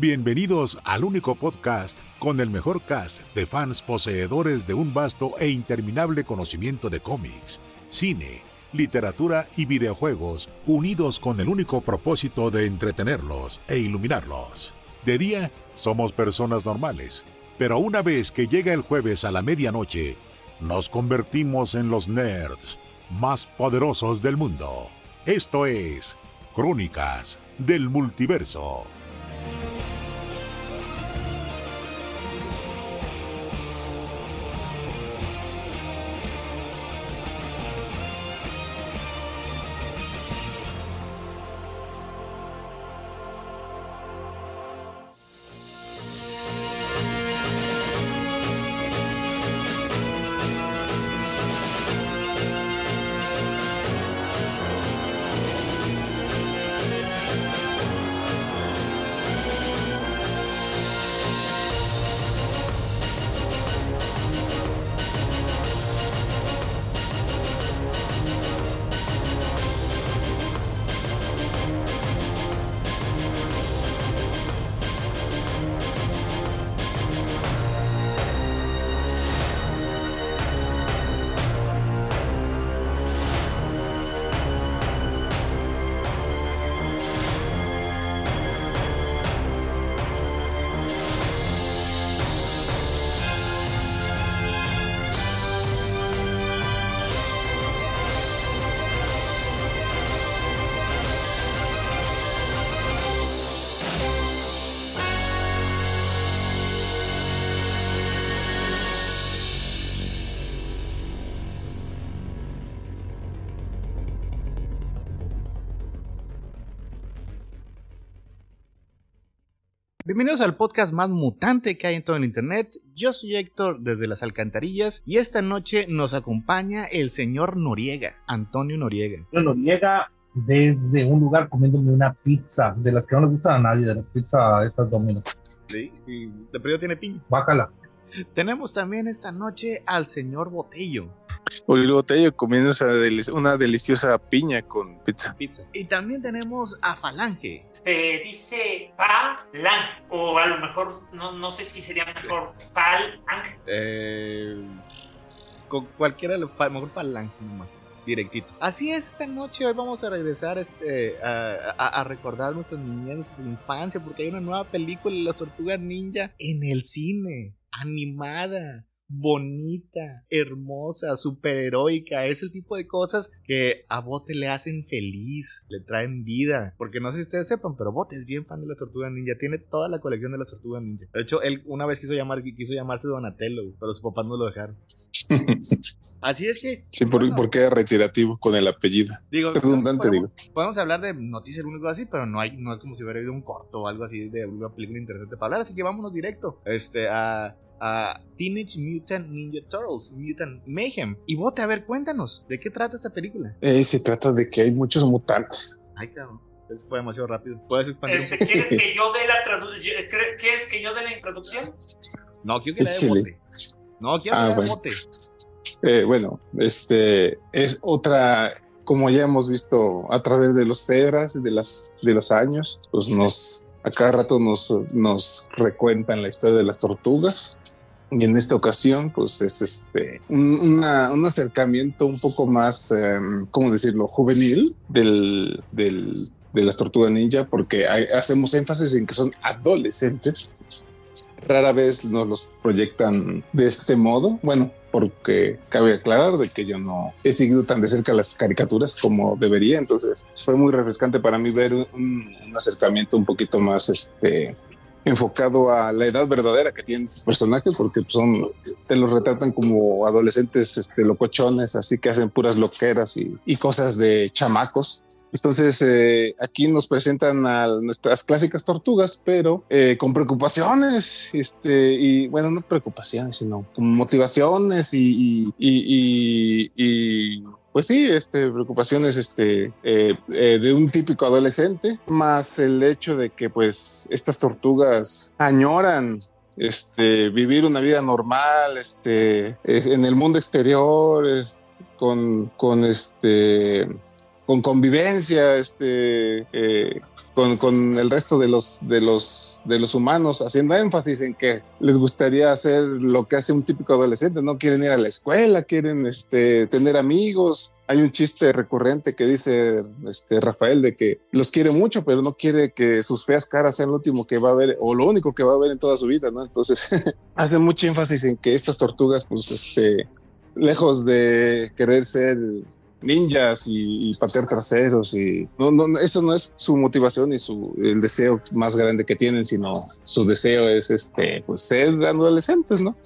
Bienvenidos al único podcast con el mejor cast de fans poseedores de un vasto e interminable conocimiento de cómics, cine, literatura y videojuegos, unidos con el único propósito de entretenerlos e iluminarlos. De día somos personas normales, pero una vez que llega el jueves a la medianoche, nos convertimos en los nerds más poderosos del mundo. Esto es Crónicas del Multiverso. Bienvenidos al podcast más mutante que hay en todo el internet. Yo soy Héctor desde las alcantarillas y esta noche nos acompaña el señor Noriega, Antonio Noriega. Noriega desde un lugar comiéndome una pizza, de las que no le gustan a nadie, de las pizzas esas dominos. Sí, y de perdido tiene piña. Bájala. Tenemos también esta noche al señor Botello. El Botello comiendo una deliciosa piña con pizza. Pizza. Y también tenemos a Falange. Se dice Falange, o a lo mejor, no, no sé si sería mejor Falange. Eh, con cualquiera, mejor Falange nomás directito. Así es, esta noche hoy vamos a regresar este, a, a, a recordar nuestras niñez, nuestra infancia, porque hay una nueva película de las tortugas ninja en el cine, animada bonita, hermosa, superheroica. Es el tipo de cosas que a Bote le hacen feliz, le traen vida. Porque no sé si ustedes sepan, pero Bote es bien fan de las tortugas ninja. Tiene toda la colección de las tortugas ninja. De hecho, él una vez quiso, llamar, quiso llamarse Donatello, pero su papá no lo dejaron. Así es que. Sí, por, bueno, porque es retirativo con el apellido. Digo, redundante, podemos, digo. Podemos hablar de noticias único así, pero no hay, no es como si hubiera habido un corto o algo así de una película interesante para hablar. Así que vámonos directo. Este, a. a Teenage Mutant Ninja Turtles, Mutant Mayhem. Y Bote, a ver, cuéntanos, ¿de qué trata esta película? Eh, se trata de que hay muchos mutantes. Ay, cabrón. Eso fue demasiado rápido. ¿Puedes expandir este, ¿Quieres que yo dé la traducción? ¿Quieres que yo dé la introducción? No, quiero que la dé Bote. No, quiero que ah, la dé bueno. Bote. Eh, bueno, este es otra, como ya hemos visto a través de los cebras de, las, de los años, pues nos, a cada rato nos, nos recuentan la historia de las tortugas. Y en esta ocasión, pues es este un, un acercamiento un poco más, eh, ¿cómo decirlo?, juvenil del, del, de las tortugas ninja, porque hacemos énfasis en que son adolescentes. Rara vez nos los proyectan de este modo. Bueno, porque cabe aclarar de que yo no he seguido tan de cerca las caricaturas como debería, entonces fue muy refrescante para mí ver un, un acercamiento un poquito más este enfocado a la edad verdadera que tienen estos personajes, porque son, te los retratan como adolescentes este, locochones, así que hacen puras loqueras y, y cosas de chamacos. Entonces, eh, aquí nos presentan a nuestras clásicas tortugas, pero eh, con preocupaciones, este, y bueno, no preocupaciones, sino como motivaciones y, y, y pues sí, este, preocupaciones este, eh, eh, de un típico adolescente, más el hecho de que pues estas tortugas añoran este, vivir una vida normal este, en el mundo exterior, con, con, este, con convivencia, este, eh, con, con, el resto de los, de, los, de los humanos, haciendo énfasis en que les gustaría hacer lo que hace un típico adolescente, no quieren ir a la escuela, quieren este, tener amigos. Hay un chiste recurrente que dice este, Rafael de que los quiere mucho, pero no quiere que sus feas caras sean lo último que va a ver o lo único que va a ver en toda su vida, ¿no? Entonces, hacen mucho énfasis en que estas tortugas, pues, este, lejos de querer ser ninjas y, patear traseros y no, no, eso no es su motivación y su el deseo más grande que tienen, sino su deseo es este, pues ser adolescentes, ¿no?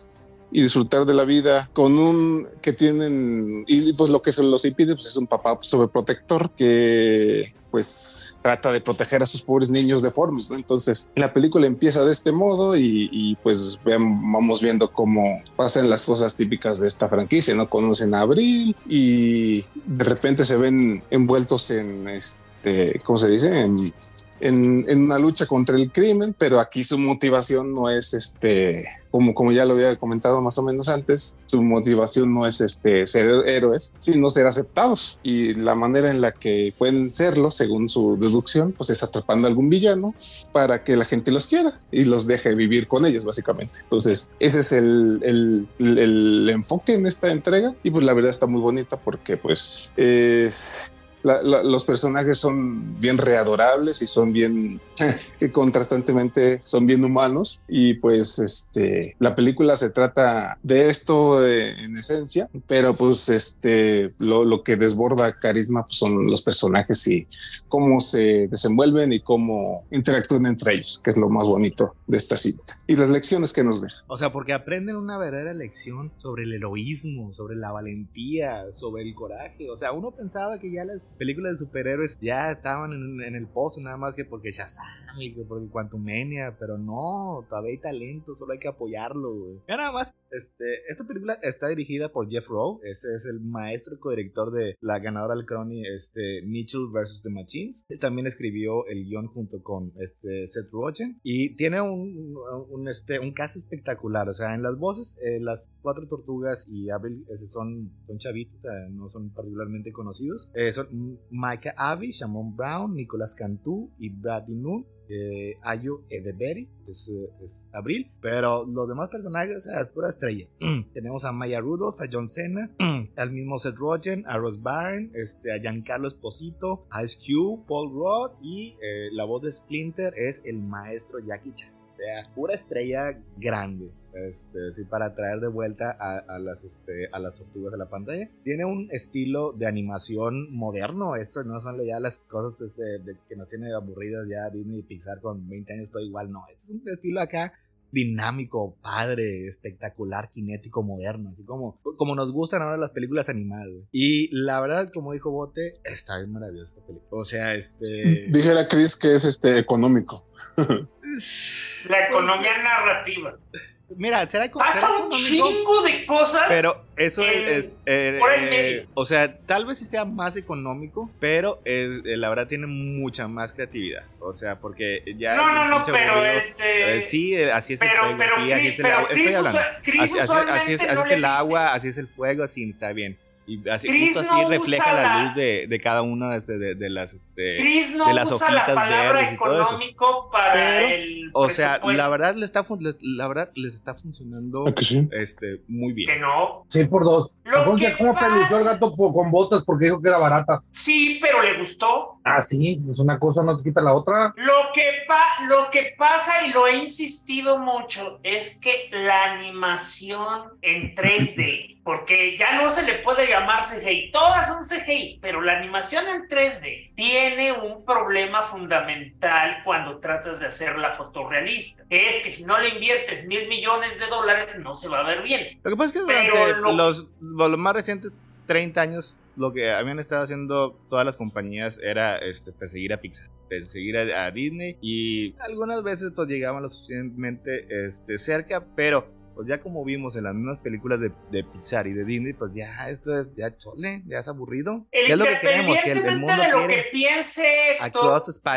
Y disfrutar de la vida con un que tienen y pues lo que se los impide pues es un papá sobreprotector que pues trata de proteger a sus pobres niños deformes, ¿no? Entonces la película empieza de este modo y, pues vamos viendo cómo pasan las cosas típicas de esta franquicia, ¿no? Conocen a Abril y de repente se ven envueltos en este, ¿cómo se dice? En, en, en una lucha contra el crimen, pero aquí su motivación no es este como, como ya lo había comentado más o menos antes, su motivación no es este, ser héroes, sino ser aceptados. Y la manera en la que pueden serlo, según su deducción, pues es atrapando a algún villano para que la gente los quiera y los deje vivir con ellos, básicamente. Entonces, ese es el, el, el enfoque en esta entrega. Y pues la verdad está muy bonita porque pues es los personajes son bien readorables y son bien contrastantemente son bien humanos. Y pues este la película se trata de esto eh, en esencia pero pues este lo, que desborda carisma pues, son los personajes y cómo se desenvuelven y cómo interactúan entre ellos que es lo más bonito de esta cinta. Y las lecciones que nos deja. O sea porque aprenden una verdadera lección sobre el heroísmo sobre la valentía sobre el coraje. O sea uno pensaba que ya las películas de superhéroes ya estaban en, el pozo, nada más que porque Shazam y que porque Quantumania, pero no, todavía hay talento, solo hay que apoyarlo, güey. Ya nada más, este, esta película está dirigida por Jeff Rowe, este es el maestro co-director de la ganadora del Crony, este, Mitchell vs. The Machines. También escribió el guion junto con este, Seth Rogen y tiene un, un, este, un cast espectacular, o sea, en las voces, eh, las cuatro tortugas y Abril ese son, son chavitos, o sea, no son particularmente conocidos. Eh, son Micah Avi, Shamon Brown, Nicolas Cantú y Brady Noon. Eh, Ayu Edeberry es, es, Abril, pero los demás personajes, es pura estrella. Tenemos a Maya Rudolph, a John Cena, al mismo Seth Rogen, a Ross Byrne, este, a Giancarlo Esposito, a Ice Cube, Paul Rudd y eh, la voz de Splinter es el maestro Jackie Chan. O sea, pura estrella grande. Este, sí, para traer de vuelta a, las, este, a las tortugas a la pantalla. Tiene un estilo de animación moderno. Esto no son ya las cosas este, que nos tiene aburridas ya Disney y Pixar con 20 años todo igual. No, es un estilo acá dinámico, padre, espectacular, kinético, moderno, así como, como nos gustan ahora las películas animadas. Y la verdad, como dijo Bote, está bien maravillosa esta película. O sea, este... Dijera Chris que es este económico. La economía pues, narrativa. Mira, será Pasa un chingo de cosas. Pero eso es. Eh, por el medio. o sea, tal vez sí sea más económico, pero es, eh, la verdad tiene mucha más creatividad. O sea, porque ya. No, no, no, pero este. Eh, sí, así es el fuego. sí, así es el agua. Estoy hablando. así, así, así es el agua, así es el fuego, así está bien. Y así, justo así refleja la, luz de, de, cada una de, de, de las este, no de las usa hojitas la palabra económico para Pero, el o sea la verdad le está la verdad les está funcionando este muy bien. Que no. Sí por dos. Lo que ¿cómo pasa... el gato con botas porque dijo que era barata. Sí pero le gustó. Ah sí pues una cosa no te quita la otra. Lo que pa lo que pasa y lo he insistido mucho es que la animación en 3D porque ya no se le puede llamar CGI, todas son CGI, pero la animación en 3D tiene un problema fundamental cuando tratas de hacerla fotorrealista, que es que si no le inviertes mil millones de dólares no se va a ver bien. Lo que pasa es que durante los, los más recientes 30 años lo que habían estado haciendo todas las compañías era este, perseguir a Pixar, perseguir a, Disney y algunas veces pues llegaban lo suficientemente este, cerca, pero pues ya como vimos en las mismas películas de, de Pixar y de Disney, pues ya esto es ya chole, ya es aburrido. El ya es lo que queremos, que el, mundo de lo que piense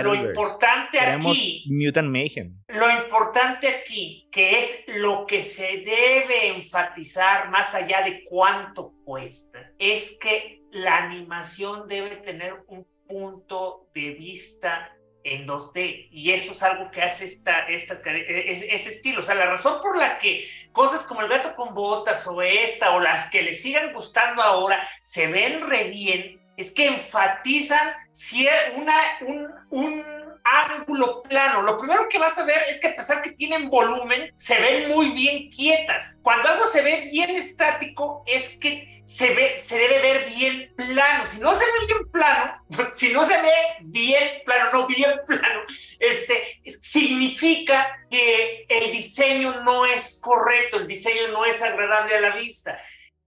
lo importante aquí, Mutant Mayhem. Lo importante aquí, que es lo que se debe enfatizar más allá de cuánto cuesta, es que la animación debe tener un punto de vista en 2D. Y eso es algo que hace esta, esta, ese, estilo. O sea, la razón por la que cosas como el gato con botas o esta o las que le sigan gustando ahora se ven re bien es que enfatizan una, un, un ángulo plano. Lo primero que vas a ver es que a pesar que tienen volumen, se ven muy bien quietas. Cuando algo se ve bien estático, es que se, ve, se debe ver bien plano. Si no se ve bien plano, si no se ve bien plano, no bien plano, este, significa que el diseño no es correcto, el diseño no es agradable a la vista.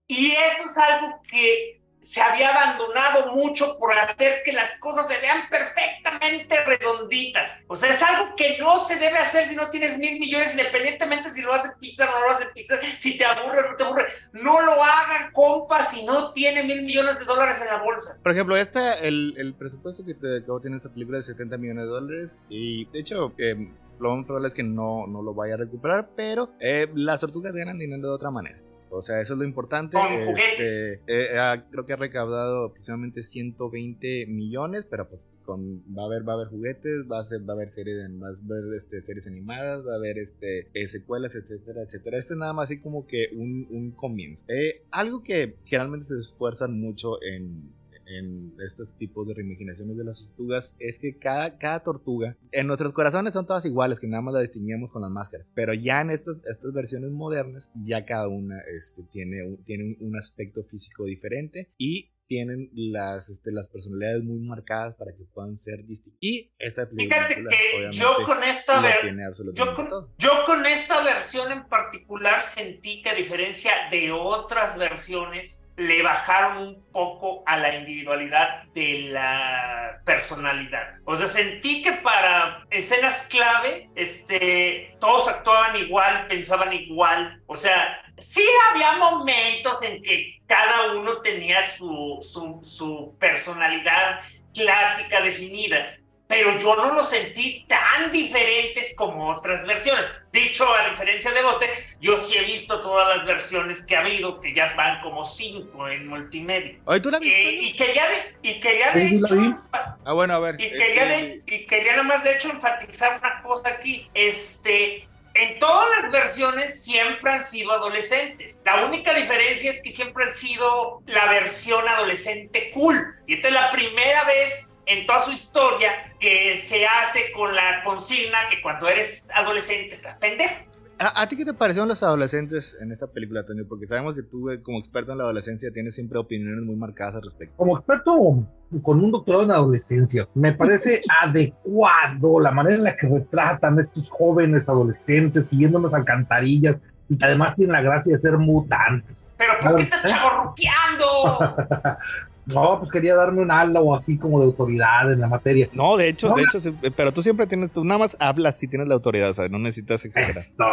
Y eso es algo que se había abandonado mucho por hacer que las cosas se vean perfectamente redonditas. O sea, es algo que no se debe hacer si no tienes mil millones, independientemente si lo hace Pixar o no lo hace Pixar, si te aburre o no te aburre. No lo haga, compa, si no tiene mil millones de dólares en la bolsa. Por ejemplo, este, el, el presupuesto que, te, que tiene esta película es de 70 millones de dólares y de hecho... Eh, lo más probable es que no, no lo vaya a recuperar, pero eh, las tortugas ganan dinero de otra manera. O sea, eso es lo importante. Este, eh, ah, creo que ha recaudado aproximadamente 120 millones, pero pues con, va a haber va a haber juguetes, va a, ser, va a haber series, va a haber este, series animadas, va a haber este, eh, secuelas, etcétera, etcétera. Este es nada más así como que un, un comienzo. Eh, algo que generalmente se esfuerzan mucho en en estos tipos de reimaginaciones de las tortugas es que cada, cada tortuga, en nuestros corazones son todas iguales, que nada más la distinguíamos con las máscaras, pero ya en estas, estas versiones modernas, ya cada una este, tiene, un, tiene un aspecto físico diferente y tienen las, este, las personalidades muy marcadas para que puedan ser distintas. Y esta película, Fíjate que yo con esta yo, con, yo con esta versión en particular sentí que a diferencia de otras versiones, le bajaron un poco a la individualidad de la personalidad. O sea, sentí que para escenas clave, este, todos actuaban igual, pensaban igual. O sea, sí había momentos en que cada uno tenía su, su, su personalidad clásica definida, pero yo no lo sentí tan diferentes como otras versiones. Dicho, a diferencia de Bote, yo sí he visto todas las versiones que ha habido, que ya van como cinco en multimedia. ¿tú la viste? Eh, y quería de, y quería de hecho, ah, bueno, a ver. Y quería, de, y quería nomás de hecho enfatizar una cosa aquí. Este, en todas las versiones siempre han sido adolescentes. La única diferencia es que siempre han sido la versión adolescente cool. Y esta es la primera vez en toda su historia que se hace con la consigna que cuando eres adolescente estás pendejo. ¿A, ti qué te parecieron los adolescentes en esta película, Antonio? Porque sabemos que tú, eh, como experto en la adolescencia, tienes siempre opiniones muy marcadas al respecto. Como experto con un doctorado en adolescencia, me parece adecuado la manera en la que retratan a estos jóvenes adolescentes siguiendo las alcantarillas y que además tienen la gracia de ser mutantes. ¿Pero por qué estás chaborruqueando? No, pues quería darme un ala o así como de autoridad en la materia. No, de hecho, de hecho, pero tú siempre tienes, tú nada más hablas si tienes la autoridad, o sea, no necesitas exagerar. Eso.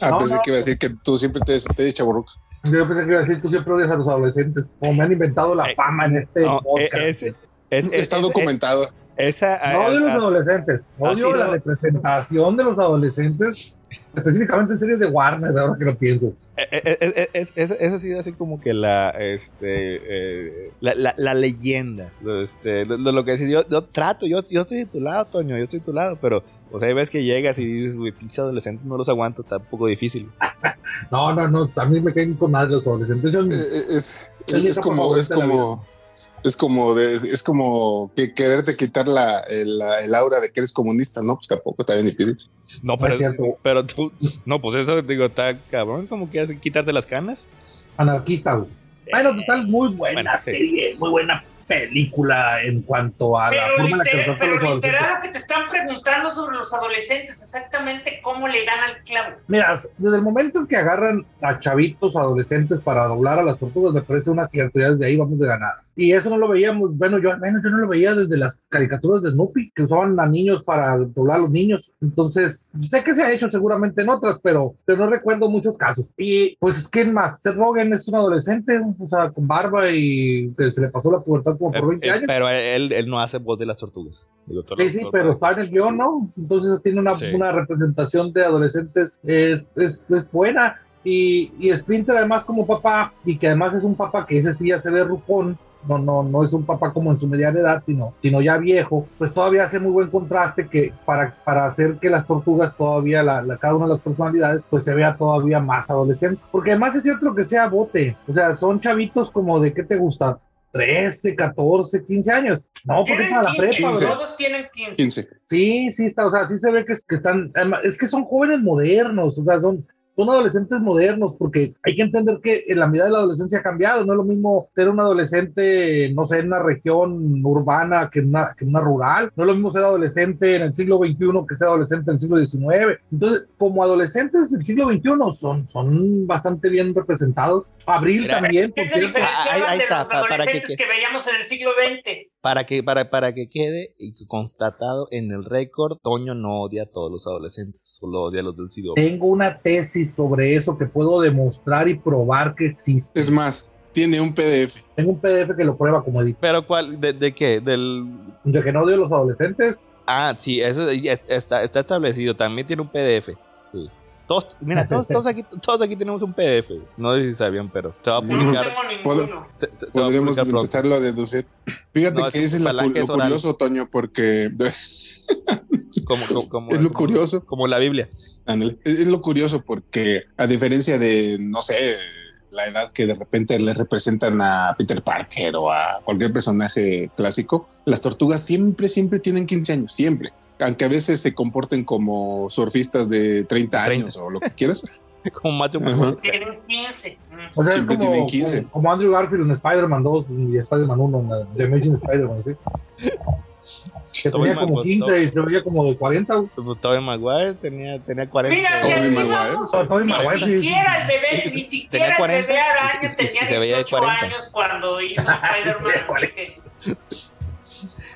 Ah, pensé que iba a decir que tú siempre te, te chaburruca. Yo pensé que iba a decir tú siempre odias a los adolescentes, como me han inventado la eh, fama en este no, podcast. Está documentado. Esa, no odio los adolescentes, odio la representación de los adolescentes específicamente en series de Warner, ahora que lo pienso. Eh, eh, eh, es, es, es, así, así como que la, este, la, la, la, leyenda. Este, lo, lo, que decís, yo, yo trato, yo, yo estoy de tu lado, Toño, yo estoy de tu lado, pero, o sea, hay veces que llegas y dices, güey, pinche adolescentes, no los aguanto, está un poco difícil. no, no, no, mí me caen con madre los adolescentes. es, es, como, es como, es como de, es como que quererte quitar la, el, el, aura de que eres comunista, ¿no? Pues tampoco está bien difícil. No, pero, pero tú, no, pues eso digo, está cabrón, como que quitarte las canas. Anarquista, güey. Bueno, total, muy buena serie, muy buena película en cuanto a la forma en la que Pero literal lo que te están preguntando sobre los adolescentes, exactamente cómo le dan al clavo. Mira, desde el momento en que agarran a chavitos adolescentes para doblar a las tortugas, me parece una cierta, ya desde ahí vamos de ganar. Y eso no lo veíamos, bueno, yo al menos yo no lo veía desde las caricaturas de Snoopy, que usaban a niños para doblar a los niños. Entonces, sé que se ha hecho seguramente en otras, pero, pero no recuerdo muchos casos. Y pues, ¿quién más? Seth Rogen es un adolescente, o sea, con barba y que se le pasó la pubertad como por 20 eh, eh, años. Pero él, él no hace voz de las tortugas. sí, sí, pero está en el guion, ¿no? Entonces tiene una, una representación de adolescentes, es, es, es buena. Y, y Splinter además como papá, y que además es un papá que ese sí ya se ve rupón, no, no, no es un papá como en su mediana edad, sino, sino ya viejo, pues todavía hace muy buen contraste que para, para hacer que las tortugas todavía, la, la- cada una de las personalidades, pues se vea todavía más adolescente. Porque además es cierto que sea bote, o sea, son chavitos como de, ¿qué te gusta? 13, 14, 15 años. No, porque para la 15, prepa, ¿verdad? todos tienen 15. 15. Sí, sí está, o sea, sí se ve que, que están, es que son jóvenes modernos, o sea, son, son adolescentes modernos, porque hay que entender que en la medida de la adolescencia ha cambiado, no es lo mismo ser un adolescente, no sé, en una región urbana que en una, que en una rural, no es lo mismo ser adolescente en el siglo XXI que ser adolescente en el siglo XIX. Entonces, como adolescentes del siglo XXI son, son bastante bien representados. Abril Mira, también, por ¿Qué se cierto. diferenciaban Ahí- ahí de está, los pa- para que- adolescentes que, veíamos en el siglo XX? Para que, para, para que quede constatado en el récord, Toño no odia a todos los adolescentes, solo odia a los del siglo. Tengo una tesis sobre eso que puedo demostrar y probar que existe. Es más, tiene un PDF. Tengo un PDF que lo prueba como edito. ¿Pero cuál? ¿De, de qué? Del... De que no odio a los adolescentes. Ah, sí, eso está, está establecido. También tiene un PDF. Sí. Todos, mira, todos, todos, aquí, todos aquí tenemos un PDF. No sé si sabían, pero se va a no publicar. Podríamos publicar pronto. empezarlo a deducir. Fíjate No, que es lo, lo es oral. curioso, Toño, porque Como, como, como- es lo como- curioso. Como la Biblia. Es lo curioso porque a diferencia de, no sé, la edad que de repente le representan a Peter Parker o a cualquier personaje clásico, las tortugas siempre, siempre tienen 15 años, siempre. Aunque a veces se comporten como surfistas de 30 años 30. o lo que quieras. Como Matthew. McConaughey. Tienen 15. Mm. O sea, Siempre como, tienen 15. como, como Andrew Garfield en Spider-Man 2 y Spider-Man 1, en The Amazing Spider-Man, ¿sí? Que tenía como Maguire, 15 y se veía como de 40. güey. Pues, Tobey Maguire tenía, tenía 40. Mira, si Maguire. ni Maguire, siquiera el bebé, ni Tenía siquiera el 40 bebé y- araña y- y tenía se veía de 18 40. años cuando hizo Spider-Man.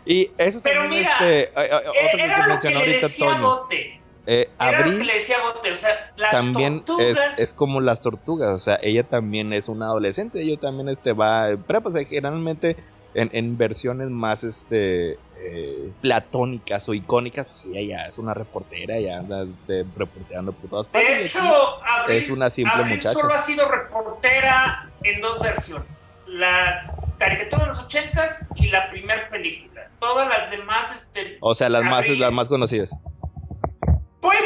Y eso Pero también, mira, este, otro que Era lo que mencionó le ahorita decía Toño. Bote. Eh, Era lo que Abril le decía Bote. O sea, las también es, tortugas... es como las tortugas, o sea, ella también es una adolescente, ella también este, va en prepa, o sea, generalmente en, en versiones más este, eh, platónicas o icónicas, pues ella ya es una reportera, ya anda este, reporteando por todas partes. De hecho, Abril, es una simple Abril muchacha. solo ha sido reportera en dos versiones. La caricatura de los ochentas y la primer película. Todas las demás, este... O sea, las más, las más conocidas. Pues,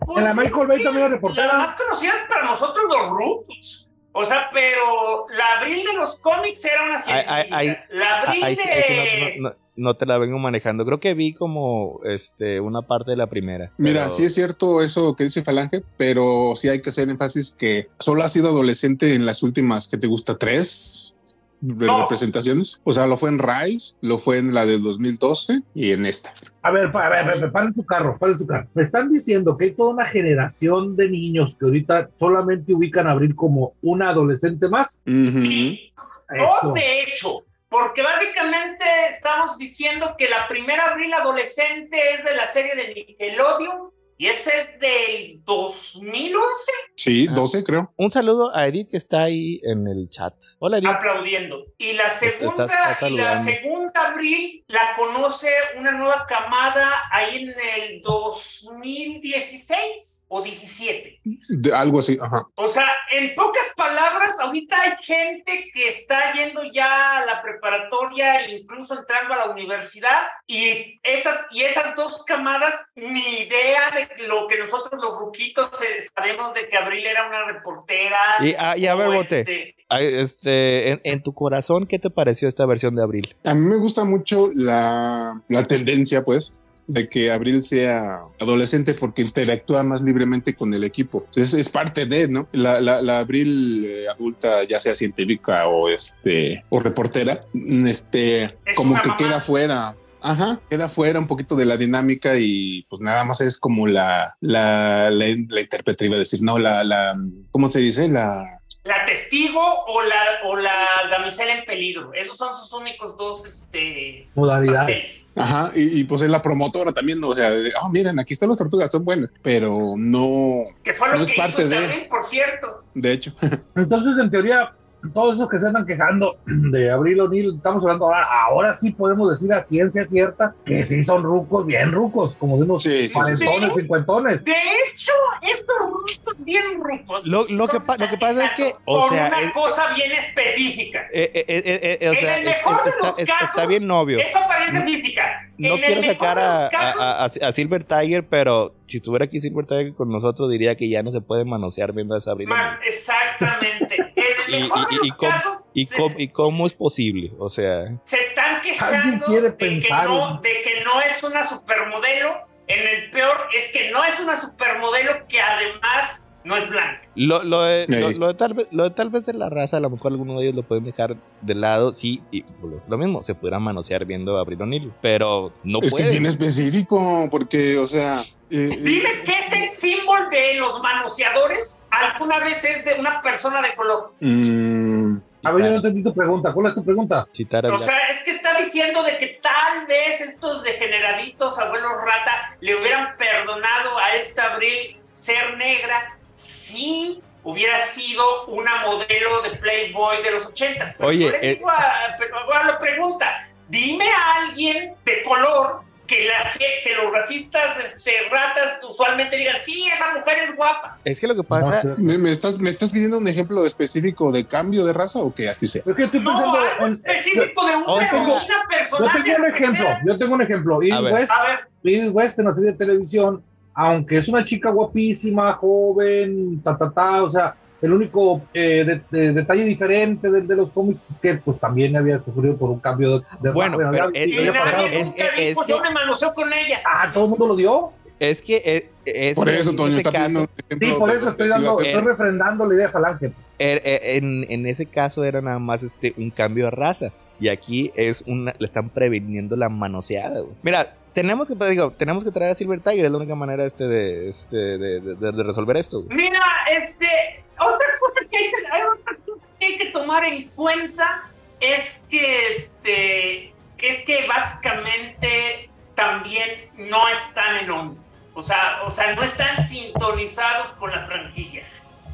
pues En la Michael Bay también era reportera. Las más conocidas para nosotros los rucos. O sea, pero la Abril de los cómics era una Ay, ay, científica. ay, la Abril de... no, no- no- no te la vengo manejando. Creo que vi como este una parte de la primera. Mira, pero- sí es cierto eso que dice Falange, pero sí hay que hacer énfasis que solo ha sido adolescente en las últimas, que te gusta? ¿Tres? De representaciones. O sea, lo fue en Rise, lo fue en la del 2012 y en esta. A ver, pa- a ver, a ver, paren su carro, paren su carro. Me están diciendo que hay toda una generación de niños que ahorita solamente ubican a Abril como una adolescente más. Ujú. Sí. Esto. O de hecho, porque básicamente estamos diciendo que la primera Abril adolescente es de la serie de Nickelodeon y ese es del 2011 Sí, Ah. 12 creo. Un saludo a Edith que está ahí en el chat. Hola Edith. aplaudiendo. Y la segunda, estás- estás y la segunda Abril la conoce una nueva camada ahí en el 2016 o 17. De, algo así, ajá. O sea, en pocas palabras, ahorita hay gente que está yendo ya a la preparatoria, incluso entrando a la universidad, y esas, y esas dos camadas, ni idea de lo que nosotros los ruquitos eh, sabemos de que Abril era una reportera. Y, ah, y a ver, Bote, este, este, en, en tu corazón, ¿qué te pareció esta versión de Abril? A mí me gusta mucho la, la tendencia, pues, de que Abril sea adolescente porque interactúa más libremente con el equipo. Entonces es parte de, ¿no? La, la, la Abril eh, adulta, ya sea científica o este o reportera, este Es como que mamá. queda fuera. Ajá, queda fuera un poquito de la dinámica y pues nada más es como la, la, la, la intérprete iba a decir, no, la, la, ¿cómo se dice? La, la testigo o la, o la damisela en peligro. Esos son sus únicos dos este, Modalidades. papeles. Ajá, y, y, pues es la promotora también, ¿no? o sea, de, oh, miren, aquí están las tortugas, son buenas, pero no, Que fue lo No es que parte hizo de- también, por cierto. de hecho. Entonces, en teoría, todos esos que se andan quejando de Abril O'Neill, estamos hablando ahora, ahora sí podemos decir a ciencia cierta que sí son rucos, bien rucos, como de unos Sí, sí, sí, sí. cuarentones, cincuentones. De hecho, estos rucos bien ricos. Lo, lo que, pa- lo que pasa es que, o con sea, una es- cosa bien específica. eh, eh, eh, eh, eh, o En sea, el es- mejor es- de está, los es- casos, está bien obvio. Esto parece mística. No quiero sacar a- a Silver Tiger, pero si estuviera aquí Silver Tiger con nosotros, diría que ya no se puede manosear viendo a Sabrina. man, exactamente. En el Y- mejor y- de y los cómo- casos, ¿Y se- cómo, ¿Y cómo es posible? O sea, se están quejando de que, no, de que no es una supermodelo. En el peor es que no es una supermodelo que además no es blanca. lo, lo, de, lo, de tal vez, lo de tal vez de la raza, a lo mejor alguno de ellos lo pueden dejar de lado, sí, y pues, es lo mismo, se pudiera manosear viendo a Abril O'Neil, pero no Es que es puede. bien específico, porque, o sea. eh, eh, Dime qué es el símbolo de los manoseadores. ¿Alguna vez es de una persona de color? mm, A ver, yo no entendí tu pregunta. ¿Cuál es tu pregunta? Chitara O Black. sea, es que está diciendo de que tal vez estos degeneraditos abuelos rata le hubieran perdonado a esta Abril ser negra si hubiera sido una modelo de Playboy de los 80. Pero Oye, le eh, digo a- pero ahora lo pregunta, dime a alguien de color que, la, que los racistas este, ratas usualmente digan, sí, esa mujer es guapa. Es que lo que pasa, No, ¿me, me estás, ¿Me estás pidiendo un ejemplo específico de cambio de raza o que así sea? Es que estoy No, pensando algo en- específico de o una, sea, una Yo tengo un ejemplo, sea. yo tengo un ejemplo. Ver. West, A ver, Edith West en la serie de televisión, aunque es una chica guapísima, joven, ta, ta, ta, o sea, el único eh, de- de- detalle diferente de, de los cómics es que pues también había sufrido por un cambio de... de Bueno, pero ya es- y había nadie es nunca dijo, yo me manoseo con ella. Ah, todo el mundo lo dio. es que eh, es, Por eso, Toño, está pidiendo Sí, por eso estoy, dando, estoy refrendando la idea de Falange. er- eh, en, en ese caso era nada más este un cambio de raza. Y aquí es una, le están previniendo la manoseada. Mira, tenemos que, pues, digo, tenemos que traer a Silver Tiger, es la única manera este de, este, de, resolver esto. Mira, este, otra cosa que hay que, hay que tomar en cuenta es que, este, es que básicamente también no están en onda. O sea, o sea, no están sintonizados con la franquicia.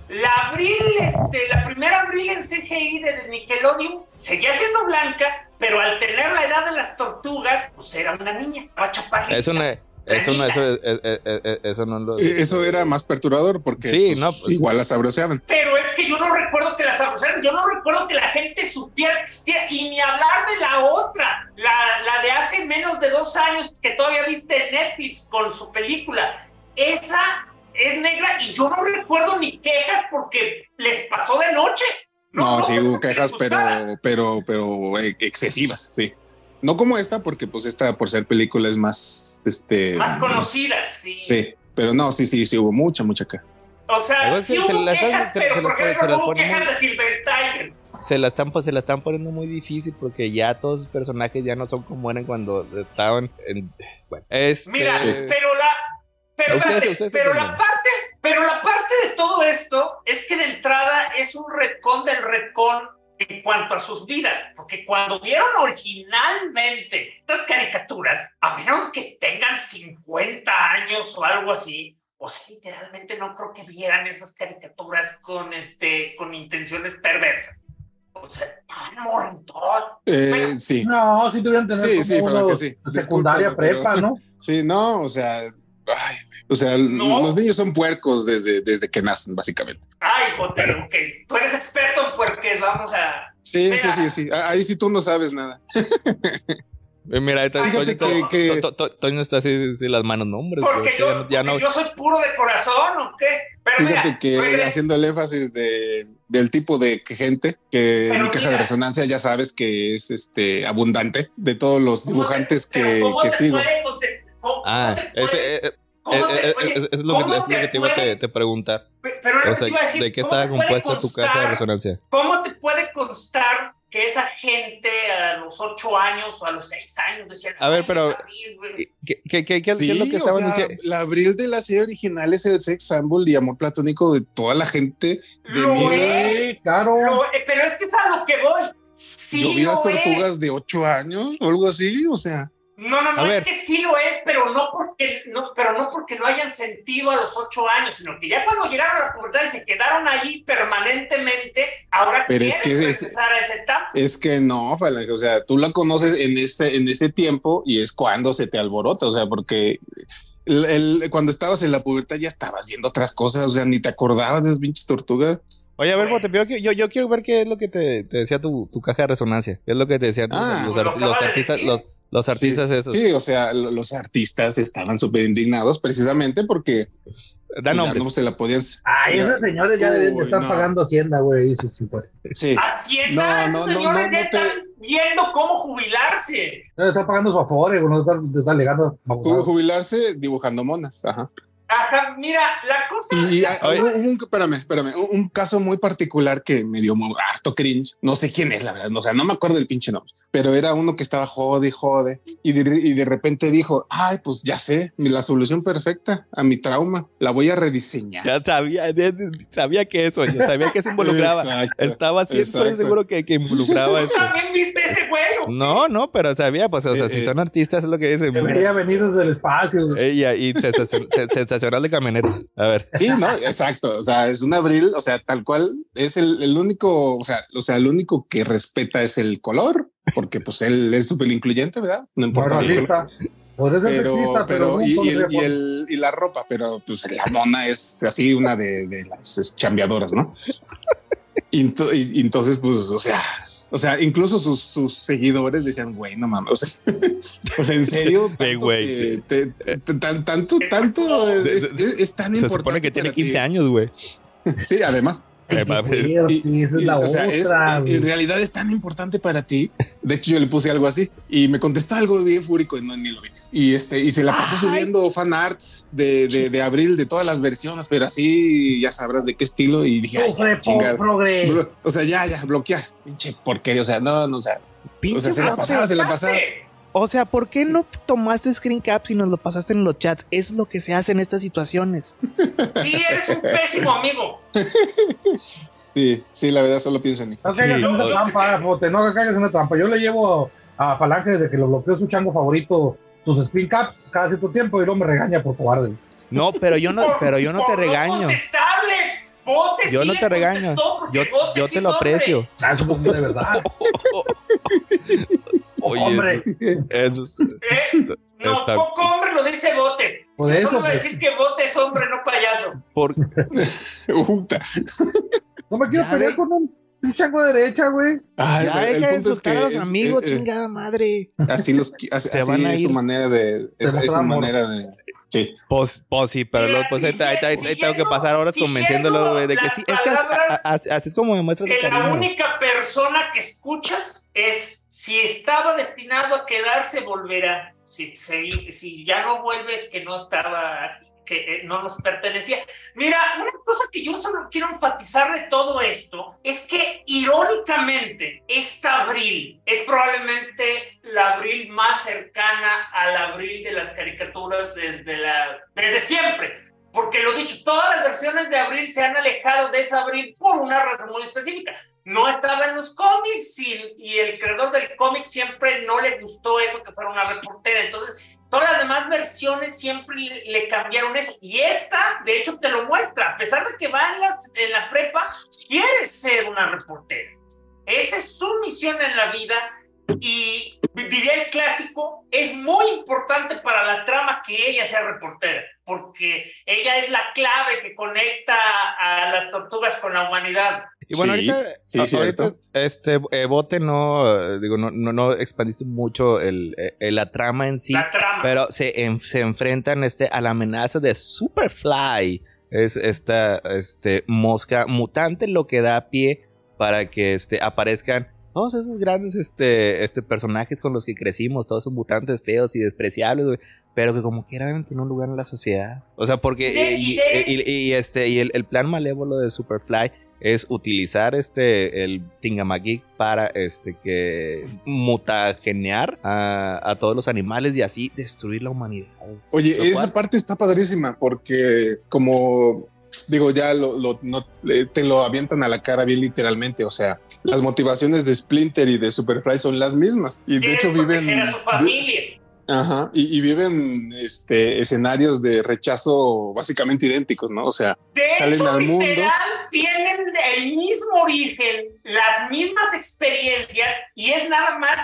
La Abril, este, la primera Abril en CGI de Nickelodeon seguía siendo blanca, pero al tener la edad de las tortugas, pues era una niña, chaparrita. Eso no, eso no, eso, eh, eh, eh, eso no lo. Eso era más perturbador porque Sí, pues, no, pues- igual las sabroseaban. Pero es que yo no recuerdo que las abusaran, yo no recuerdo que la gente supiera que existía, y ni hablar de la otra, la, la de hace menos de dos años, que todavía viste en Netflix con su película. Esa es negra y yo no recuerdo ni quejas porque les pasó de noche. No, sí hubo quejas, pero, pero, pero eh, excesivas, sí. No como esta, porque pues esta por ser película es más, este... Más conocidas, sí. Sí, pero no, sí, sí, sí hubo mucha, mucha queja. O sea, sí se hubo las- quejas, se- pero se por ejemplo se las no hubo quejas de Silver Tiger. se la están pues, se la están poniendo muy difícil porque ya todos los personajes ya no son como eran cuando estaban en bueno este Mira, Sí. pero la pero, Ustedes- espérate, ustedes pero la parte pero la parte de todo esto es que de entrada es un recón del recón en cuanto a sus vidas, porque cuando vieron originalmente estas caricaturas, a menos que tengan 50 años o algo así, o sea, literalmente no creo que vieran esas caricaturas con este con intenciones perversas. O sea, estaban mortos. Eh, Bueno. sí, No, sí tuvieran que tener Sí, como sí, uno que sí. secundaria Discúlpame, pero- prepa, ¿no? sí, no, o sea, ay, o sea, No. los niños son puercos desde, desde que nacen, básicamente. Ay, ok. Tú eres experto en puerques, vamos a... Sí, Mira. sí, sí, sí. Ah, Ahí sí tú no sabes nada. Eh, mira ahí está- Fíjate Toño que- está- que- To- To- Toño está así, así las manos no hombre Porque ya yo, no- ya no- yo soy puro de corazón, ¿o qué? Pero Fíjate mira, que regresa- haciendo el énfasis de, del tipo de gente que Pero mi caja de mira. resonancia ya sabes que es este abundante de todos los ¿cómo te- dibujantes pero que, ¿cómo que te sigo. puede? ¿Cómo- ah te puede- ese, eh, eh, cómo eh, te- eh, oye, es, lo que, ¿cómo es lo que te iba a te, preguntar Pero era o lo sea que iba a decir, de qué ¿cómo estaba te puede compuesta tu caja de constar- resonancia ¿Cómo te puede constar que esa gente a los ocho años o a los seis años decían... A ver, "Ay, pero- es Abril, güey"? ¿Qué, qué, qué, qué- Sí, es lo que o estaban sea, diciendo? la abril de la serie original es el sex symbol y amor platónico de toda la gente de Lo mi es. Claro. Lo- pero es que es a lo que voy. Sí tortugas es. de ocho años o algo así, o sea, No, no, no, A es ver. que sí lo es, pero no porque no, pero no porque lo hayan sentido a los ocho años, sino que ya cuando llegaron a la pubertad y se quedaron ahí permanentemente, ahora Pero es quieren que es- regresar a esa etapa. es que no, Falange, o sea, tú la conoces en ese, en ese tiempo y es cuando se te alborota, o sea, porque el- el- cuando estabas en la pubertad ya estabas viendo otras cosas, o sea, ni te acordabas de las pinches tortugas. Oye, a ver, Bote, pero yo, yo quiero ver qué es lo que te, te decía tu, tu caja de resonancia. ¿Qué es lo que te decían Ah, los, los de artistas, los, los artistas sí, esos? Sí, o sea, lo- los artistas estaban súper indignados precisamente porque Da pues, ya no se la podían. Ay, esos señores ya deben de estar no. pagando Hacienda, güey. Sí. Hacienda, No, esos no, no, señores no, ya no te- están viendo cómo jubilarse. Deben estar pagando su afore, güey. No están, están alegando. Ju- Jubilarse dibujando monas. Ajá. Ajá, mira, la cosa. Y, y la- ah, hubo un, espérame, espérame, un, un caso muy particular que me dio muy harto cringe. No sé quién es, la verdad. O sea, no me acuerdo del pinche nombre, pero era uno que estaba jode y jode. Y de, y de repente dijo: Ay, pues ya sé, la solución perfecta a mi trauma. La voy a rediseñar. Ya sabía, de- sabía que eso, yo sabía que se involucraba. Exacto. Estaba siempre seguro que, que involucraba ¿Tú esto. también viste ese juego? No, no, pero sabía, pues, o sea, Eh, si eh. son artistas es lo que dicen. Debería venir desde el espacio. Ella y sensacion- sen- sensacional de camioneros. A ver. Sí, no, exacto. O sea, es un abril, o sea, tal cual es el, el único, o sea, o sea, el único que respeta es el color, porque pues él es súper incluyente, ¿verdad? No importa. ser pero, pero, pero, y, y el, y, el- y la ropa, pero pues la mona es así una de, de las chambeadoras, ¿no? Y entonces, pues, o sea, o sea, incluso sus, sus seguidores decían, güey, no mames, o sea, o sea, en serio, tanto güey. que te- te- tan- tanto, tanto, es, es- es tan Se importante. supone que tiene para ti. 15 años, güey. Sí, además. Eh, en realidad es tan importante para ti. De hecho, yo le puse algo así y me contestó algo bien fúrico y no ni lo vi. Y este, y se la pasó Ay. subiendo fan arts de, de, de abril de todas las versiones, pero así ya sabrás de qué estilo. Y dije, ay, ya, O sea, ya, ya, bloquear. Pinche porquería. O sea, no, no, o sea, o Pinche sea, se la pasaba, se la pasaba. O sea, ¿por qué no tomaste screen caps y nos lo pasaste en los chats? Es lo que se hace en estas situaciones. Sí, eres un pésimo amigo. Sí, sí, la verdad, solo pienso en mí. No caigas Sí, en una trampa, bote, no caigas en una trampa. Yo le llevo a Falange desde que lo bloqueó su chango favorito sus screen caps cada cierto tiempo y luego me regaña por cobarde. No, pero yo no, Por- pero yo no por te regaño. Bote Yo sí no te regaño. Yo, yo sí te lo aprecio. Ah, eso es de verdad. Oye, Hombre. eso- ¿Eh? No, Está- poco hombre lo dice Bote. Por Yo eso, solo voy a pues. decir que Bote es hombre, no payaso. por-. No me quiero Ya pelear ve. con un, un chango de derecha, güey. Ay, ya deja de insultar a los amigos, es- es- chingada madre. Así los, así, así van a es ir. su manera de, es, es su manera de, sí. Pues, pues sí, pero Mira, luego, pues ahí, ahí- ahí- ahí tengo que pasar horas convenciéndolo, güey, de que sí. Es que así, así es como demuestras tu que la única persona que escuchas es si estaba destinado a quedarse, volverá. Si, si, si ya no vuelves, que no estaba, que eh, no nos pertenecía. Mira, una cosa que yo solo quiero enfatizar de todo esto es que irónicamente, esta abril es probablemente la abril más cercana al abril de las caricaturas desde, la, desde siempre. Porque lo dicho, todas las versiones de Abril se han alejado de esa Abril por una razón muy específica. No estaba en los cómics y, el creador del cómic siempre no le gustó eso que fuera una reportera. Entonces, todas las demás versiones siempre le cambiaron eso. Y esta, de hecho, te lo muestra. A pesar de que va en, las, en la prepa, quiere ser una reportera. Esa es su misión en la vida y diría el clásico, es muy importante para la trama que ella sea reportera, porque ella es la clave que conecta a las tortugas con la humanidad. Y bueno, Sí, ahorita, sí, a- cierto. ahorita este eh, bote no, eh, digo, no, no, no expandiste mucho el, eh, la trama en sí, la trama. pero se, en- se enfrentan este, a la amenaza de Superfly. Es esta este, mosca mutante lo que da pie para que este, aparezcan todos esos grandes este, este, personajes con los que crecimos, todos esos mutantes feos y despreciables, güey, pero que como quiera deben tener un lugar en la sociedad. O sea, porque De- eh, y, de- y- y- y, este, y el, el plan malévolo de Superfly es utilizar este el Tingamagig para este que mutagenear a, a todos los animales y así destruir la humanidad. Oye, esa cual- parte está padrísima porque como digo, ya lo, lo- no- le- te lo avientan a la cara bien literalmente, o sea, las motivaciones de Splinter y de Superfly son las mismas y de hecho viven proteger a su familia. Ajá, y, y viven este, escenarios de rechazo básicamente idénticos, ¿no? O sea, De salen hecho, al mundo. literal, tienen el mismo origen, las mismas experiencias, y es nada más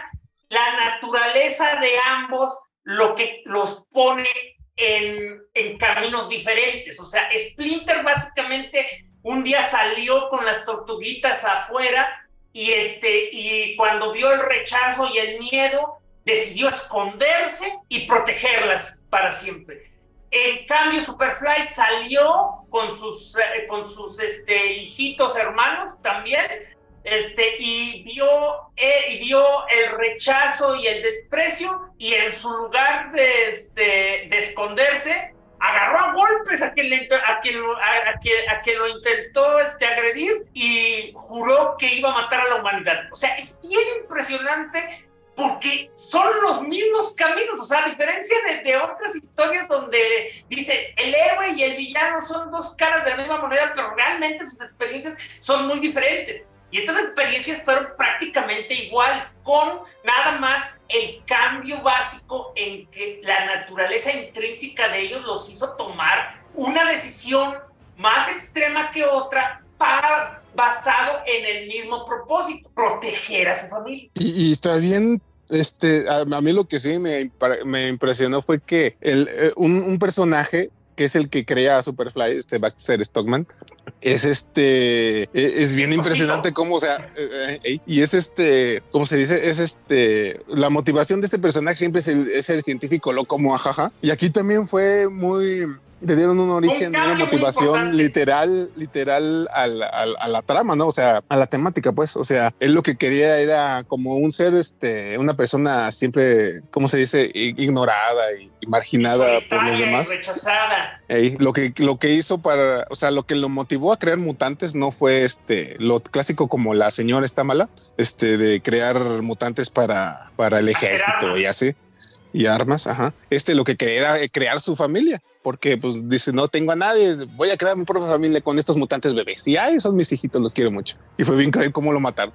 la naturaleza de ambos lo que los pone en, en caminos diferentes. O sea, Splinter básicamente un día salió con las tortuguitas afuera y, este, y cuando vio el rechazo y el miedo, decidió esconderse y protegerlas para siempre. En cambio, Superfly salió con sus, eh, con sus este, hijitos hermanos también, este, y vio, eh, vio el rechazo y el desprecio, y en su lugar de, este, de esconderse, agarró a golpes a quien, a quien, lo, a, quien, a quien lo intentó este, agredir y juró que iba a matar a la humanidad. O sea, es bien impresionante porque son los mismos caminos, o sea, a diferencia de, otras historias donde dice el héroe y el villano son dos caras de la misma moneda, pero realmente sus experiencias son muy diferentes. Y estas experiencias fueron prácticamente iguales, con nada más el cambio básico en que la naturaleza intrínseca de ellos los hizo tomar una decisión más extrema que otra para, basado en el mismo propósito, proteger a su familia. Y, y está bien este, a, mí lo que sí me, me impresionó fue que el, eh, un, personaje que es el que crea a Superfly, este Baxter Stockman, es este, e, es bien impresionante cómo, o sea, eh, eh, y es este, ¿cómo se dice? Es este, la motivación de este personaje siempre es el, es el científico loco, ajaja. Y aquí también fue muy, le dieron un origen, una motivación literal, literal a la, trama, ¿no? O sea, a la temática, pues. O sea, él lo que quería era como un ser, este, una persona siempre, ¿cómo se dice? Ignorada y, marginada por los demás. Rechazada. lo que lo que hizo para, o sea, lo que lo motivó a crear mutantes no fue este lo clásico como la señora está mala, este de crear mutantes para para el ejército y así y armas, ajá. Este lo que quería era crear su familia, porque pues dice, no tengo a nadie, voy a crear mi propia familia con estos mutantes bebés. Y ay, son mis hijitos, los quiero mucho. Y fue bien creer cómo lo mataron.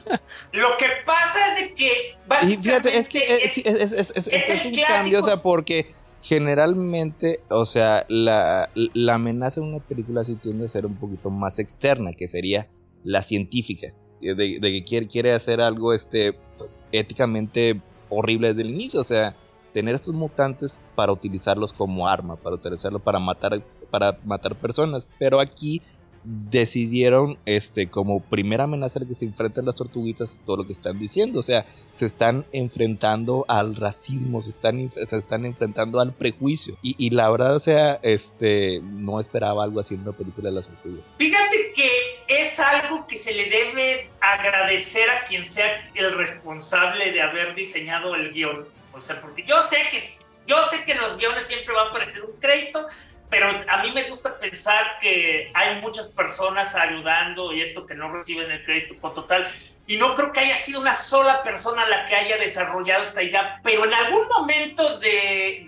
lo que pasa es de que... Y fíjate, es que es, es, es, es un cambio, o sea, porque generalmente, o sea, la, la amenaza en una película sí tiende a ser un poquito más externa, que sería la científica. De, de que quiere, quiere hacer algo este, pues, éticamente horrible desde el inicio. O sea, tener estos mutantes para utilizarlos como arma, para utilizarlo para matar, para matar personas. Pero aquí decidieron, este, como primera amenaza que se enfrentan las tortuguitas, todo lo que están diciendo. O sea, se están enfrentando al racismo, se están, se están enfrentando al prejuicio. Y, la verdad, o sea, este, no esperaba algo así en una película de las tortugas. Fíjate que es algo que se le debe agradecer a quien sea el responsable de haber diseñado el guion. O sea, porque yo sé que yo sé que en los guiones siempre va a aparecer un crédito, pero a mí me gusta pensar que hay muchas personas ayudando y esto que no reciben el crédito con total. Y no creo que haya sido una sola persona la que haya desarrollado esta idea, pero en algún momento de,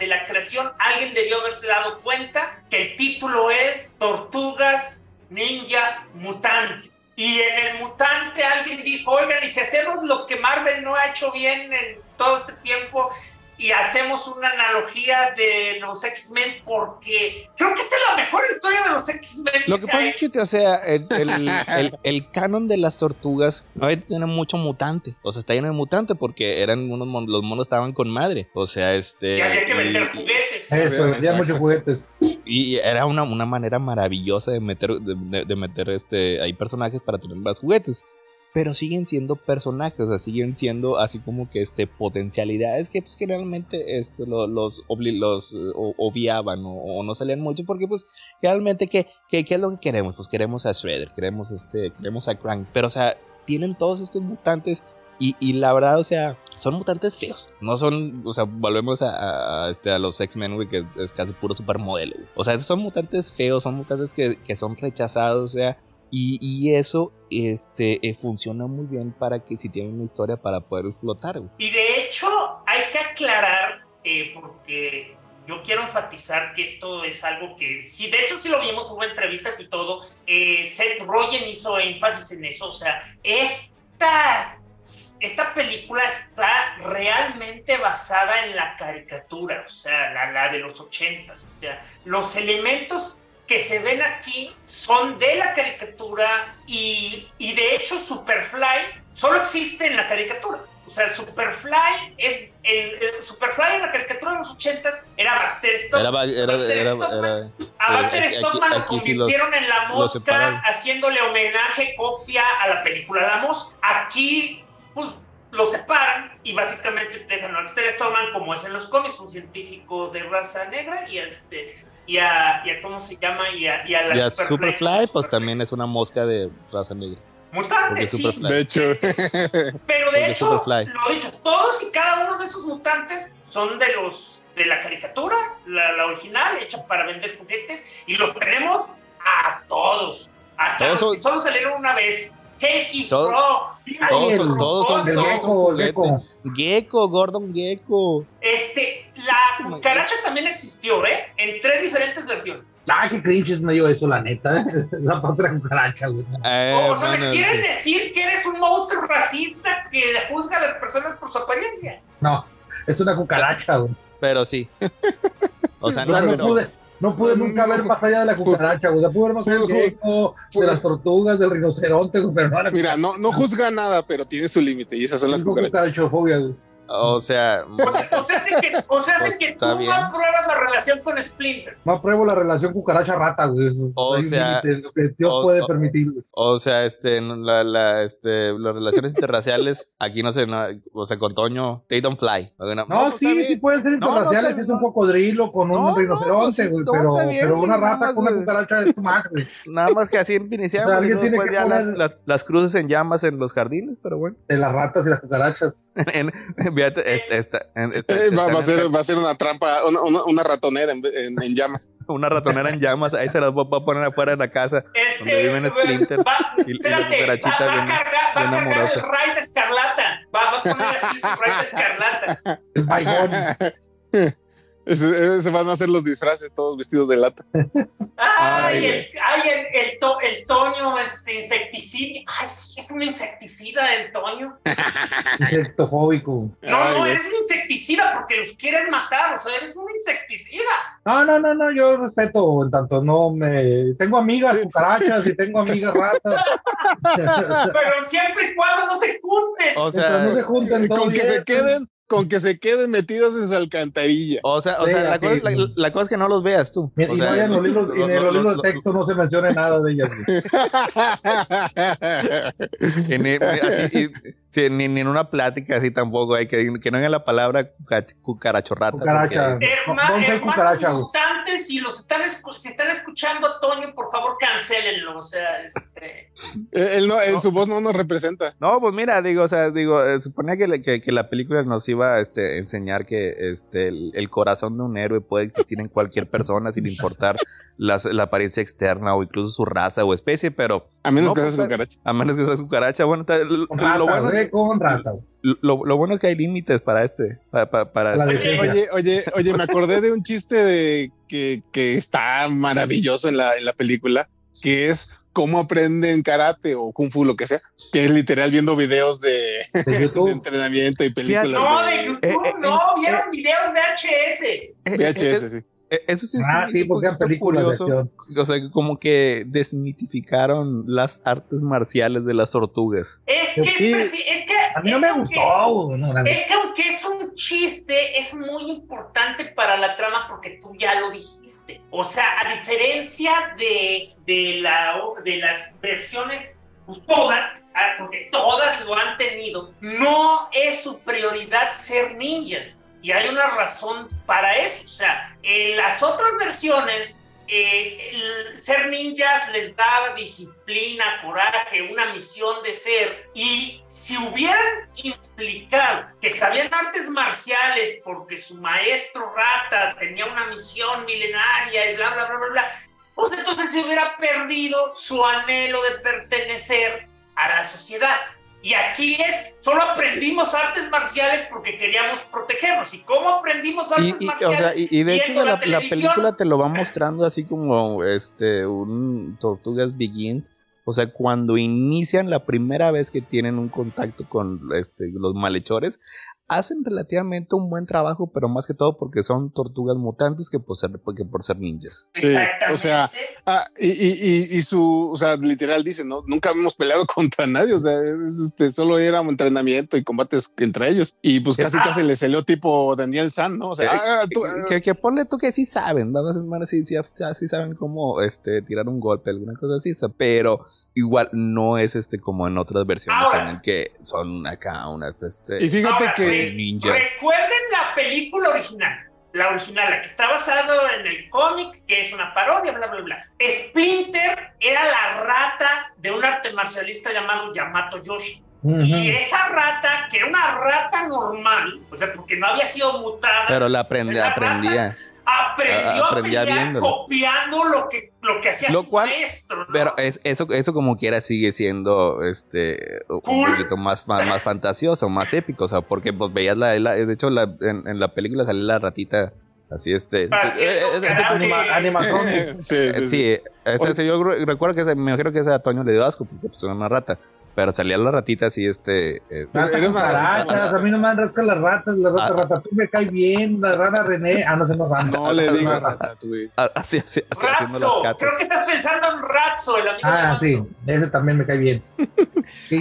la creación alguien debió haberse dado cuenta que el título es Tortugas Ninja Mutantes. Y en el mutante alguien dijo, oigan, y si hacemos lo que Marvel no ha hecho bien en todo este tiempo, y hacemos una analogía de los X-Men porque creo que esta es la mejor historia de los X-Men. Lo que, pasa es que, o sea, el, el, canon de las tortugas no tiene mucho mutante. O sea, está lleno de mutante porque eran unos los monos estaban con madre. O sea, este. Y había que meter juguetes. Eso, había muchos juguetes. Y era una, una manera maravillosa de meter, de, de meter este, ahí personajes para tener más juguetes pero siguen siendo personajes, o sea, siguen siendo así como que este, potencialidades que pues generalmente este, los, los, los eh, obviaban o, no salían mucho porque pues realmente ¿qué, ¿qué, qué, es lo que queremos? Pues queremos a Shredder, queremos, este, queremos a Crank, pero o sea, tienen todos estos mutantes y, y, la verdad, o sea, son mutantes feos. No son, o sea, volvemos a, este, a los X-Men, güey, que es casi puro supermodelo. O sea, son mutantes feos, son mutantes que, que son rechazados, o sea, y, eso este, eh, funciona muy bien para que si tienen una historia para poder explotar. Y de hecho, hay que aclarar, eh, porque yo quiero enfatizar que esto es algo que, sí, de hecho sí lo vimos, hubo entrevistas y todo, eh, Seth Rogen hizo énfasis en eso, o sea, esta, esta película está realmente basada en la caricatura, o sea, la, la de los ochentas, o sea, los elementos que se ven aquí son de la caricatura y, y de hecho Superfly solo existe en la caricatura. O sea, Superfly es. El, el Superfly en la caricatura de los 80 era Buster Stockman. Era, era, Buster era, Stockman. A Buster Stockman lo sí los- convirtieron en la mosca, haciéndole homenaje, copia a la película La Mosca. Aquí, pues, lo separan y básicamente dejan a Buster Stockman, como es en los cómics, un científico de raza negra, y a este. Y a, y a ¿cómo se llama? Y a, y a la Y a Superfly, Superfly, pues Superfly. también es una mosca de raza negra. Mutantes, sí. Superfly. De hecho, Pero Porque de hecho, Superfly. lo dicho, todos y cada uno de esos mutantes son de los de la caricatura, la, la original, hecha para vender juguetes, y los tenemos a todos. Hasta Todos los que son- solo salieron una vez. Cakey, Todos- Pro, Todos el- son, todos son, todos son gecko, juguetes. Gordon Gecko. Este, la cucaracha también existió, ¿eh? En tres diferentes versiones. Ah, qué cringe es medio eso, la neta. ¿eh? Esa la cucaracha, güey. Eh, o sea, bueno, ¿me quieres sí. decir que eres un monstruo racista que juzga a las personas por su apariencia? No, es una cucaracha, güey. Pero sí. O sea, O sea, no, no, no pude nunca ver más allá de la cucaracha, güey. O sea, pude ver más allá del de las tortugas, del rinoceronte, güey, pero no mira, no, no juzga nada, pero tiene su límite y esas son las cucarachas. cucarachofobia, güey. O sea, O sea, o sea, que, o sea, Pues, que tú bien. no apruebas la relación con Splinter. No apruebo la relación cucaracha-rata, güey. Eso- O sea, límite en lo que Dios o- puede o- permitir, güey. o sea, este, la, la, este, las relaciones interraciales, aquí no sé, no, o sea, con Toño, they don't fly. No, sí, bien. sí pueden ser No, no, interraciales, es un cocodrilo con No, un no, rinoceronte, pues güey, pero, pero una rata con una cucaracha es tu madre, güey. Nada más que así iniciamos O sea, y alguien tiene que ya las, poner- las, las cruces en llamas en los jardines, pero bueno. De las ratas y las cucarachas. Esta- Eh, va, va a ser, va a ser una trampa, una, una, una ratonera en, en- en llamas. una ratonera en llamas, ahí se las voy a poner afuera de la casa. Este, Donde viven Splinter va, y- y la espérate, cucarachita va, va bien- cargar, va bien amorosa. el Ray de Escarlata. Va, va a poner así su Ray de Escarlata. El ese van a ser los disfraces, todos vestidos de lata. Ay, Ay, el, ay, el, el, to- el Toño, este insecticida. Ay, es un insecticida el Toño. Insectofóbico. No, Ay, no, eres un insecticida porque los quieren matar. O sea, eres un insecticida. No, no, no, no, yo respeto en tanto no me... Tengo amigas cucarachas y tengo amigas ratas. Pero siempre y cuando no se junten. O Mientras no se sea, junten Con que bien. se queden, con que se queden metidos en su alcantarilla. o sea, o Sí, sea, la, cosa, la, la cosa es que no los veas tú. Y O no sea, hay en los libros, y en lo- los libros lo- de texto no se menciona nada de ellas. ni, ni- así, y- sí, ni- ni en una plática así tampoco hay que, que no haya la palabra cuca- cucarachorrata. Cucaracha. porque- Herma- ¿Dónde hay hermanos mutantes, si los están, escu- si están escuchando a Toño, por favor, cancelenlo. O sea, este. Él no, en No. su voz no nos representa. No, pues mira, digo, o sea, digo, eh, suponía que, la- que, que la película nos iba a este, enseñar que este, el, el corazón de un héroe puede existir en cualquier persona sin importar las- la apariencia externa o incluso su raza o especie, pero A menos No, que pues, seas cucaracha. a menos que seas cucaracha, bueno, ta- lo, lo bueno es con rata. lo, lo bueno es que hay límites para este, para, para, para este-. Oye, oye, oye, me acordé de un chiste de que, que está maravilloso en la, en la película, que es cómo aprenden karate o kung fu, lo que sea, que es literal viendo videos de, De de YouTube. entrenamiento y películas No, de de YouTube, eh, eh, no, es- vieron videos VHS. Eh, eh, VHS, eh, sí. Eh, Eso sí, Ah, sí, sí, es un porque películas curioso. O sea, que como que desmitificaron las artes marciales de las tortugas. Es que, Sí. es que. A mí no me aunque- gustó. no. Es que aunque es un chiste, es muy importante para la trama porque tú ya lo dijiste. O sea, a diferencia de, de, la, de las versiones, pues, todas, ah, porque todas lo han tenido, no es su prioridad ser ninjas. Y hay una razón para eso. O sea, en las otras versiones, eh, ser ninjas les daba disciplina, coraje, una misión de ser. Y si hubieran implicado que sabían artes marciales porque su maestro rata tenía una misión milenaria y bla, bla, bla, bla, bla, pues entonces se hubiera perdido su anhelo de pertenecer a la sociedad. Y aquí es, solo aprendimos artes marciales porque queríamos protegernos. ¿Y cómo aprendimos artes Y, y, o marciales? sea, y, y de hecho la, la la televisión. película te lo va mostrando así como este un Tortugas Begins. O sea, cuando inician la primera vez que tienen un contacto con este, los malhechores, hacen relativamente un buen trabajo, pero más que todo porque son tortugas mutantes que por ser, porque por ser ninjas. Sí, o sea, ah, y, y, y, su, o sea, literal dice, ¿no? Nunca hemos peleado contra nadie, o sea, este, solo era un entrenamiento y combates entre ellos. Y pues casi ah. casi le salió tipo Daniel San, ¿no? O sea, eh, ah, tú, que, que, ponle tú que sí saben, vamos a sí, sí, sí, saben cómo este, tirar un golpe, alguna cosa así, pero igual no es este como en otras versiones en el que son acá una este, y fíjate que Recuerden la película original. La original, la que está basado en el cómic, que es una parodia, bla, bla, bla. Splinter era la rata de un arte marcialista llamado Yamato Yoshi. Y esa rata, que era una rata normal, o sea, porque no había sido mutada. Pero la aprendía, aprendía aprendió a pelear copiando lo que, lo que hacía lo maestro. Pero es, eso, eso como quiera sigue siendo este un poquito más, más, fantasioso, más épico, o sea, porque pues veías la, de hecho la, en, en, la película sale la ratita Así este. Animación. Sí, sí. Ese, yo recuerdo que ese, me imagino que ese a Toño le dio asco porque pues era una rata. Pero salía la ratita así, este. Eh, a mí no me han rascado las ratas. La rata, ah, rata, tú me cae bien. La rana René. Ah, no se nos van. No le digas rata, ah, Así, así, así catas. Creo que estás pensando en Ratso, el amigo Ah, sí. Ese también me cae bien.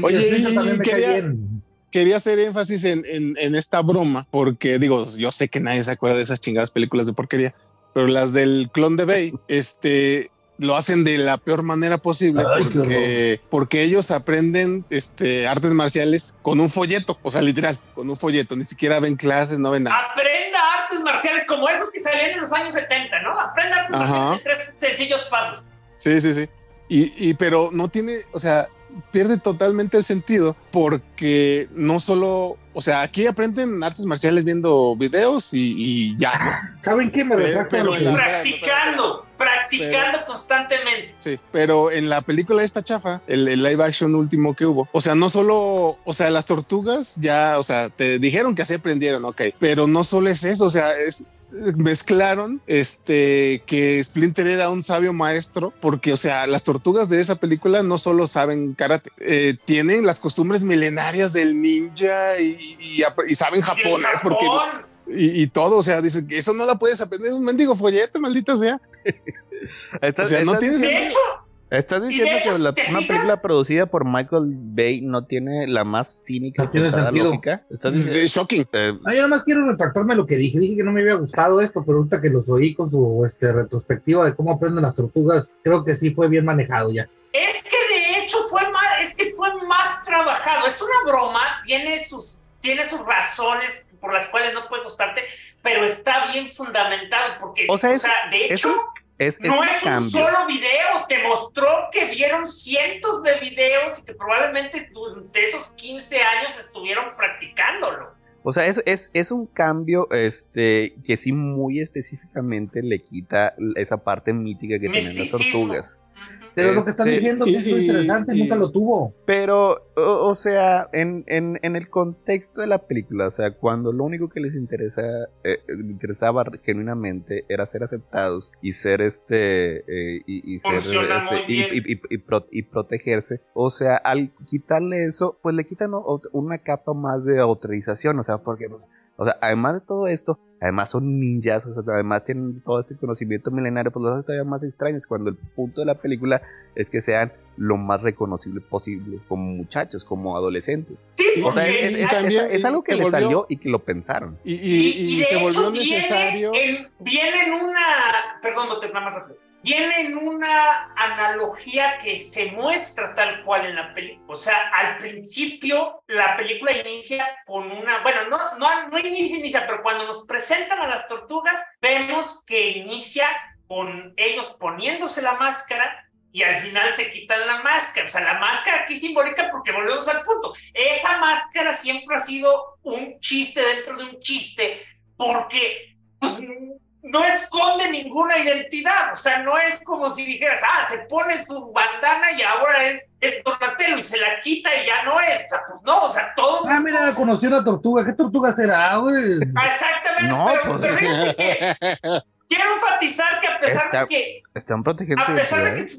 Oye, ese también me cae bien quería hacer énfasis en, en, esta broma, porque digo, yo sé que nadie se acuerda de esas chingadas películas de porquería, pero las del clon de Bay, este, lo hacen de la peor manera posible porque, porque, ellos aprenden este, artes marciales con un folleto, o sea, literal, con un folleto, ni siquiera ven clases, no ven nada. Aprenda artes marciales como esos que salían en los años 70, ¿no? Aprenda artes marciales en tres sencillos pasos. Sí, sí, sí. Y, y, pero no tiene, o sea, pierde totalmente el sentido porque no solo, o sea, aquí aprenden artes marciales viendo videos y, ya. ¿Saben qué me pero, practicando, practicando constantemente. Sí, pero en la película esta chafa, el, el, live action último que hubo, o sea, no solo, o sea, las tortugas ya, o sea, te dijeron que así aprendieron, ok, pero no solo es eso, o sea, es mezclaron este que Splinter era un sabio maestro porque o sea las tortugas de esa película no solo saben karate eh, tienen las costumbres milenarias del ninja y, saben japonés porque y, todo o sea dicen que eso no la puedes aprender un mendigo folleto maldita sea. O sea no tienes ¿Estás diciendo que una película producida por Michael Bay no tiene la más fínica no lógica? ¿Estás diciendo? shocking. Eh, yo nada más quiero retractarme lo que dije. Dije que no me había gustado esto, pero ahorita que los oí con su este, retrospectiva de cómo aprenden las tortugas, creo que sí fue bien manejado ya. Es que de hecho fue más, es que fue más trabajado. Es una broma, tiene sus, tiene sus razones por las cuales no puede gustarte, pero está bien fundamentado porque, o sea, de hecho no es un, solo video, te mostró que vieron cientos de videos y que probablemente durante esos 15 años estuvieron practicándolo. O sea, es, es, es, un cambio este, que sí muy específicamente le quita esa parte mítica que tienen las tortugas. Pero lo que están este, diciendo que es muy interesante, nunca lo tuvo. Pero, o, sea, en, en, en, el contexto de la película, o sea, cuando lo único que les interesa, eh, interesaba genuinamente era ser aceptados y ser este, eh, y, ser, este, y, y, protegerse, o sea, al quitarle eso, pues le quitan una capa más de autorización, o sea, porque, pues, o sea, además de todo esto, además son ninjas, o sea, además tienen todo este conocimiento milenario, pues lo hace todavía más extraños cuando el punto de la película es que sean lo más reconocible posible como muchachos, como adolescentes. Sí, o sea, es, algo que le salió y que lo pensaron. Y, se volvió necesario. Viene en, una. Perdón, más rápido tienen una analogía que se muestra tal cual en la película. O sea, al principio la película inicia con una, bueno, no, no, no inicia, inicia, pero cuando nos presentan a las tortugas, vemos que inicia con ellos poniéndose la máscara y al final se quitan la máscara. O sea, la máscara aquí simbólica porque volvemos al punto. Esa máscara siempre ha sido un chiste dentro de un chiste porque pues, no esconde ninguna identidad, o sea, no es como si dijeras, ah, se pone su bandana y ahora es, es Donatello y se la quita y ya no es, pues no, o sea, todo... Ah, mira, conoció una tortuga, ¿qué tortuga será, güey? Ah, exactamente, no, pero, pues... que quiero enfatizar que a pesar de que... Están protegiendo a pesar de que,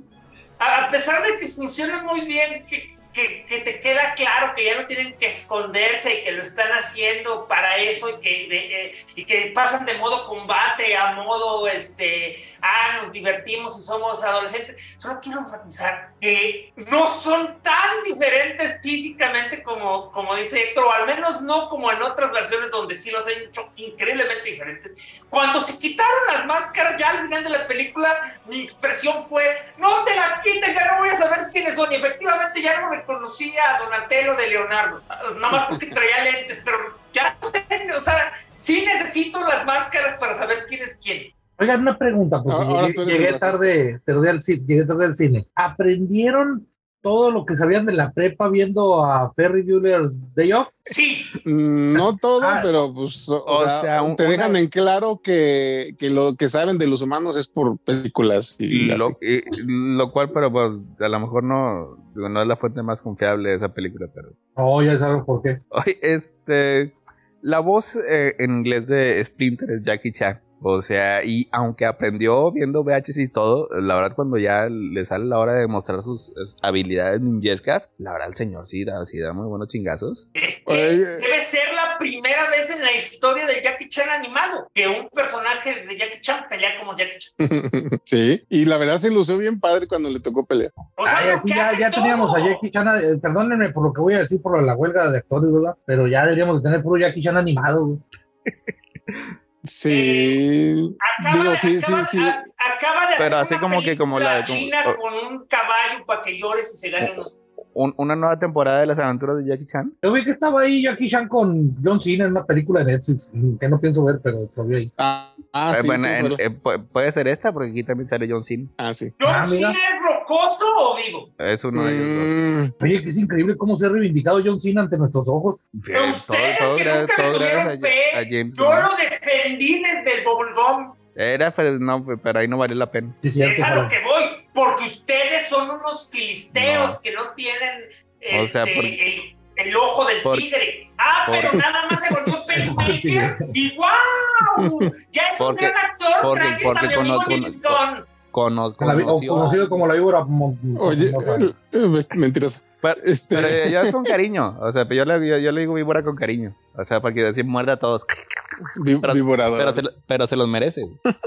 a pesar de que funciona muy bien, que que, que te queda claro que ya no tienen que esconderse y que lo están haciendo para eso y que, de- eh, y que pasan de modo combate a modo, este, ah, nos divertimos y somos adolescentes. Solo quiero enfatizar que no son tan diferentes físicamente como, como dice Héctor, o al menos no como en otras versiones donde sí los han hecho increíblemente diferentes. Cuando se quitaron las máscaras ya al final de la película, mi expresión fue, no te la quites, ya no voy a saber quién es Don. Y efectivamente ya no reconocía a Donatello de Leonardo, nada más porque traía lentes, pero ya no sé, o sea, sí necesito las máscaras para saber quién es quién. Oigan, una pregunta, porque Ahora- ahora llegué, eres llegué tarde, tarde al llegué tarde al cine. ¿Aprendieron todo lo que sabían de la prepa viendo a Ferry Bueller's Day Off? Sí, Mm, No todo, Ah. pero pues, o, O sea, sea, un- te dejan una- en claro que, que lo que saben de los humanos es por películas y, Y lo, y- lo cual, pero pues, a lo mejor no, digo, no es la fuente más confiable de esa película, pero. Oh, ya saben por qué. Oye, este. La voz eh, en inglés de Splinter es Jackie Chan. O sea, y aunque aprendió viendo VHS y todo, la verdad, cuando ya le sale la hora de mostrar sus eh, habilidades ninjescas, la verdad, el señor sí da, sí da muy buenos chingazos. es que Oye. debe ser la primera vez en la historia de Jackie Chan animado que un personaje de Jackie Chan pelea como Jackie Chan. sí, y la verdad se lució bien padre cuando le tocó pelear. O sea, Ay, que ya, teníamos a. Jackie Chan, eh, perdónenme por lo que voy a decir por la huelga de actores, ¿verdad? Pero ya deberíamos de tener puro Jackie Chan animado. güey. Sí, Acaba, digo, de- sí, sí, acaba- sí. a- acaba de Pero hacer así una como que como la- como- china con un caballo para que llores y se gane unos. Un- una nueva temporada de las aventuras de Jackie Chan. Yo vi que estaba ahí Jackie Chan con John Cena en una película de Netflix, que no pienso ver, pero lo vi ahí. Ah, ah, Eh, sí, bueno, sí, en- eh, pu- puede ser esta, porque aquí también sale John Cena. ah, sí. ¿John Ah. Cena es rocoso o vivo? Es uno de ellos dos. Mm, Oye, que es increíble cómo se ha reivindicado John Cena ante nuestros ojos. Pero ustedes que gra- nunca le todo tuvieron gracias a, fe, a James Yo lo defendí desde el Bubblegum. Era, no, pero ahí no valió la pena. Sí, cierto, Es a pero- lo que voy, porque ustedes son unos filisteos No. que no tienen O sea, este, por- el, el ojo del por- tigre. Ah, por- pero nada más se volvió pacemaker y wow, ya es Porque- un gran actor porque- gracias porque a mi amigo conozco- James Gunn. Conos- la vi- o conoció. conocido como la víbora. Oye, eh, eh, es mentiroso. Pero, Este, pero yo es con cariño. O sea, pero yo le, yo, yo le digo víbora con cariño. O sea, porque así muerde a todos. pero- se, lo- pero se los merece.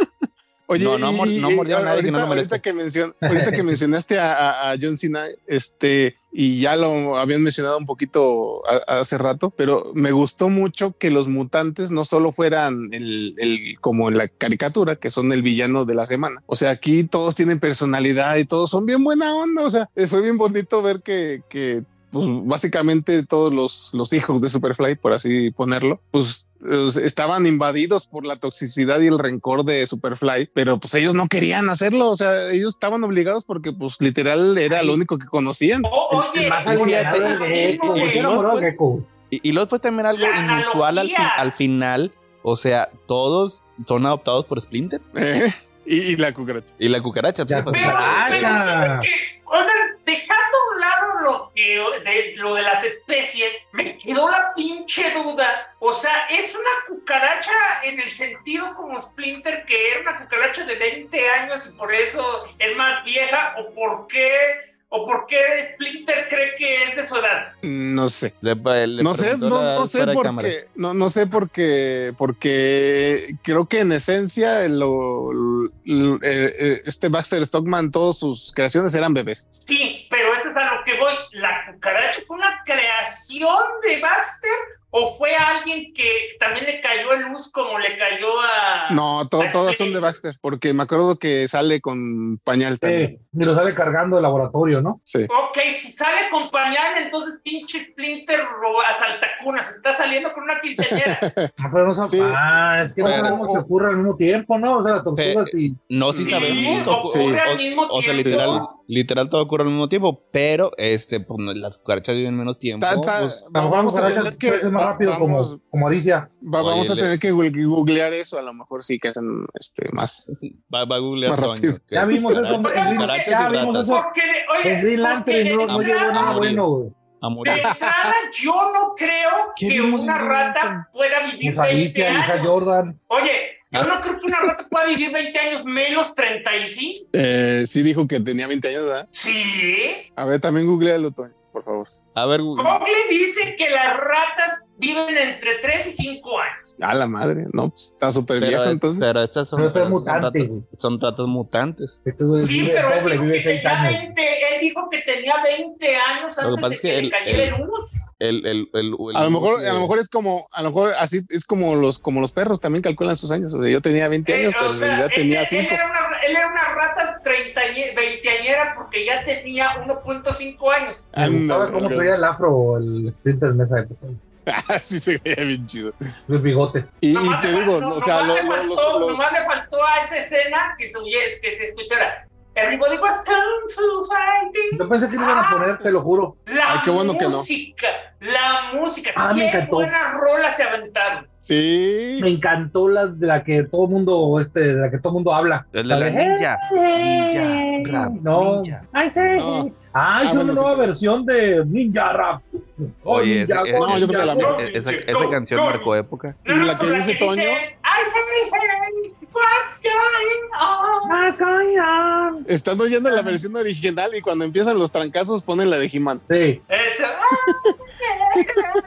Oye, No, no y- no mordió a nadie que no lo ahorita- ahorita que, mencion- ahorita que mencionaste a, a- a John Cena, este, y ya lo habían mencionado un poquito a- hace rato, pero me gustó mucho que los mutantes no solo fueran el, el- como en la caricatura, que son el villano de la semana. O sea, aquí todos tienen personalidad y todos son bien buena onda. O sea, fue bien bonito ver que, que pues básicamente todos los, los hijos de Superfly, por así ponerlo, pues eh, estaban invadidos por la toxicidad y el rencor de Superfly, pero pues ellos no querían hacerlo, o sea, ellos estaban obligados porque pues literal era lo único que conocían. Oye, y fíjate, alienado lo de y- Gecko, mismo y- ¿por que- qué y luego, pues, también algo La inusual al, fin- analogía. al final. O sea, todos son adoptados por Splinter. ¿eh? Y, y la cucaracha. Y la cucaracha. pues, Pero, dejando a un lado lo, que, de, lo de las especies, me quedó la pinche duda. O sea, ¿es una cucaracha en el sentido como Splinter que era una cucaracha de 20 años y por eso es más vieja? ¿O por qué, o por qué Splinter cree que es de su edad? No sé. le- le No sé, no, no sé fuera de por cámara. qué, no, no sé por qué, porque creo que en esencia lo, lo- eh, eh, este Baxter Stockman, todas sus creaciones eran bebés. Sí, pero esto es a lo que voy. ¿La cucaracha fue una creación de Baxter? ¿O fue alguien que también le cayó en luz como le cayó a... No, to- Ah, todas sí. son de Baxter, porque me acuerdo que sale con pañal también. Sí, y lo sale cargando el laboratorio, ¿no? Sí. Ok, si sale con pañal, entonces pinche Splinter roba saltacunas, está saliendo con una quinceañera. Ah, pero no sab- Sí. ah, es que no sabemos que ocurre al mismo tiempo, ¿no? O sea, la tortuga sí. No, sí, Sí, sabemos. O, ocurre o- al mismo o sea, tiempo. literal, literal todo ocurre al mismo tiempo. Pero este, pues, las cucarachas viven menos tiempo. Ta- ta- pues, A vamos a tener que, rápido vamos, como, como Aricia. va- Oye, vamos a le- tener que googlear eso, a lo mejor sí que hacen este, más. va, va a googlear Más Toño, Ya vimos eso ya vimos eso. Porque, oye, En Green Lantern no, de no llegó entrada- nada bueno, güey. De entrada, yo no creo ¿Qué que una rata pueda vivir Pues 20 Alicia, hija años. Jordan. Oye, yo Ah. no creo que una rata pueda vivir 20 años menos 35. Eh, sí dijo que tenía 20 años, ¿verdad? Sí. A ver, también googlealo, Toño, por favor. favor. A ver, Google. Google dice que las ratas viven entre 3 y 5 años. A la madre, no, pues está súper pero, viejo entonces. pero estas son, Pero este es son mutante, ratas, güey. son ratas mutantes. Este Sí, vive pero él doble, dijo, que tenía años. 20, él dijo que tenía 20 años Lo que antes pasa de que, le el- cayera el- el luz. El, el, el, el- A lo mejor, el- a lo mejor es como, a lo mejor así es como los, como los perros también calculan sus años. O sea, yo tenía 20 Eh, años, pero en realidad él, tenía él 5. era una, él era una rata 30, 20 porque ya tenía 1.5 años. Me gustaba cómo traía el afro el Splinter en esa época. Así se veía bien chido. El bigote. Y, Nomás te le digo, faltó- o sea, nomás lo- le faltó, los, los- nomás le faltó a esa escena que se, oye- que se escuchara. Everybody was kung fu fighting. Yo pensé que lo iban a poner, te lo juro. La Ay, qué bueno que no. música, la música. Ah, me qué encantó. buenas rolas se aventaron. Sí. Me encantó la de la que todo mundo, este, de la que todo mundo habla. El de la de, ninja. "Hey". Ninja, rap, No. ninja. Ay, sí. No. Ah, es Ah, una bueno, nueva sí, claro. versión de Ninja Rap. Oh, Oye, ese- no, yo creo que la Ninja, mejor- esa, esa, Go, esa canción go. marcó época. Y la que dice Toño. What's going on? What's going on? Están oyendo la versión original y cuando empiezan los trancazos ponen la de He-Man. Sí. Eso.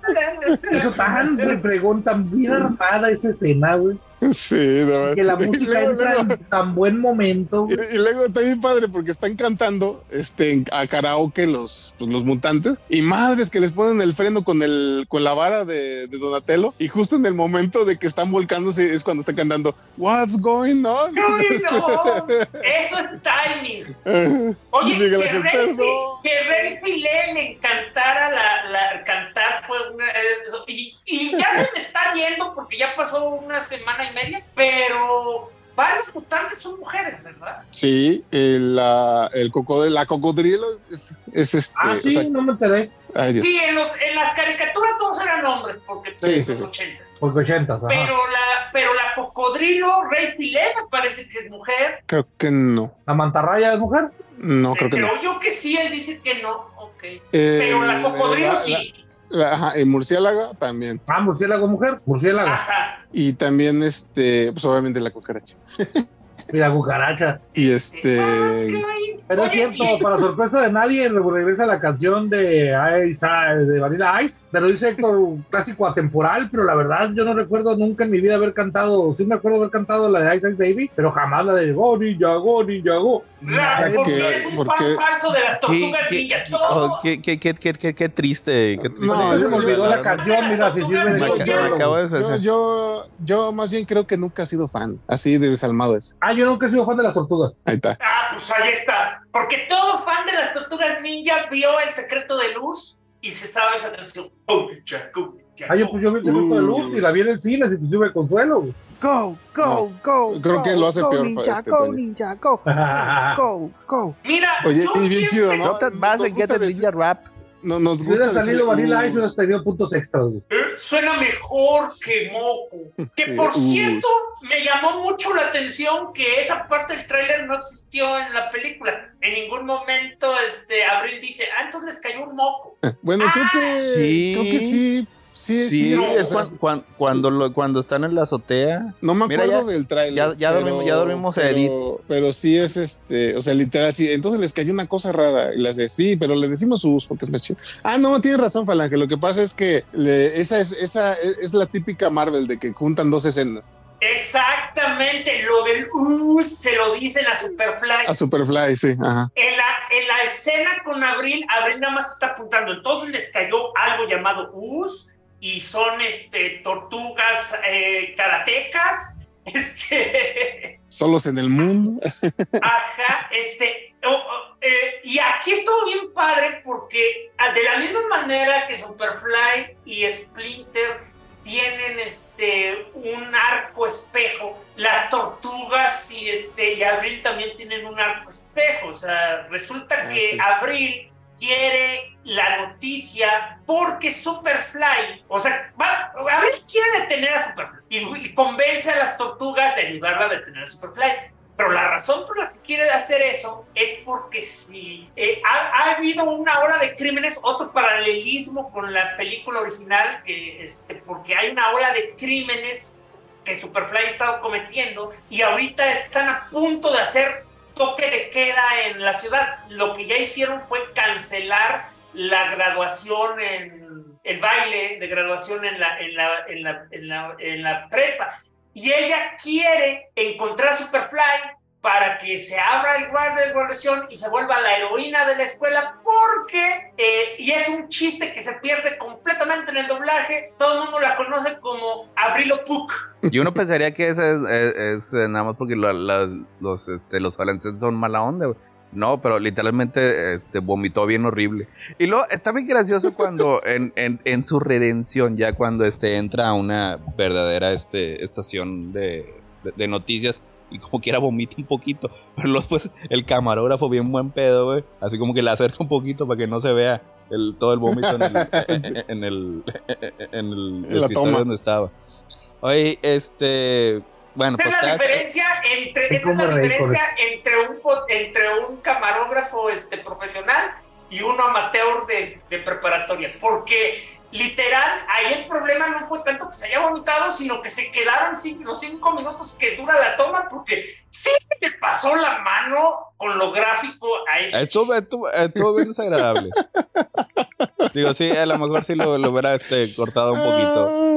Eso tan me preguntan bien armada esa escena, güey. Sí, de verdad. Que la música luego- entra luego- en tan buen momento. Y, luego está bien padre porque están cantando este, a karaoke los, pues, los mutantes y madres que les ponen el freno con, el, con la vara de, de Donatello y justo en el momento de que están volcándose es cuando están cantando What's going on? Uy, no. Eso es timing. Oye, que perdón. que Rey Filé le encantara la, la- cantar fue Y, y ya se me está viendo porque ya pasó una semana y media, pero varios mutantes son mujeres, ¿verdad? Sí, el, la, el cocodrilo, la cocodrilo es, es este. Ah, o sí, sea, no me enteré. ay. Sí, en, los, en las caricaturas todos eran hombres porque Sí, sí, los sí. ochentas. Porque ochentas, ajá. Pero la, pero la cocodrilo Rey Filé me parece que es mujer. Creo que no. ¿La mantarraya es mujer? No, creo que no. Creo yo que sí, él dice que no. Ok. Eh, Pero la cocodrilo la- sí. la- ajá, el murciélago también. Ah, murciélago mujer. Murciélago. Ajá. Y también, este, pues obviamente la cucaracha. Mira, cucaracha. Y este. Pero es cierto, y- para sorpresa de nadie, regresa la canción de Ice, ah, de Vanilla Ice. Pero dice Héctor, clásico atemporal, pero la verdad yo no recuerdo nunca en mi vida haber cantado, sí me acuerdo haber cantado la de Ice Ice Baby, pero jamás la de Go Ninja, Go Ninja, Go. La- Es porque que- es un porque- fan falso de las ¿Qué, tortugas qué, qué- oh, qué- qué- qué- qué- qué- qué triste, qué triste. No, se me olvidó la canción, mira, si sirve yo, yo más bien creo que nunca he sido fan. Así de desalmado es. Ah, yo nunca he sido fan de las tortugas. Ahí está. Ah, pues ahí está. Porque todo fan de las tortugas ninja vio el secreto de luz y se sabe esa canción. Ah, yo pues yo vi el secreto de luz y la vi en el cine, si te sube consuelo. Go, go, go. Creo go, que lo hace go, peor, Ninja, este, go, ninja, go. Go, go. Mira, Oye, y bien chido, ¿no? Nos and get ninja rap. No, nos Si gusta hubiera salido Vanilla Ice, hubieras tenido puntos extras. güey. Eh, Suena mejor que Moco. Que Sí, por us. cierto, me llamó mucho la atención que esa parte del tráiler no existió en la película. En ningún momento este, Abril dice, ah, entonces les cayó un moco. Bueno, creo que Sí. creo que sí. Sí, Sí, sí, no, es cuando, lo- cuando están en la azotea. No me Mira, acuerdo ya- del tráiler. ya- ya pero- dormimos- ya dormimos a pero- Edith. Pero sí es este, o sea, literal, sí. Entonces les cayó una cosa rara y las de sí, pero le decimos sus porque es más chido. Ah, no, tienes razón, Falange. Lo que pasa es que le- esa es, esa es, es la típica Marvel de que juntan dos escenas. Exactamente, lo del uh, se lo dicen a Superfly. A Superfly, sí, ajá. En la, en la escena con Abril, Abril nada más está apuntando. Entonces les cayó algo llamado US y son este, tortugas eh, karatecas. Este, Solos en el mundo. ajá, este. oh, oh, eh, y aquí estuvo bien padre porque ah, de la misma manera que Superfly y Splinter tienen este un arco espejo, las tortugas y este y Abril también tienen un arco espejo. O sea, resulta Ah, que sí. Abril quiere la noticia porque Superfly, o sea, va, Abril quiere detener a Superfly y, y convence a las tortugas de ayudarla a detener a Superfly. Pero la razón por la que quiere hacer eso es porque si eh, ha, ha habido una ola de crímenes, otro paralelismo con la película original, que este, porque hay una ola de crímenes que Superfly ha estado cometiendo y ahorita están a punto de hacer toque de queda en la ciudad. Lo que ya hicieron fue cancelar la graduación en el baile de graduación en la, en la, en la, en la, en la prepa. Y ella quiere encontrar Superfly para que se abra el guardia de graduación y se vuelva la heroína de la escuela porque, eh, y es un chiste que se pierde completamente en el doblaje, todo el mundo la conoce como Abrilo Puck. Y uno pensaría que ese es, es- es, eh, nada más porque las- los, este, los valencianos son mala onda. No, pero literalmente este, vomitó bien horrible. Y luego está bien gracioso cuando en, en, en su redención, ya cuando este, entra a una verdadera este, estación de, de- de noticias y como quiera vomita un poquito. Pero luego pues el camarógrafo bien buen pedo, güey. Así como que le acerca un poquito para que no se vea el, todo el vómito en el, en, en el, en el escritorio toma. donde estaba. Oye, este... Bueno, pues es la diferencia entre, esa es ¿Cómo la diferencia entre un, entre un camarógrafo este, profesional y uno amateur de, de preparatoria. Porque literal, ahí el problema no fue tanto que se haya vomitado, sino que se quedaron los cinco minutos que dura la toma, porque sí se le pasó la mano con lo gráfico a ese Estuvo, chiste. estuvo, estuvo bien desagradable. Digo, sí, a lo mejor sí lo, lo hubiera este, cortado un poquito.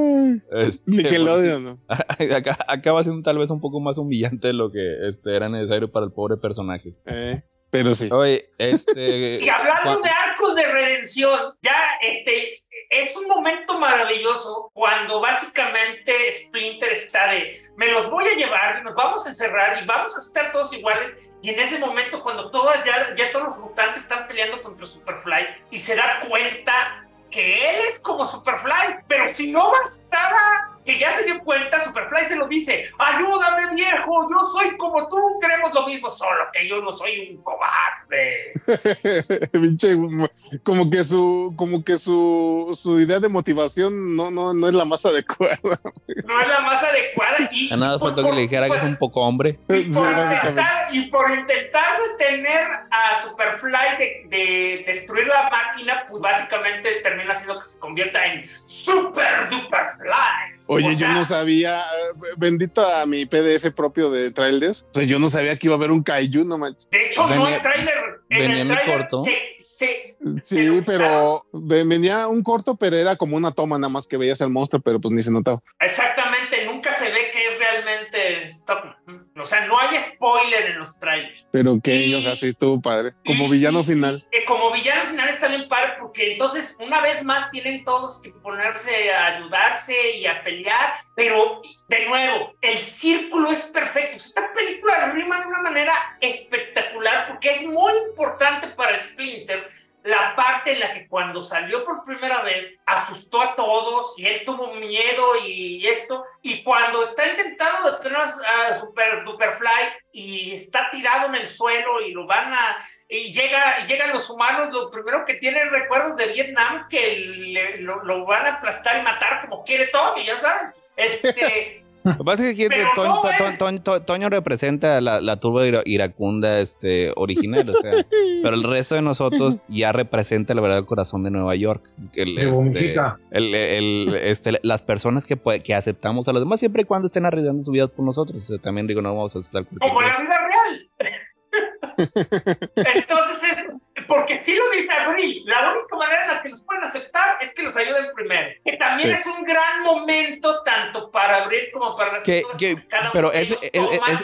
Este, Nickelodeon, ¿no? Acá, acaba siendo tal vez un poco más humillante de lo que este, era necesario para el pobre personaje. Eh, pero sí. Oye, este. Y hablando Juan- de arcos de redención, ya este es un momento maravilloso cuando básicamente Splinter está de me los voy a llevar nos vamos a encerrar y vamos a estar todos iguales. Y en ese momento, cuando todas ya, ya todos los mutantes están peleando contra Superfly y se da cuenta que él es como Superfly, pero si no bastaba que ya se dio cuenta, Superfly se lo dice, ayúdame viejo, yo soy como tú, queremos lo mismo, solo que yo no soy un cobarde. Como que su, como que su, su idea de motivación no, no, no es la más adecuada. no es la más adecuada. Y, A nada pues, faltó que por- le dijera que pues, es un poco hombre. y por, intentar, y por intentar detener a Superfly de, de destruir la máquina, pues básicamente termina haciendo que se convierta en Super Duper Fly. Oye, O yo no sabía, bendito a mi PDF propio de trailers, o sea, yo no sabía que iba a haber un kaiju, no manches. De hecho, no el trailer. En venía el trailer corto. se, se, Sí, pero ve- venía un corto, pero era como una toma nada más que veías al monstruo, pero pues ni se notaba. Exactamente, nunca se ve que es realmente stop. O sea, no hay spoiler en los trailers. Pero que, Y- o sea, sí estuvo padre. Como Y- villano y- final. eh, como villano final está bien padre porque entonces una vez más tienen todos que ponerse a ayudarse y a pelear, pero de nuevo, el círculo es perfecto. Esta película la rima de una manera espectacular porque es muy importante para Splinter la parte en la que cuando salió por primera vez asustó a todos y él tuvo miedo y esto y cuando está intentando detener a Super Duperfly y está tirado en el suelo y lo van a y llega llegan los humanos lo primero que tiene es recuerdos de Vietnam que lo, lo van a aplastar y matar como quiere Tony ya saben. Este Lo que pasa es que Toño, no To- To- es- Toño- To- Toño representa la, la turba ira- iracunda este, original, o sea, pero el resto de nosotros ya representa la verdad el corazón de Nueva York. El, De este, el- el- este, las personas que, que aceptamos a los demás siempre y cuando estén arriesgando su vida por nosotros. O sea, también digo, no vamos a aceptar como la vida real. Entonces es porque si lo dice Abril, la única manera en la que los pueden aceptar es que los ayuden primero. Que también Sí. es un gran momento tanto para Abril como para las Que, cada pero ese, es-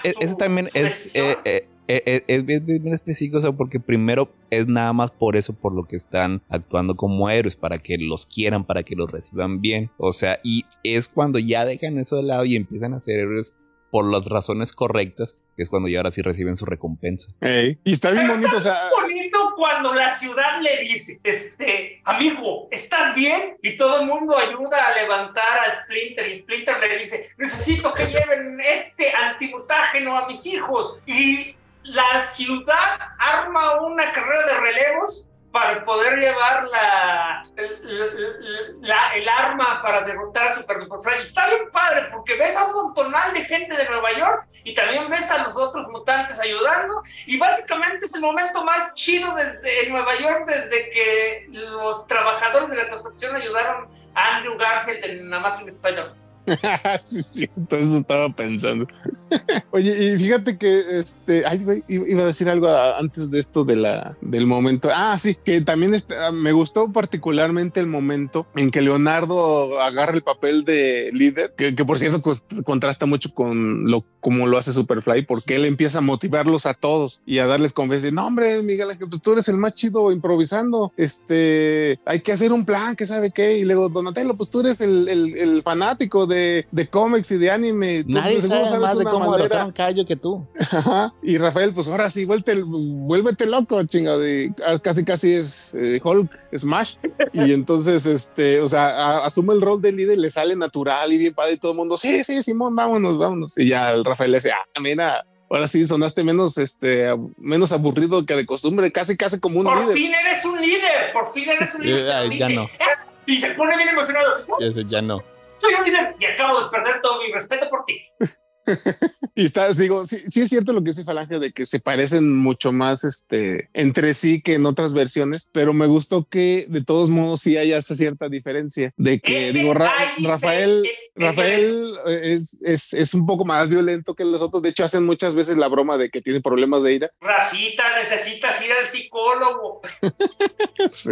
es- es- también es, eh, eh, eh, es bien específico, o sea, porque primero es nada más por eso, por lo que están actuando como héroes, para que los quieran, para que los reciban bien. O sea, y es cuando ya dejan eso de lado y empiezan a ser héroes por las razones correctas, que es cuando ya ahora sí reciben su recompensa. Ey, Y está bien bonito, o sea, bonito cuando la ciudad le dice, este, amigo, ¿estás bien? Y todo el mundo ayuda a levantar a Splinter y Splinter le dice, necesito que lleven este antimutágeno a mis hijos. Y la ciudad arma una carrera de relevos para poder llevar la, el, arma para derrotar a Super Duperfly. Y Está bien padre porque ves a un montonal de gente de Nueva York y también ves a los otros mutantes ayudando y básicamente es el momento más chido desde Nueva York desde que los trabajadores de la construcción ayudaron a Andrew Garfield en Amazing Spider-Man. sí, sí, entonces estaba pensando. Oye, y fíjate que este, ay, iba a decir algo antes de esto de del momento. Ah, sí, que también este, me gustó particularmente el momento en que Leonardo agarra el papel de líder, que, por cierto contrasta mucho con lo como lo hace Superfly, porque él empieza a motivarlos a todos y a darles confianza. No, hombre, Miguel Ángel, pues tú eres el más chido improvisando. Este, hay que hacer un plan, que sabe qué. Y luego, Donatello, pues tú eres el, el, fanático de, de, cómics y de anime. Nadie sabe más de cómo derrotar un callo que tú. Y Rafael, pues ahora sí, vuélvete, vuélvete loco, chingado. casi, casi es eh, Hulk, Smash. Y entonces, este, o sea, asume el rol de líder, le sale natural y bien padre y todo el mundo, sí, sí, Simón, vámonos, vámonos. Y ya el Rafael le dice, ah, mira, ahora sí sonaste menos, este, menos aburrido que de costumbre, casi, casi como un líder. Por fin eres un líder, por fin eres un líder. ya no. Ah", y se pone bien emocionado. ya no. Soy un líder y acabo de perder todo mi respeto por ti. y estás, digo, sí, sí, es cierto lo que dice Falange de que se parecen mucho más este, entre sí que en otras versiones, pero me gustó que de todos modos sí haya esa cierta diferencia de que, digo, Rafael, Rafael es, es, es, un poco más violento que los otros. De hecho, hacen muchas veces la broma de que tiene problemas de ira. Rafita, necesitas ir al psicólogo. sí.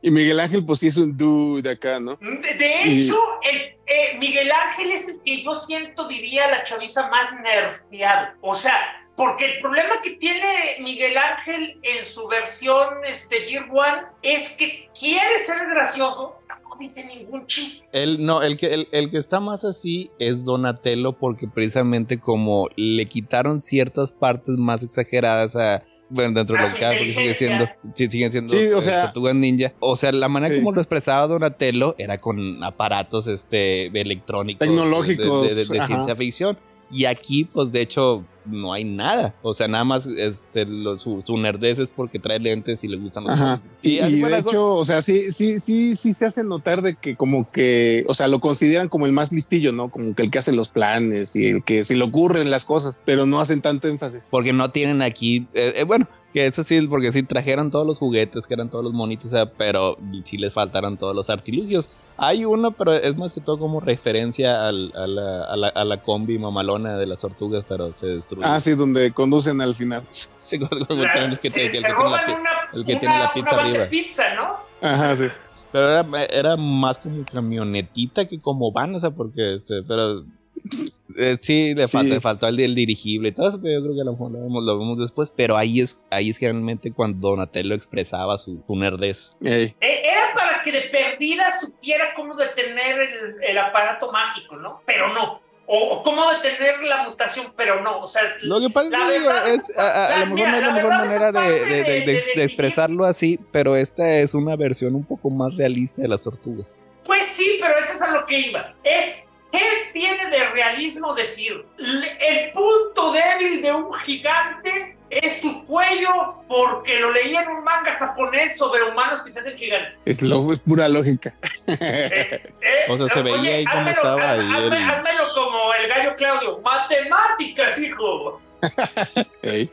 Y Miguel Ángel, pues sí es un dude acá, ¿no? De hecho, el, eh, Miguel Ángel es el que yo siento, diría, la chaviza más nerfeado. O sea, porque el problema que tiene Miguel Ángel en su versión este, Year One es que quiere ser gracioso, dice ningún chiste. El, no, el que, el, que está más así es Donatello porque precisamente como le quitaron ciertas partes más exageradas a... Bueno, dentro de lo que porque sigue siendo, siguen siendo sí, o sea, tortugas ninja. O sea, la manera como lo expresaba Donatello era con aparatos este, electrónicos. Tecnológicos. de ciencia ficción. Y aquí, pues de hecho, no hay nada. O sea, nada más este, su, su, nerdez es porque trae lentes y le gustan los Ajá. Y, de hecho, o sea, sí, sí, sí, sí se hace notar de que como que, o sea, lo consideran como el más listillo, ¿no? Como que el que hace los planes y el que se le ocurren las cosas, pero no hacen tanto énfasis. Porque no tienen aquí, eh, eh, bueno, que eso sí, porque sí trajeron todos los juguetes, que eran todos los monitos, pero sí les faltaron todos los artilugios. Hay uno, pero es más que todo como referencia al, a, la, a, la, a, la, combi mamalona de las tortugas, pero se destruye. Ah, sí, donde conducen al final. Sí, el que, tiene la, el que tiene la pizza arriba. pizza, ¿no? Ajá, sí. Pero era, era, más como camionetita que como van, o sea, porque, este, pero eh, sí, le, faltó el, el, dirigible y todo eso, pero yo creo que a lo mejor lo vemos, después. Pero ahí es, ahí es generalmente cuando Donatello expresaba su, su nerdez. Eh, era para que de perdida supiera cómo detener el, el aparato mágico, ¿no? Pero no o, cómo detener la mutación, pero no, o sea, lo que pasa es que a, lo mejor no es la, mejor manera de, de, expresarlo así, pero esta es una versión un poco más realista de las tortugas. Pues sí, pero eso es a lo que iba. Es ¿Qué tiene de realismo decir? El punto débil de un gigante es tu cuello porque lo leí en un manga japonés sobre humanos que se hacen gigantes. Es, lo, es pura lógica. Eh, eh, o sea, se veía ahí cómo estaba ahí. Házmelo como el gallo Claudio. Matemáticas, hijo.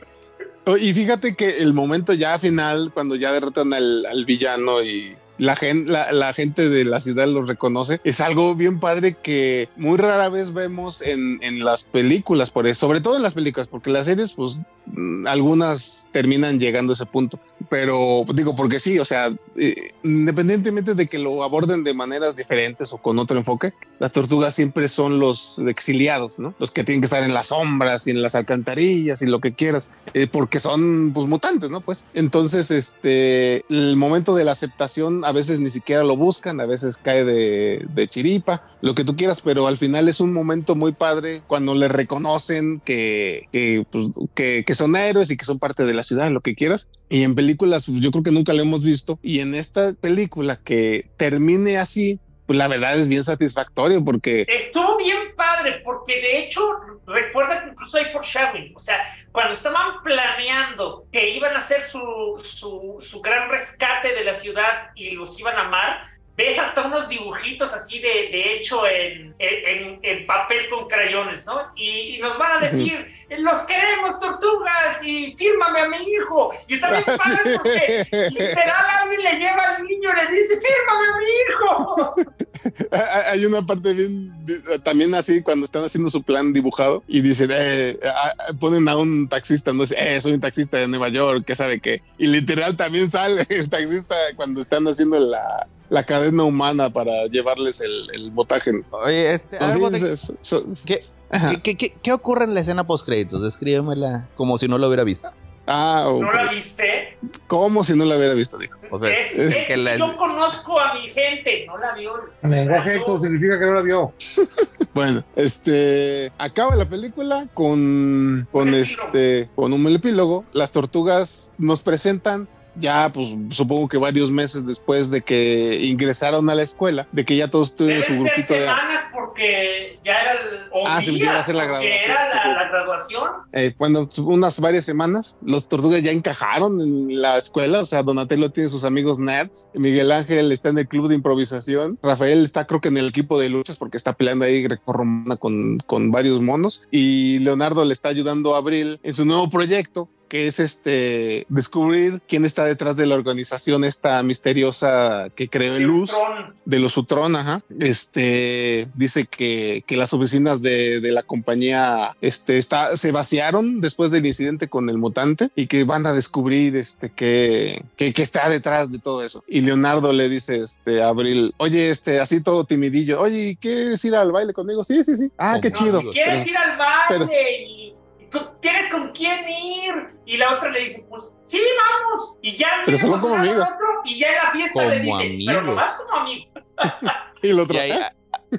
Y fíjate que el momento ya final, cuando ya derrotan al villano y la gente, la, gente de la ciudad lo reconoce. Es algo bien padre que muy rara vez vemos en, en las películas, por eso, sobre todo en las películas, porque las series, pues mm, algunas terminan llegando a ese punto. Pero digo, porque sí, o sea, eh, independientemente de que lo aborden de maneras diferentes o con otro enfoque, las tortugas siempre son los exiliados, ¿no? Los que tienen que estar en las sombras y en las alcantarillas y lo que quieras, eh, porque son pues mutantes, ¿no? Pues entonces, este, el momento de la aceptación a veces ni siquiera lo buscan, a veces cae de, chiripa, lo que tú quieras, pero al final es un momento muy padre cuando le reconocen que, pues, que, que, son héroes y que son parte de la ciudad, lo que quieras. Y en películas, pues, yo creo que nunca lo hemos visto. Y en esta película que termine así, pues la verdad es bien satisfactorio porque... Estuvo bien padre porque de hecho recuerda que incluso hay foreshadowing, o sea, cuando estaban planeando que iban a hacer su, su, su gran rescate de la ciudad y los iban a amar, ves hasta unos dibujitos así de, de hecho en, en, en, papel con crayones, ¿no? Y, nos van a decir, los queremos tortugas y fírmame a mi hijo. Y está bien padre porque literal alguien le lleva al niño y le dice, fírmame a mi hijo. Hay una parte bien, también así, cuando están haciendo su plan dibujado y dicen, eh, ponen a un taxista, no sé, eh, soy un taxista de Nueva York, ¿qué sabe qué? Y literal también sale el taxista cuando están haciendo la, la cadena humana para llevarles el, el botaje. Oye, este, ¿qué, ¿qué, qué, qué, ocurre en la escena post créditos? Descríbemela como si no lo hubiera visto. Ah, ¿No la viste? ¿Cómo si no la hubiera visto? Dijo. O sea, es, que yo conozco a mi gente, no la vio. Lenguaje significa que no la vio. bueno, este acaba la película con, con este con un epílogo. Las tortugas nos presentan ya pues supongo que varios meses después de que ingresaron a la escuela, de que ya todos tuvieron su grupito ser semanas porque ya era el Ah, se iba a hacer la graduación. Era la, graduación. Eh, cuando unas varias semanas, los tortugas ya encajaron en la escuela, o sea, Donatello tiene sus amigos nerds, Miguel Ángel está en el club de improvisación, Rafael está creo que en el equipo de luchas porque está peleando ahí grecorromana con, con varios monos y Leonardo le está ayudando a Abril en su nuevo proyecto que es este descubrir quién está detrás de la organización esta misteriosa que creó el luz de los Utron, ajá. Este dice que, que las oficinas de, de, la compañía este, está, se vaciaron después del incidente con el mutante y que van a descubrir este que, que, que está detrás de todo eso. Y Leonardo le dice este a Abril, oye, este así todo timidillo, oye, ¿quieres ir al baile conmigo? Sí, sí, sí. Ah, qué chido. ¿Quieres ir al baile? ¿Tienes con quién ir? Y la otra le dice, pues sí, vamos. Y ya pero solo como amigos. y ya en la fiesta le dice, amigos. pero nomás como amigo. y el otro, ahí,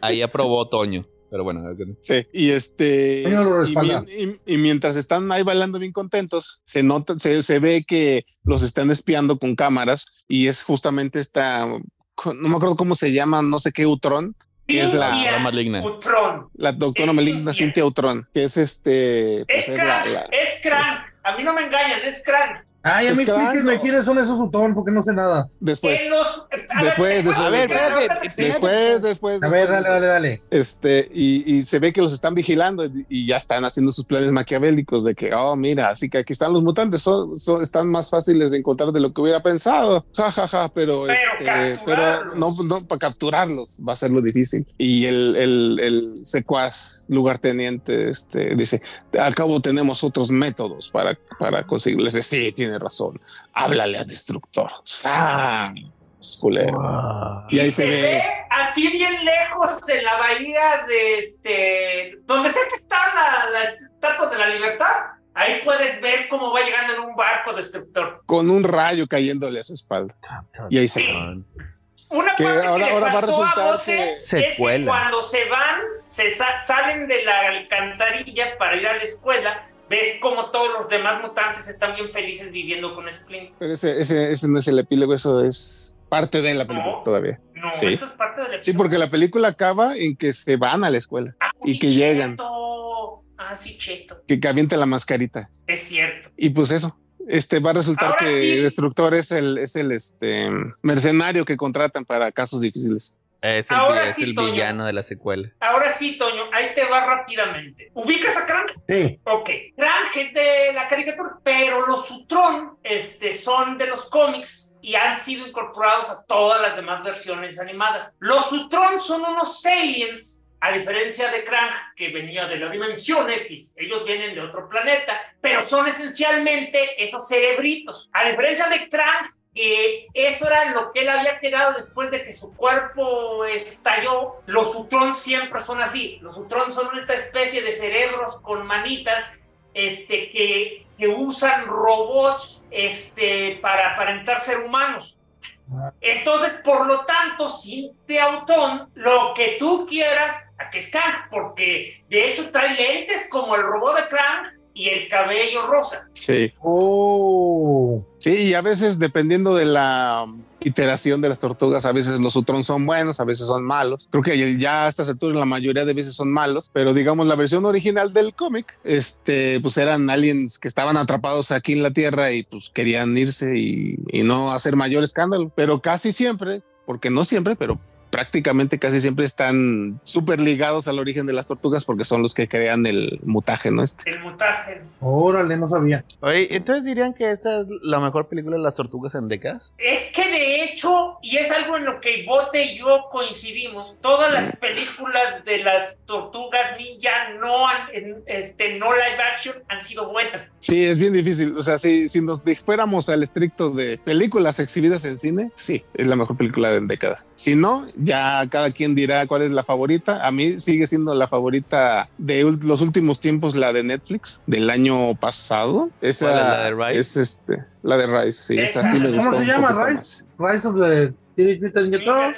ahí, aprobó Toño. Pero bueno, sí, y este y, y, mientras están ahí bailando bien contentos, se nota, se, se ve que los están espiando con cámaras y es justamente esta no me acuerdo cómo se llama, no sé qué Utron, que es la, maligna. La doctora maligna Cintia Utron, que es este. Pues es, es, es A mí no me engañan, es Crank. Ay, a mí explíquenme quiénes son esos Utron, porque no sé nada. Después. después, después. A ver, espérate. Después, después. A ver, dale, dale, dale. Este, y, y, se ve que los están vigilando y, ya están haciendo sus planes maquiavélicos de que, oh, mira, así que aquí están los mutantes, son, son están más fáciles de encontrar de lo que hubiera pensado. Ja, ja, ja, pero, pero, este, pero no, no, para capturarlos va a ser lo difícil. Y el, el, el secuaz lugarteniente este, dice, al cabo tenemos otros métodos para, para conseguirles. Sí, tiene razón. Háblale a Destructor. Y ahí se, ve, así bien lejos en la bahía de este, donde sea que está la, la estatua de la libertad. Ahí puedes ver cómo va llegando en un barco destructor. Con un rayo cayéndole a su espalda. Y ahí se Una parte ahora, que ahora va a resultar es que cuando se van, se salen de la alcantarilla para ir a la escuela, ves como todos los demás mutantes están bien felices viviendo con Splint. Pero ese, ese, ese no es el epílogo, eso es parte de la película todavía. No, eso es parte de la Sí, porque la película acaba en que se van a la escuela ah, y que llegan. Ah, sí, cheto. Que, que avienta la mascarita. Es cierto. Y pues eso. Este va a resultar que Destructor es el, es el este, mercenario que contratan para casos difíciles. Es el, Ahora sí, villano de la secuela. Ahora sí, Toño, ahí te va rápidamente. ¿Ubicas a Krang? Sí. Ok. Krang es de la caricatura, pero los Sutron este, son de los cómics y han sido incorporados a todas las demás versiones animadas. Los Sutron son unos aliens a diferencia de Krang, que venía de la dimensión X, ellos vienen de otro planeta, pero son esencialmente esos cerebritos. A diferencia de Krang, que eso era lo que él había quedado después de que su cuerpo estalló. Los Utron siempre son así. Los Utron son esta especie de cerebros con manitas este, que, que usan robots este, para aparentar ser humanos. Entonces, por lo tanto, sin Teautón, lo que tú quieras, a que es porque de hecho trae lentes como el robot de Krang y el cabello rosa. Sí. Oh. Sí, y a veces dependiendo de la iteración de las tortugas, a veces los Utron son buenos, a veces son malos. Creo que ya a estas alturas la mayoría de veces son malos, pero digamos la versión original del cómic, este, pues eran aliens que estaban atrapados aquí en la Tierra y pues querían irse y, y no hacer mayor escándalo. Pero casi siempre, porque no siempre, pero prácticamente casi siempre están súper ligados al origen de las tortugas porque son los que crean el mutágeno este. El mutágeno. Órale, no sabía. Oye, entonces dirían que esta es la mejor película de las tortugas en décadas. Es que de hecho y es algo en lo que Bote y yo coincidimos, todas las películas de las tortugas ninja no han, en- este, no live action han sido buenas. Sí, es bien difícil. O sea, si, si nos fuéramos al estricto de películas exhibidas en cine, sí, es la mejor película de décadas. Si no, ya cada quien dirá cuál es la favorita. A mí sigue siendo la favorita de los últimos tiempos, la de Netflix del año pasado. Esa ¿Cuál es, la de Rise? Es este, la de Rise. Sí, esa sí me ¿Cómo gustó. se un llama? Rise. más. Rise of the Teenage Mutant Ninja.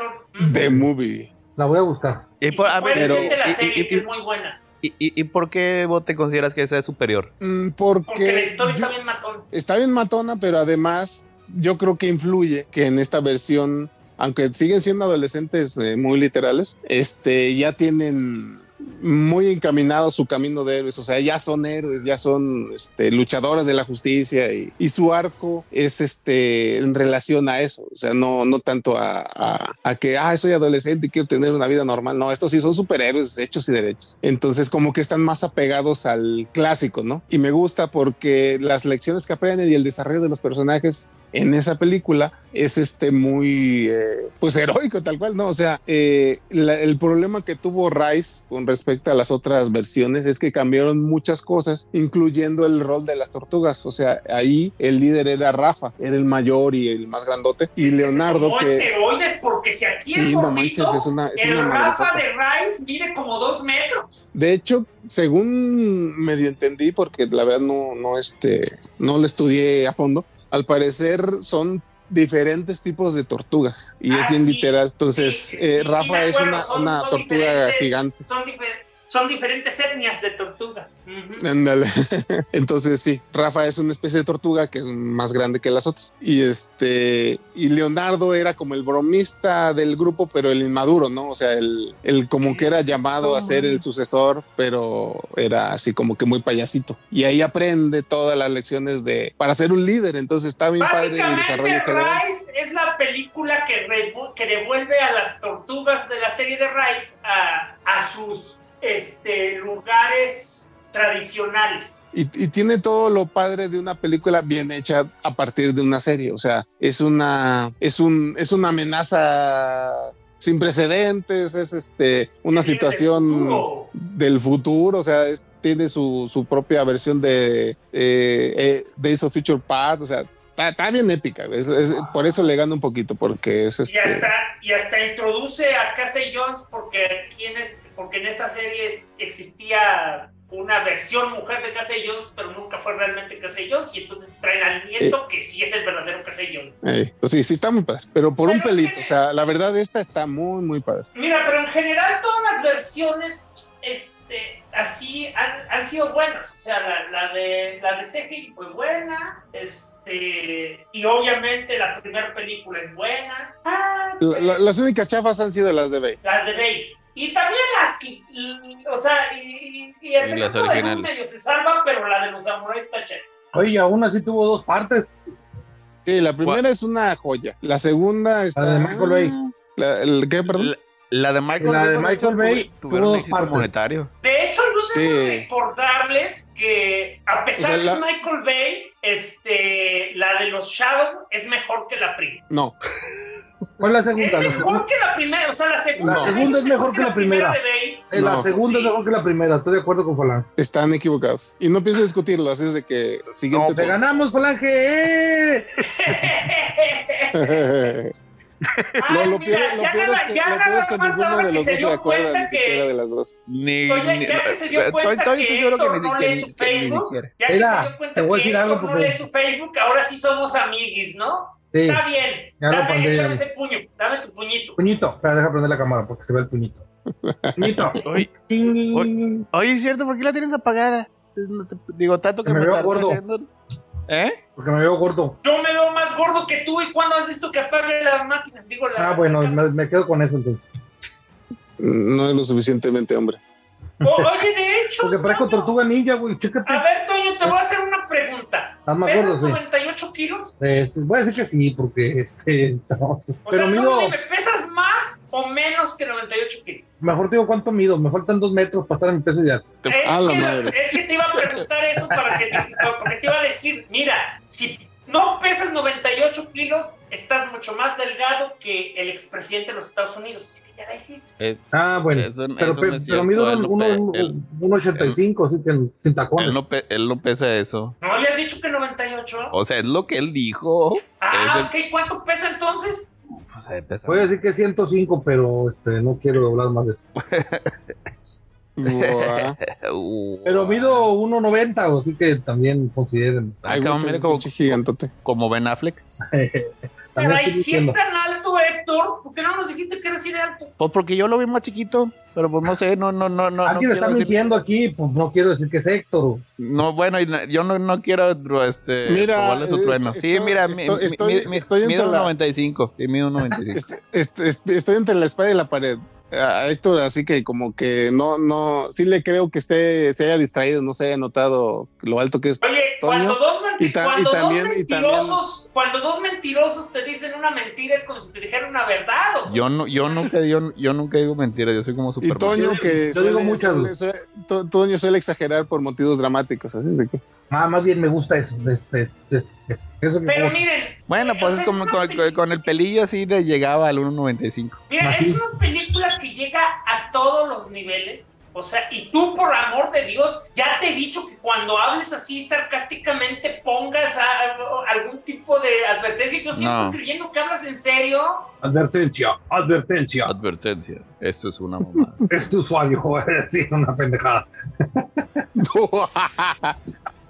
The Movie. La voy a buscar. Y por, a ver, pero- la y- serie, y- que y- es muy buena. y- y- y por qué vos te consideras que esa es superior? Mm, Porque Porque, la historia yo- está bien matón. está bien matona, pero además yo creo que influye que en esta versión, aunque siguen siendo adolescentes eh, muy literales, este, ya tienen muy encaminado su camino de héroes, o sea, ya son héroes, ya son este, luchadores de la justicia y, y su arco es este en relación a eso, o sea, no, no tanto a, a- a que, ah, soy adolescente y quiero tener una vida normal, no, estos sí son superhéroes hechos y derechos, entonces como que están más apegados al clásico, ¿no? Y me gusta porque las lecciones que aprenden y el desarrollo de los personajes en esa película es este muy eh, pues heroico tal cual no o sea eh, la- el problema que tuvo Rice con respecto a las otras versiones es que cambiaron muchas cosas incluyendo el rol de las tortugas. O sea ahí el líder era Rafa era el mayor y el más grandote y Leonardo Como que porque si aquí sí no manches es una es el una Rafa de Rice mide como dos metros. De hecho, según medio entendí, porque la verdad no, no, este, no lo estudié a fondo, al parecer son diferentes tipos de tortugas y Ah, es bien sí, literal. Entonces, Sí, sí, eh, Rafa es una, son- una son tortuga diferentes- gigante. Son, difer- son diferentes etnias de tortuga. Ándale. Entonces sí, Rafa es una especie de tortuga que es más grande que las otras. Y este, y Leonardo era como el bromista del grupo, pero el inmaduro, ¿no? O sea, el, el como que era llamado a ser el sucesor, pero era así como que muy payasito. Y ahí aprende todas las lecciones de para ser un líder. Entonces está bien padre el desarrollo que. Rice es la película que, devuelve a las tortugas de la serie de Rice a, a sus este, lugares tradicionales. Y, y tiene todo lo padre de una película bien hecha a partir de una serie. O sea, es una, es un, es una amenaza sin precedentes, es este, una del situación futuro. del futuro, o sea, es- tiene su, su propia versión de eh, eh, Days of Future Past, o sea, está, está bien épica. es- es- por eso le gana un poquito, porque es Y este. hasta, y hasta introduce a Casey Jones porque, aquí en este- porque en esta serie existía una versión mujer de Casey Jones, pero nunca fue realmente Casey Jones, y entonces traen al nieto que sí es el verdadero Casey Jones. eh, pues sí, sí está muy padre, pero por un pelito, o sea, la verdad esta está muy, muy padre. Mira, pero en general todas las versiones este, así han, han sido buenas. O sea, la, la de la de CGI fue buena, este, y obviamente la primera película es buena. Ah, La- la- las únicas chafas han sido las de Bay. las de Bale. Y también las, y- y- o sea, y, y, y el Y las secreto de medio se salva, pero la de los samuráis está chévere. Oye, aún así tuvo dos partes. Sí, la primera es una joya. La segunda está. de Michael Bay. La- el- ¿Qué, perdón? La, la de Michael, La de Bay, Michael Bay tuvo- tuvieron un éxito partes. monetario. De hecho, yo Sí. debo recordarles que a pesar O sea, de que la- es Michael Bay, este, la de los Shadow es mejor que la primera. No. ¿Cuál es la segunda? La mejor segunda, que la primera, o sea, la segunda. La segunda es mejor que la primera. eh, la No. segunda Sí. es mejor que la primera. Estoy de acuerdo con Falange. Están equivocados. Y no pienso discutirlo, así es de que siguiente. ¡Te ganamos, Falange! ¡Eh! Ay, lo, lo mira, peor, lo ya peor nada- es que, ya lo nada es que más ahora de que los se dos se dio cuenta que- siquiera de las dos. Ni, Oye, ni- ya que se dio estoy- cuenta estoy- que estoy seguro que no lee su que Facebook, ya que se dio cuenta que no lee su Facebook, ahora sí somos amiguis, ¿no? Sí, Está bien. Ya Dame, échame ese puño, dame tu puñito. puñito. Espera, deja prender la cámara porque se ve el puñito. Puñito. Oye, oye, es cierto, ¿por qué la tienes apagada? Digo, tanto que Me me, veo gordo. haciendo- ¿Eh? Porque me veo gordo. Yo me veo más gordo que tú y cuando has visto que apague la máquina. Digo, la, Ah, bueno, me quedo con eso entonces. No es lo suficientemente hombre. O- oye, de hecho. Porque parezco Toño, tortuga ninja, güey. Chécate. A ver, Toño, te voy a hacer una pregunta. Estás más ¿Pesas gordo, sí. 98 kilos? Eh, sí, voy a decir que sí, porque este. no, sí. O pero sea, mido. solo dime, ¿pesas más o menos que 98 kilos? Mejor te digo cuánto mido. Me faltan dos metros para estar en mi peso ideal. Es, A la que, madre. es que te iba a preguntar eso para que te, porque te iba a decir, mira, si no pesas 98 kilos, estás mucho más delgado que el expresidente de los Estados Unidos. Así que ya la hiciste. Eh, Ah, bueno. Eso- pero, eso pe- no es pero cierto, mido él no uno- pe- uno- él- 1.85, así que sin tacones. él, no pe- él no pesa eso. ¿No habías dicho que 98? O sea, es lo que él dijo. ah, es ok. ¿Cuánto pesa entonces? Pues, eh, pesa Voy a decir que 105, pero este, no quiero hablar más de eso. Uh, Pero mido 1.90, así que también consideren. Ay, güey, mira como, gigantote. como Ben Affleck. Pero hay estoy diciendo. tan alto, Héctor. ¿Por qué no nos dijiste que eras así de alto? Pues porque yo lo vi más chiquito. Pero pues no sé, no, no, no, no. Alguien está decir- mintiendo aquí, pues no quiero decir que es Héctor. No, bueno, yo no, no quiero este, Mira, robarle su trueno. sí, estoy- mira, mi- estoy- mi- estoy- mi- mi- estoy entre mido un la- 95. Sí, mido un 95. Este- este- estoy entre la espada y la pared. A Héctor, así que como que no, no, sí le creo que esté, se haya distraído, no se haya notado lo alto que es. Oye, Toño, cuando, dos, y ta- cuando y también- dos y mentirosos, cuando dos mentirosos te dicen una mentira es como si te dijeran una verdad. ¿o? Yo no, yo nunca, yo, yo nunca digo mentiras, yo soy como Y Superman. Toño que Yo digo suele- muchas, suele- Toño suele exagerar por motivos dramáticos, así es de que Ah, más bien me gusta eso. Este, este, eso Pero miren. Bueno, pues es como con, con el pelillo así de llegaba al 1.95. Mira, es una película que llega a todos los niveles. O sea, y tú, por amor de Dios, ya te he dicho que cuando hables así sarcásticamente pongas a- algún tipo de advertencia. Yo sigo No. creyendo que hablas en serio. Advertencia, advertencia. Advertencia, esto es una mamada. Es tu usuario, sí, una pendejada.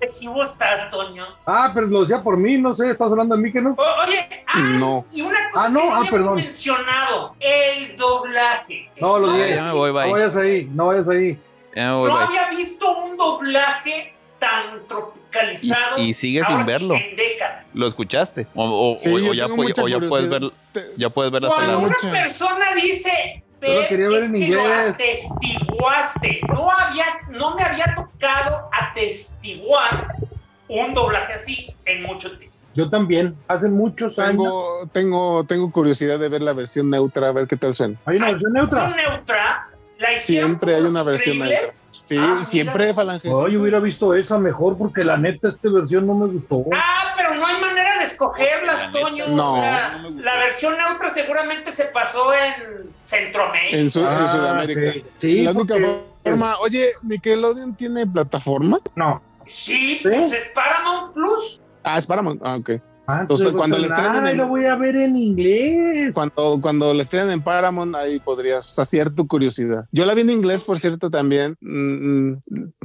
Si vos estás, Toño. Ah, pero lo decía por mí, no sé, estás hablando de mí que no. O- oye, ah, No. y una cosa Ah, no, que no ah, perdón. mencionado, el doblaje. No, lo dije. Ya me voy, bye. No vayas ahí, no vayas ahí. Ya me voy, No bye. había visto un doblaje tan tropicalizado. Y, y sigue sin sí, verlo. En décadas. ¿Lo escuchaste? O, o- Sí, o- yo o ya, puedes ver, Te- ya puedes ver las Cuando palabras. una persona dice, Yo lo "Ver, quería ver es en que lo inglés". atestiguaste. No, había, no me había tocado atestiguar un doblaje así en mucho tiempo. Yo también, hace muchos años. Tengo, tengo, curiosidad de ver la versión neutra, a ver qué tal suena. Hay una versión neutra. Neutra, la Siempre hay una versión increíbles. Sí, Ah, siempre mira. Falange. Ay, yo hubiera visto esa mejor porque la neta, esta versión no me gustó. Ah, pero no hay manera de escogerlas, La neta, Toño. no. O sea, No la versión neutra seguramente se pasó en Centroamérica. En, Su- en Ah, Sudamérica. ok. Sí, la única porque- forma. Oye, Nickelodeon tiene plataforma. No. Sí, pues es Paramount Plus. Ah, es Paramount. Ah, ok. Ah, Entonces, cuando le estrenen. estrenen Ay, en- lo voy a ver en inglés. Cuando, cuando la estrenen en Paramount, ahí podrías saciar tu curiosidad. Yo la vi en inglés, por cierto, también. Mm, mm,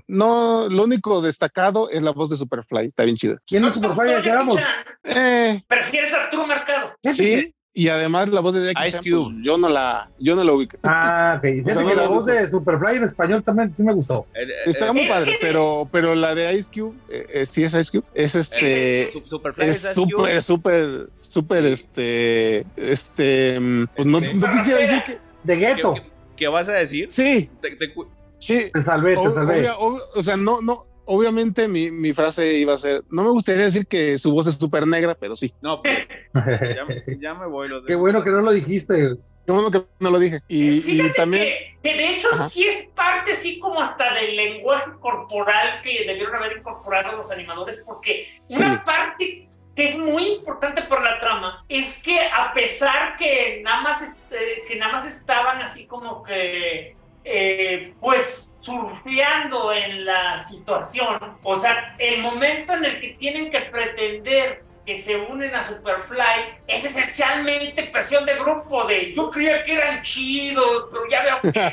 no, lo único destacado es la voz de Superfly. Está bien chida. ¿Quién ¿No es Superfly? gustó ¿A qué vamos? Jackie Chan? Eh, ¿Prefieres a Arturo Mercado? sí. Y además la voz de Jackie Ice Chan, Cube. pues, yo no la, yo no la ubico. Ah, ok. Fíjate O sea, no que la voz de Superfly en español también sí me gustó. Está muy Es padre, que- pero, pero la de Ice Cube, eh, eh, sí es Ice Cube, es este, Superfly es súper, súper, súper, este, este, pues no, no quisiera decir que, De Gueto. ¿Qué, vas a decir? sí, Te- te sí, Te salvé, te salvé. obvia- o sea, no, no, obviamente mi, mi frase iba a ser, no me gustaría decir que su voz es súper negra, pero sí, No, pues, ya, ya me voy. Lo de- Qué bueno que no lo dijiste. qué bueno que no lo dije, y, también, que, que de hecho Ajá. sí es parte así como hasta del lenguaje corporal que debieron haber incorporado los animadores, porque Sí. una parte que es muy importante para la trama es que a pesar que nada más, este, que nada más estaban así como que, eh, pues surfeando en la situación, o sea, el momento en el que tienen que pretender que se unen a Superfly es esencialmente presión de grupo de yo creía que eran chidos, pero ya veo que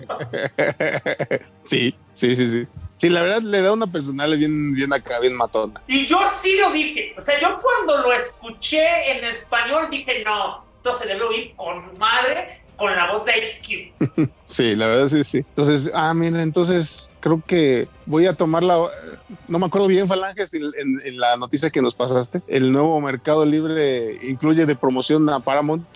no. sí, sí, sí, sí, sí, la verdad le da una personal bien, bien acá, bien matona, Y yo sí lo dije. O sea, yo cuando lo escuché en español dije, no, esto se debe oír con madre, con la voz de Ice Cube. Sí, la verdad sí, sí. Entonces, ah, mira, entonces creo que voy a tomar la. No me acuerdo bien, Falanges, en, la noticia que nos pasaste. El nuevo Mercado Libre incluye de promoción a Paramount.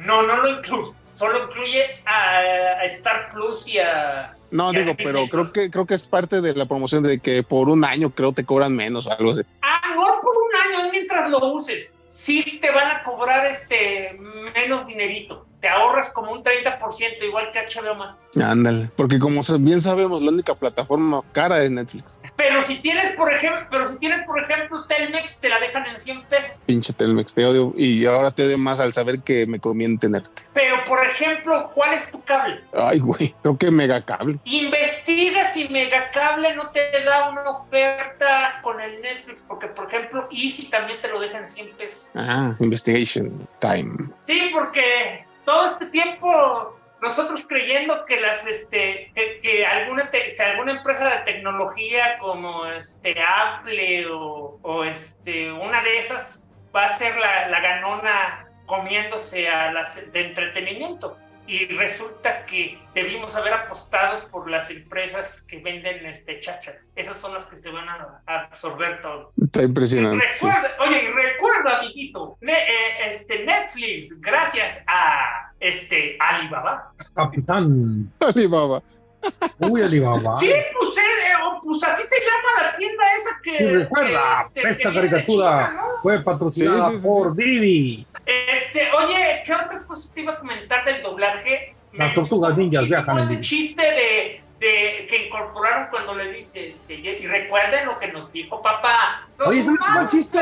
No, no lo incluye. Solo incluye a, Star Plus y a. No, digo, pero creo que creo que es parte de la promoción de que por un año creo te cobran menos o algo así. Ah, no por un año, es mientras lo uses. Sí te van a cobrar este menos dinerito. Te ahorras como un 30%, igual que HBO más. Ándale. Porque como bien sabemos, la única plataforma cara es Netflix. Pero si tienes, por ejemplo, pero si tienes, por ejemplo, Telmex, te la dejan en 100 pesos. Pinche Telmex, te odio. Y ahora te odio más al saber que me conviene tenerte. Pero, por ejemplo, ¿cuál es tu cable? Ay, güey, creo que megacable. Investiga si Megacable no te da una oferta con el Netflix, porque, por ejemplo, Easy también te lo deja en 100 pesos. Ah, investigation time. Sí, porque todo este tiempo nosotros creyendo que las este que, que alguna te- que alguna empresa de tecnología como este Apple o, este una de esas va a ser la, la ganona comiéndose a las de entretenimiento y resulta que debimos haber apostado por las empresas que venden este chácharas esas son las que se van a, a absorber todo Está impresionante. sí. Recuerda, oye, y recuerda, amiguito, ne- eh, este Netflix, gracias a este Alibaba. Capitán. Alibaba. Uy, Alibaba. Sí, pues, eh, o, pues así se llama la tienda esa que. Sí, recuerda, que, este, que esta de caricatura China, ¿no? fue patrocinada Sí, sí, sí, por Didi. Este, oye, ¿qué otra cosa te iba a comentar del doblaje? Las Me tortugas ninjas viajan ese chiste de, de que incorporaron cuando le dice, este, y recuerden lo que nos dijo papá. Los Oye, ese es un buen chiste.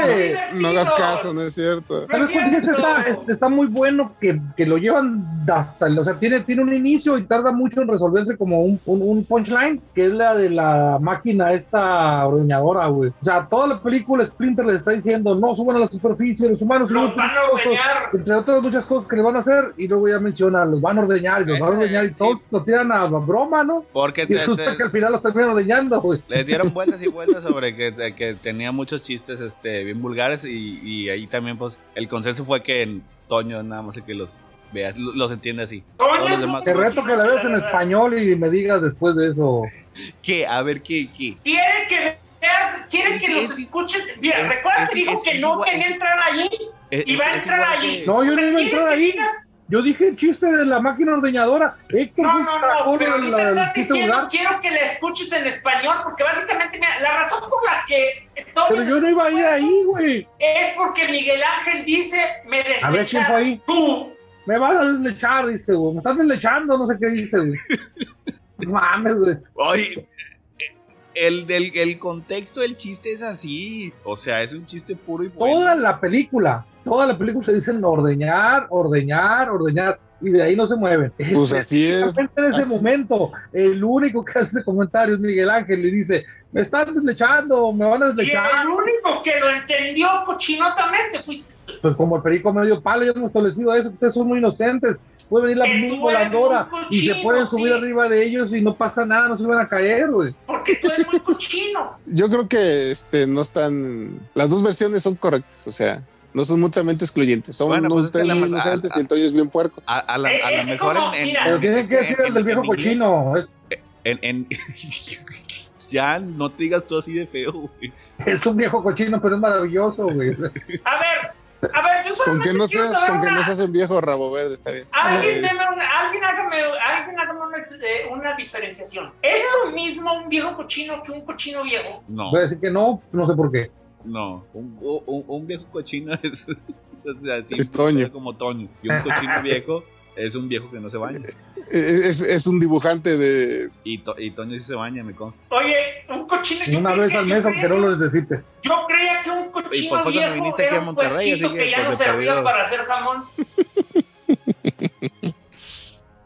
No hagas divertidos". caso, no es cierto. No ¿Sabes es cierto. está, es- está muy bueno que, que lo llevan hasta el, o sea, tiene, tiene un inicio y tarda mucho en resolverse como un, un, un punchline, que es la de la máquina esta ordeñadora, güey. O sea, toda la película Splinter les está diciendo, no suban a la superficie, los humanos Los van a peligrosos", ordeñar. entre otras muchas cosas que le van a hacer, y luego ya menciona, los van a ordeñar, los van a ordeñar, y Sí. todos lo tiran a broma, ¿no? Porque Y te- resulta te- que al final los terminan ordeñando, güey. le dieron vueltas y vueltas sobre que, que tenía muchos chistes este, bien vulgares y, y ahí también pues el consenso fue que en Toño nada más el que los veas, lo- los entiende así. Toño Todos los demás- Te reto que la veas en español y me digas después de eso. ¿Qué? A ver, ¿qué? ¿Qué? Quiere que veas, quiere Es- que los es- escuchen. Mira, es- recuerda que dijo que no quería entrar allí Es- y va a entrar allí. que- No, yo no iba a entrar ahí. digas- Yo dije el chiste de la máquina ordeñadora. Héctor No, no, no, pero ahorita la- chiste diciendo, quiero que la escuches en español, porque básicamente, mira, la razón por la que Pero yo no iba a ir ahí, güey. es porque Miguel Ángel dice, me A ver quién fue deslecharon. ahí. Tú, Me van a deslechar, dice, güey. Me están deslechando, no sé qué dice, güey. No mames, güey. Oye, el, el, el contexto del chiste es así. O sea, es un chiste puro y bueno. Toda la película, toda la película se dicen ordeñar, ordeñar, ordeñar. Y de ahí no se mueven. Pues así es. En ese Así- momento, el único que hace ese comentario es Miguel Ángel y dice: Me están deslechando, me van a y deslechar. el único que lo entendió cochinotamente fuiste. Pues como el perico medio palo, ya hemos establecido eso, que ustedes son muy inocentes. Puede venir la voladora y se pueden subir sí. arriba de ellos y no pasa nada, no se van a caer, güey. porque tú eres muy cochino. Yo creo que este no están. Las dos versiones son correctas, o sea, no son mutuamente excluyentes. Son Bueno, pues es ustedes que la- muy inocentes y el Toño es bien puerco. A, a la, a la es mejor como, en. Pero en- tienen es que decir el en- del viejo cochino. En, en- ya no te digas tú así de feo, güey. es un viejo cochino, pero es maravilloso, güey. A ver, a ver, yo Con solamente que no seas, saber con que una- no seas un viejo rabo verde, está bien. Alguien, deme una- alguien hágame, alguien hágame una, eh, una diferenciación. ¿Es lo mismo un viejo cochino que un cochino viejo? No, Voy a decir que no, no sé por qué. No. Un, un- un viejo cochino es, es así, Es Toño. como Toño. Y un cochino viejo es un viejo que no se baña. Es, es un dibujante de. Y, To- y Toño sí se baña, me consta. Oye, un cochino. yo Una vez que- al mes, aunque no lo necesite. Yo creía que un Y cochino pues fue cuando viejo viniste aquí era a un Monterrey, puerquito así que, que ya pues, no de servía perdido. para hacer jamón.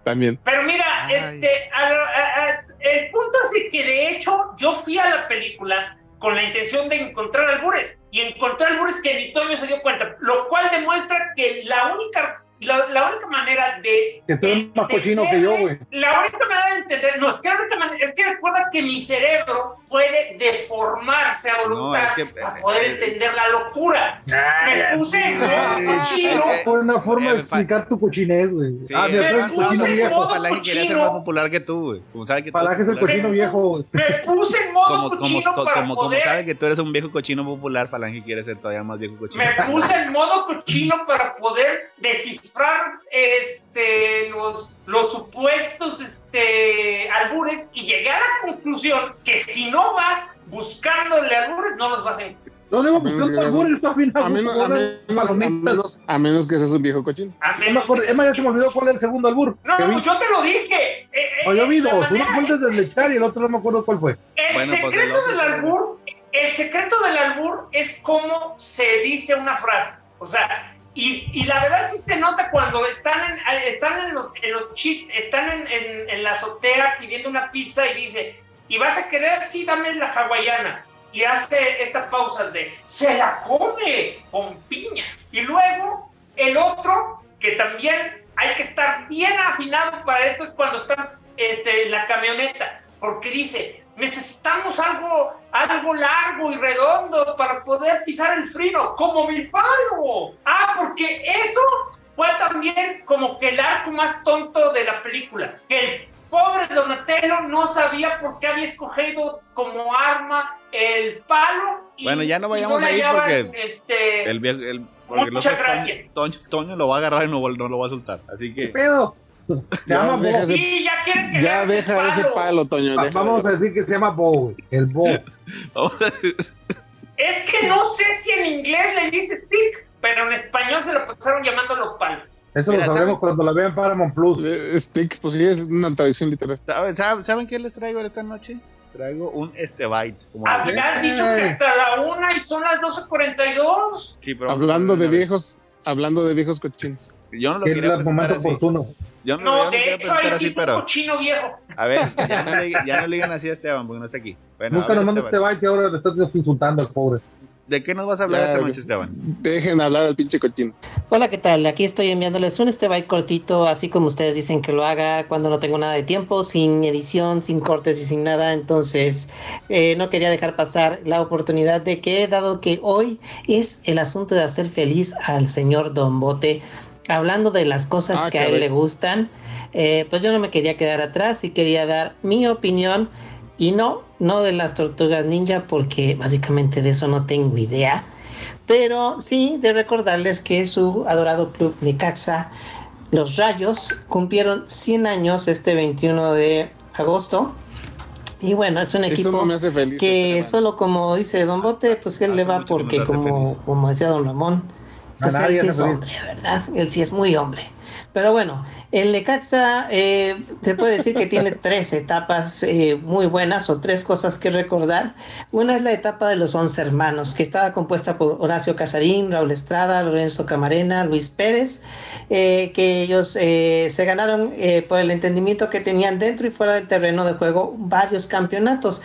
También. Pero mira, Ay. este, a a- a- el punto es de que de hecho yo fui a la película con la intención de encontrar albures. Y encontré albures que ni Toño se dio cuenta, lo cual demuestra que la única, la, la única manera de Que tú eres más cochino que yo, güey. La única manera de entender, no, es que la única manera, es que recuerda que mi cerebro puede deformarse a voluntad No, es que- para poder eh, entender la locura. Me puse en modo Ay, cochino. Fue una forma de Eh, explicar tu cochinés, güey. Sí, ah, mira, tú eres me cochino puse viejo. modo Falange quería ser cochino. más popular que tú, güey. Como sabe que tú Falange es el cochino viejo, güey. Me puse en modo Como, como, cochino co- para como, como poder. sabe que tú eres un viejo cochino popular, Falange quiere ser todavía más viejo cochino. Me puse en modo cochino para poder descifrar este, los, los supuestos este, albures y llegué a la conclusión que si no vas buscándole albures, no los vas a encontrar. ¿Dónde va buscando albures? Está bien a A menos, a, menos, a, menos, a menos que seas un viejo cochino. A No me menos que- Emma ya se me olvidó cuál era el segundo albur. No, pues yo te lo dije. Eh, eh, No, yo vi dos. Uno fue el de deslechar y el otro no me acuerdo cuál fue. El Bueno, pues, el secreto otro del albur, el secreto del albur es cómo se dice una frase. O sea, y, la verdad sí se nota cuando están en, están en los, en los chis- están en la azotea pidiendo una pizza y dice, ¿y vas a querer? Sí, dame la hawaiana. Y hace esta pausa de, se la come con piña. Y luego el otro, que también hay que estar bien afinado para esto, es cuando están este, en la camioneta, porque dice, necesitamos algo, algo largo y redondo para poder pisar el freno, como mi palo. Ah, porque esto fue también como que el arco más tonto de la película, que el pobre Donatello no sabía por qué había escogido como arma el palo. y- Bueno, ya no vayamos le ahí porque Este, El viejo, el, porque Mucha el otro gracia. Toño, Toño, lo va a agarrar y no, no lo va a soltar. Así ¿Qué que. pedo? Se Ya llama deja Bo. ese- Sí, ya quieren que Ya deja ese palo, Toño. Va-. Vamos a decir que se llama Bo. El Bo. Es que no sé si en inglés le dice stick, pero en español se lo pasaron llamándolo palos. Eso Mira, lo sabremos ¿sabe? cuando la vean en Paramount Plus. Eh, Stick, pues sí, es una traducción literal. ¿Saben, saben, qué les traigo esta noche? Traigo un Estebite. Como Ah, les gusta. Habían dicho que hasta la una y son las 12.42. Sí, pero Hablando de vez. viejos, hablando de viejos cochinos. Yo no lo Que es quería el presentar momento así. oportuno. Yo no, lo de hecho ahí sí fue cochino viejo. A ver, ya no, le, ya no le digan así a Esteban porque no está aquí. Bueno, Nunca nos manda este Esteban. y ahora le estás insultando al pobre. ¿De qué nos vas a hablar Ya, esta noche, Esteban? Dejen hablar al pinche cochino. Hola, ¿qué tal? Aquí estoy enviándoles un este byte cortito, así como ustedes dicen que lo haga cuando no tengo nada de tiempo, sin edición, sin cortes y sin nada. Entonces, eh, no quería dejar pasar la oportunidad de que, dado que hoy es el asunto de hacer feliz al señor Don Bote, hablando de las cosas Ah, que a él le gustan, eh, pues yo no me quería quedar atrás y quería dar mi opinión. Y no, no de las tortugas ninja, porque básicamente de eso no tengo idea. Pero sí de recordarles que su adorado club Necaxa, los Rayos, cumplieron 100 años este 21 de agosto. Y bueno, es un equipo no me hace feliz. que Esteban. solo como dice Don Bote, pues él le va porque como, como decía Don Ramón, pues él sí es hombre, ¿verdad? Él sí es muy hombre. Pero bueno, el Necaxa eh, se puede decir que tiene tres etapas eh, muy buenas o tres cosas que recordar. Una es la etapa de los once hermanos, que estaba compuesta por Horacio Casarín, Raúl Estrada, Lorenzo Camarena, Luis Pérez, eh, que ellos eh, se ganaron eh, por el entendimiento que tenían dentro y fuera del terreno de juego varios campeonatos.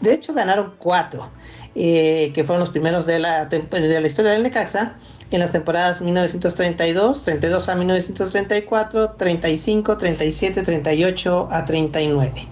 De hecho, ganaron cuatro, eh, que fueron los primeros de la, de la historia del Necaxa en las temporadas 1932, 32 a 1934, 35, 37, 38 a 39.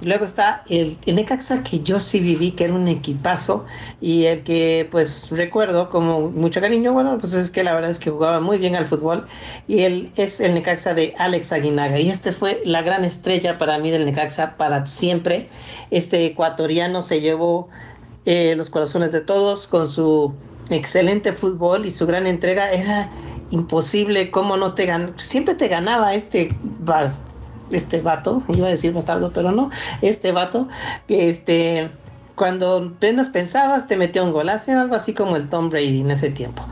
Y luego está el, el Necaxa que yo sí viví, que era un equipazo, y el que pues recuerdo como mucho cariño, bueno, pues es que la verdad es que jugaba muy bien al fútbol, y él es el Necaxa de Alex Aguinaga, y este fue la gran estrella para mí del Necaxa para siempre. Este ecuatoriano se llevó eh, los corazones de todos con su excelente fútbol y su gran entrega era imposible cómo no te gan siempre te ganaba este este vato iba a decir bastardo pero no este vato este cuando apenas pensabas te metía un golazo algo así como el Tom Brady en ese tiempo.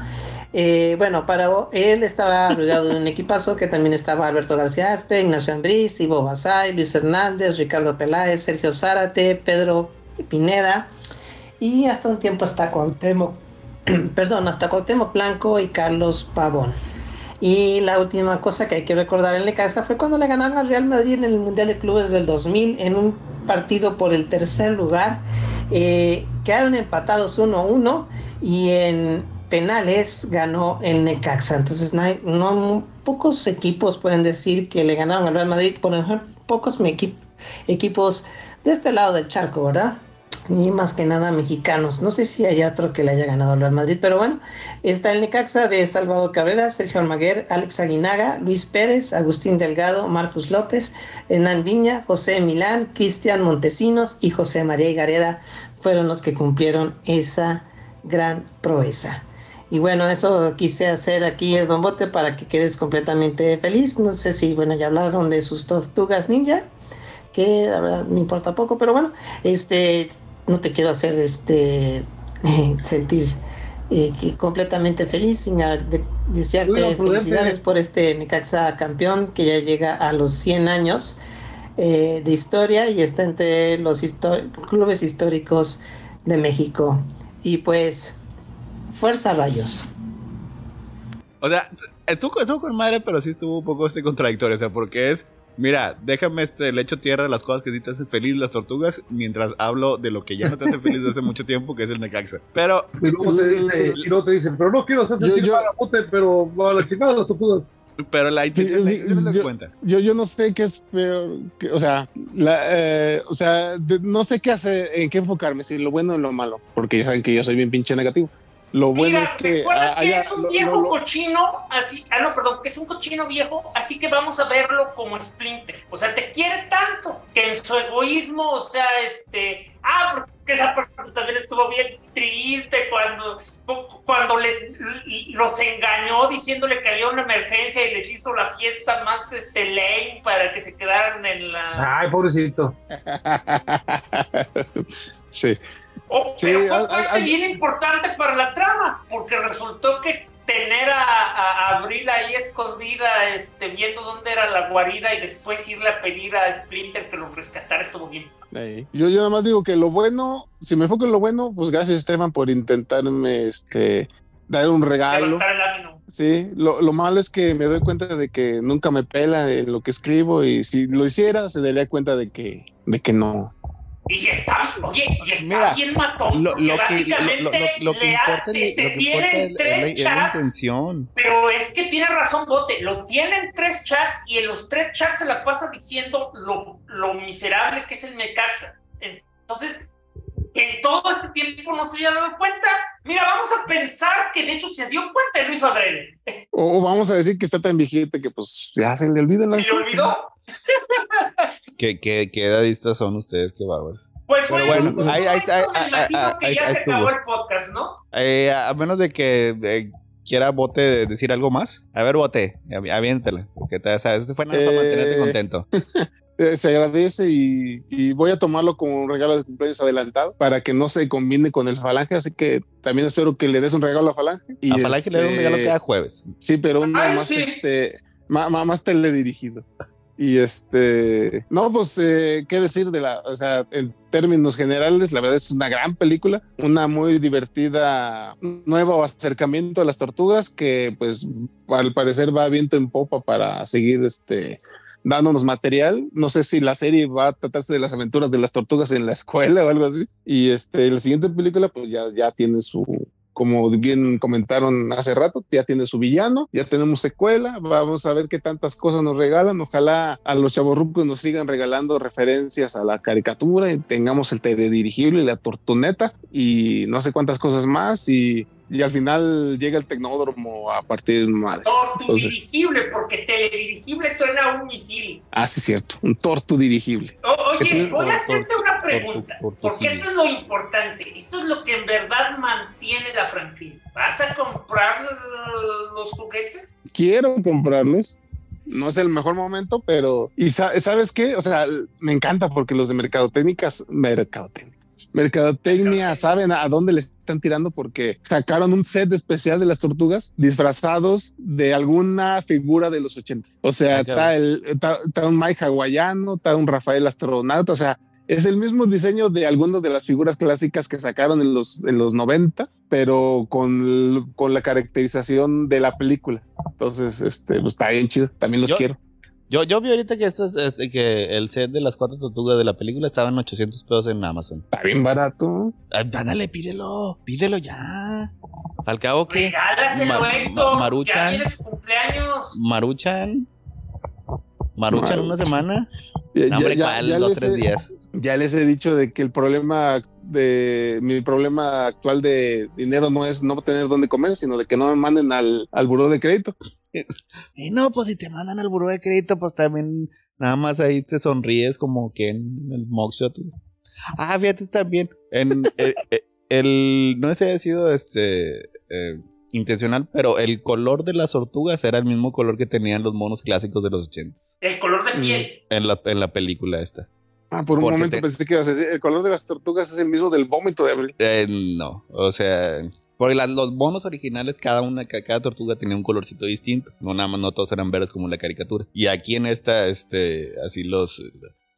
Eh, bueno, para él estaba rodeado de un equipazo que también estaba Alberto García Aspe, Ignacio Ambriz, Ivo Basay, Luis Hernández, Ricardo Peláez, Sergio Zárate, Pedro Pineda y hasta un tiempo hasta Cuauhtémoc, perdón, hasta Cuauhtémoc Blanco y Carlos Pavón. Y la última cosa que hay que recordar en Necaxa fue cuando le ganaron al Real Madrid en el Mundial de Clubes del 2000 en un partido por el tercer lugar. Eh, quedaron empatados 1-1 y en penales ganó el Necaxa. Entonces no, pocos equipos pueden decir que le ganaron al Real Madrid, por ejemplo, pocos equipos de este lado del charco, ¿verdad? Ni más que nada mexicanos. No sé si hay otro que le haya ganado al Real Madrid, pero bueno, está el Necaxa de Salvador Cabrera, Sergio Almaguer, Alex Aguinaga, Luis Pérez, Agustín Delgado, Marcus López, Hernán Viña, José Milán, Cristian Montesinos y José María Gareda fueron los que cumplieron esa gran proeza. Y bueno, eso quise hacer aquí el Don Bote para que quedes completamente feliz. No sé si, bueno, ya hablaron de sus tortugas ninja, que la verdad me importa poco, pero bueno, este, no te quiero hacer este sentir eh, que completamente feliz sin a- de- desearte Bueno, prudente. felicidades por este Necaxa campeón que ya llega a los 100 años. eh, de historia y está entre los clubes históricos de México. Y pues, fuerza rayos. O sea, estuvo, estuvo con madre, pero sí estuvo un poco este contradictorio. O sea, porque es, mira, déjame este, le echo tierra a las cosas que sí te hacen feliz las tortugas, mientras hablo de lo que ya no te hace feliz desde hace mucho tiempo, que es el Necaxa. Pero, Y luego te dice, y luego te dicen, pero no quiero hacer Yo- sentir yo- mal a Pute, pero a la chingada las tortugas. pero la intención, la intención Yo- cuenta. Yo, yo no sé qué es peor, que- o sea, la, eh, o sea, de- no sé qué hacer, en qué enfocarme, si lo bueno o lo malo, porque ya saben que yo soy bien pinche negativo. Lo bueno Mira, es que recuerda ah, que es un lo- viejo lo- lo- cochino, así, ah no, perdón, que es un cochino viejo, así que vamos a verlo como Splinter. O sea, te quiere tanto que en su egoísmo, o sea, este, ah, porque esa parte también estuvo bien triste cuando, cu- cuando les los engañó diciéndole que había una emergencia y les hizo la fiesta más este lame para que se quedaran en la Ay, pobrecito. sí, Oh, Sí, pero fue parte bien importante para la trama, porque resultó que tener a, a Abril ahí escondida, este, viendo dónde era la guarida y después irle a pedir a Splinter que los rescatara estuvo bien. Yo, yo nada más digo que lo bueno, si me enfoco en lo bueno, pues gracias Esteban por intentarme este, dar un regalo. Sí, lo, lo malo es que me doy cuenta de que nunca me pela en lo que escribo y si lo hiciera se daría cuenta de que, de que no. Y está, oye, y está Mira, bien matón, Lo, porque lo que, lo, básicamente lo- que le importa, te- es- te lo que importa tienen es, es la, tres es la chats intención. Pero es que tiene razón Bote, lo tienen tres chats y en los tres chats se la pasa diciendo lo, lo miserable que es el Necaxa. Entonces, en todo este tiempo no se había dado cuenta. Mira, vamos a pensar que de hecho se dio cuenta y lo hizo adrede. O, vamos a decir que está tan viejito que pues ya se le olvidan las Y le olvidó. ¿Qué, qué, qué edadistas son ustedes? Qué bárbaros. Pues Pero bueno, bueno, con ahí- ahí- ahí- ya se estuvo. acabó el podcast, ¿no? Eh, a menos de que eh, quiera Bote decir algo más. A ver, Bote, avi- aviéntale. Porque te sabes, este fue nada para Eh, mantenerte contento. Eh, se agradece y, y voy a tomarlo como un regalo de cumpleaños adelantado para que no se combine con el Falange, así que también espero que le des un regalo a Falange. Y a Falange le doy un este, regalo cada jueves. Sí, pero uno Ay, más, sí. este, más, más teledirigido. Y este, no, pues, eh, qué decir de la, o sea, en términos generales, la verdad es una gran película, una muy divertida, nuevo acercamiento a las tortugas que, pues, al parecer va viento en popa para seguir, este, dándonos material. No sé si la serie va a tratarse de las aventuras de las tortugas en la escuela o algo así. Y este, la siguiente película, pues ya, ya tiene su, como bien comentaron hace rato, ya tiene su villano, ya tenemos secuela, vamos a ver qué tantas cosas nos regalan, ojalá a los chavorrucos nos sigan regalando referencias a la caricatura y tengamos el teledirigible y la tortoneta y no sé cuántas cosas más y, y al final llega el tecnódromo a partir de madres. Entonces, Tortudirigible, porque teledirigible suena a un misil. ah, sí, cierto, un tortu dirigible. O- oye, voy a hacerte una tortu- pregunta, tortugible. porque esto es lo importante, esto es lo que en verdad mantiene la franquicia. ¿Vas a comprar los juguetes? quiero comprarlos. No es el mejor momento, pero y sa- sabes qué, o sea, me encanta porque los de mercadotécnicas, mercadotécnica, mercadotecnia saben a dónde le están tirando porque sacaron un set especial de las tortugas disfrazados de alguna figura de los 80. O sea, Ah, está, el, está, está un Mike hawaiano, está un Rafael astronauta, o sea, es el mismo diseño de algunas de las figuras clásicas que sacaron en los, en los 90, pero con, con la caracterización de la película. Entonces, este, pues está bien chido. También los Yo- quiero. Yo, yo vi ahorita que, esto es- este, que el set de las cuatro tortugas de la película estaba en 800 pesos en Amazon. Está bien barato. Ay, ándale, pídelo, pídelo ya. Al cabo que Regálaselo, Ma- Héctor, Ma- Maruchan. ya viene su cumpleaños. Maruchan. Maruchan una semana. Ya, No, hombre, ya- ¿cuál? ya Dos, tres he- días. Ya les he dicho de que el problema de mi problema actual de dinero no es no tener dónde comer, sino de que no me manden al, al buró de crédito. Y no, pues si te mandan al buró de crédito, pues también nada más ahí te sonríes como que en el mugshot. Ah, fíjate también. En eh, eh, el, no sé si ha sido este eh, intencional, pero el color de las tortugas era el mismo color que tenían los monos clásicos de los ochentas. El color de piel. En la, en la película esta. Ah, por un Porque momento te- pensé que ibas a decir, el color de las tortugas es el mismo del vómito de abril. Eh, no, o sea, porque las- los monos originales, cada una, ca- cada tortuga tenía un colorcito distinto. No nada más, no todos eran verdes como en la caricatura. Y aquí en esta, este, así los,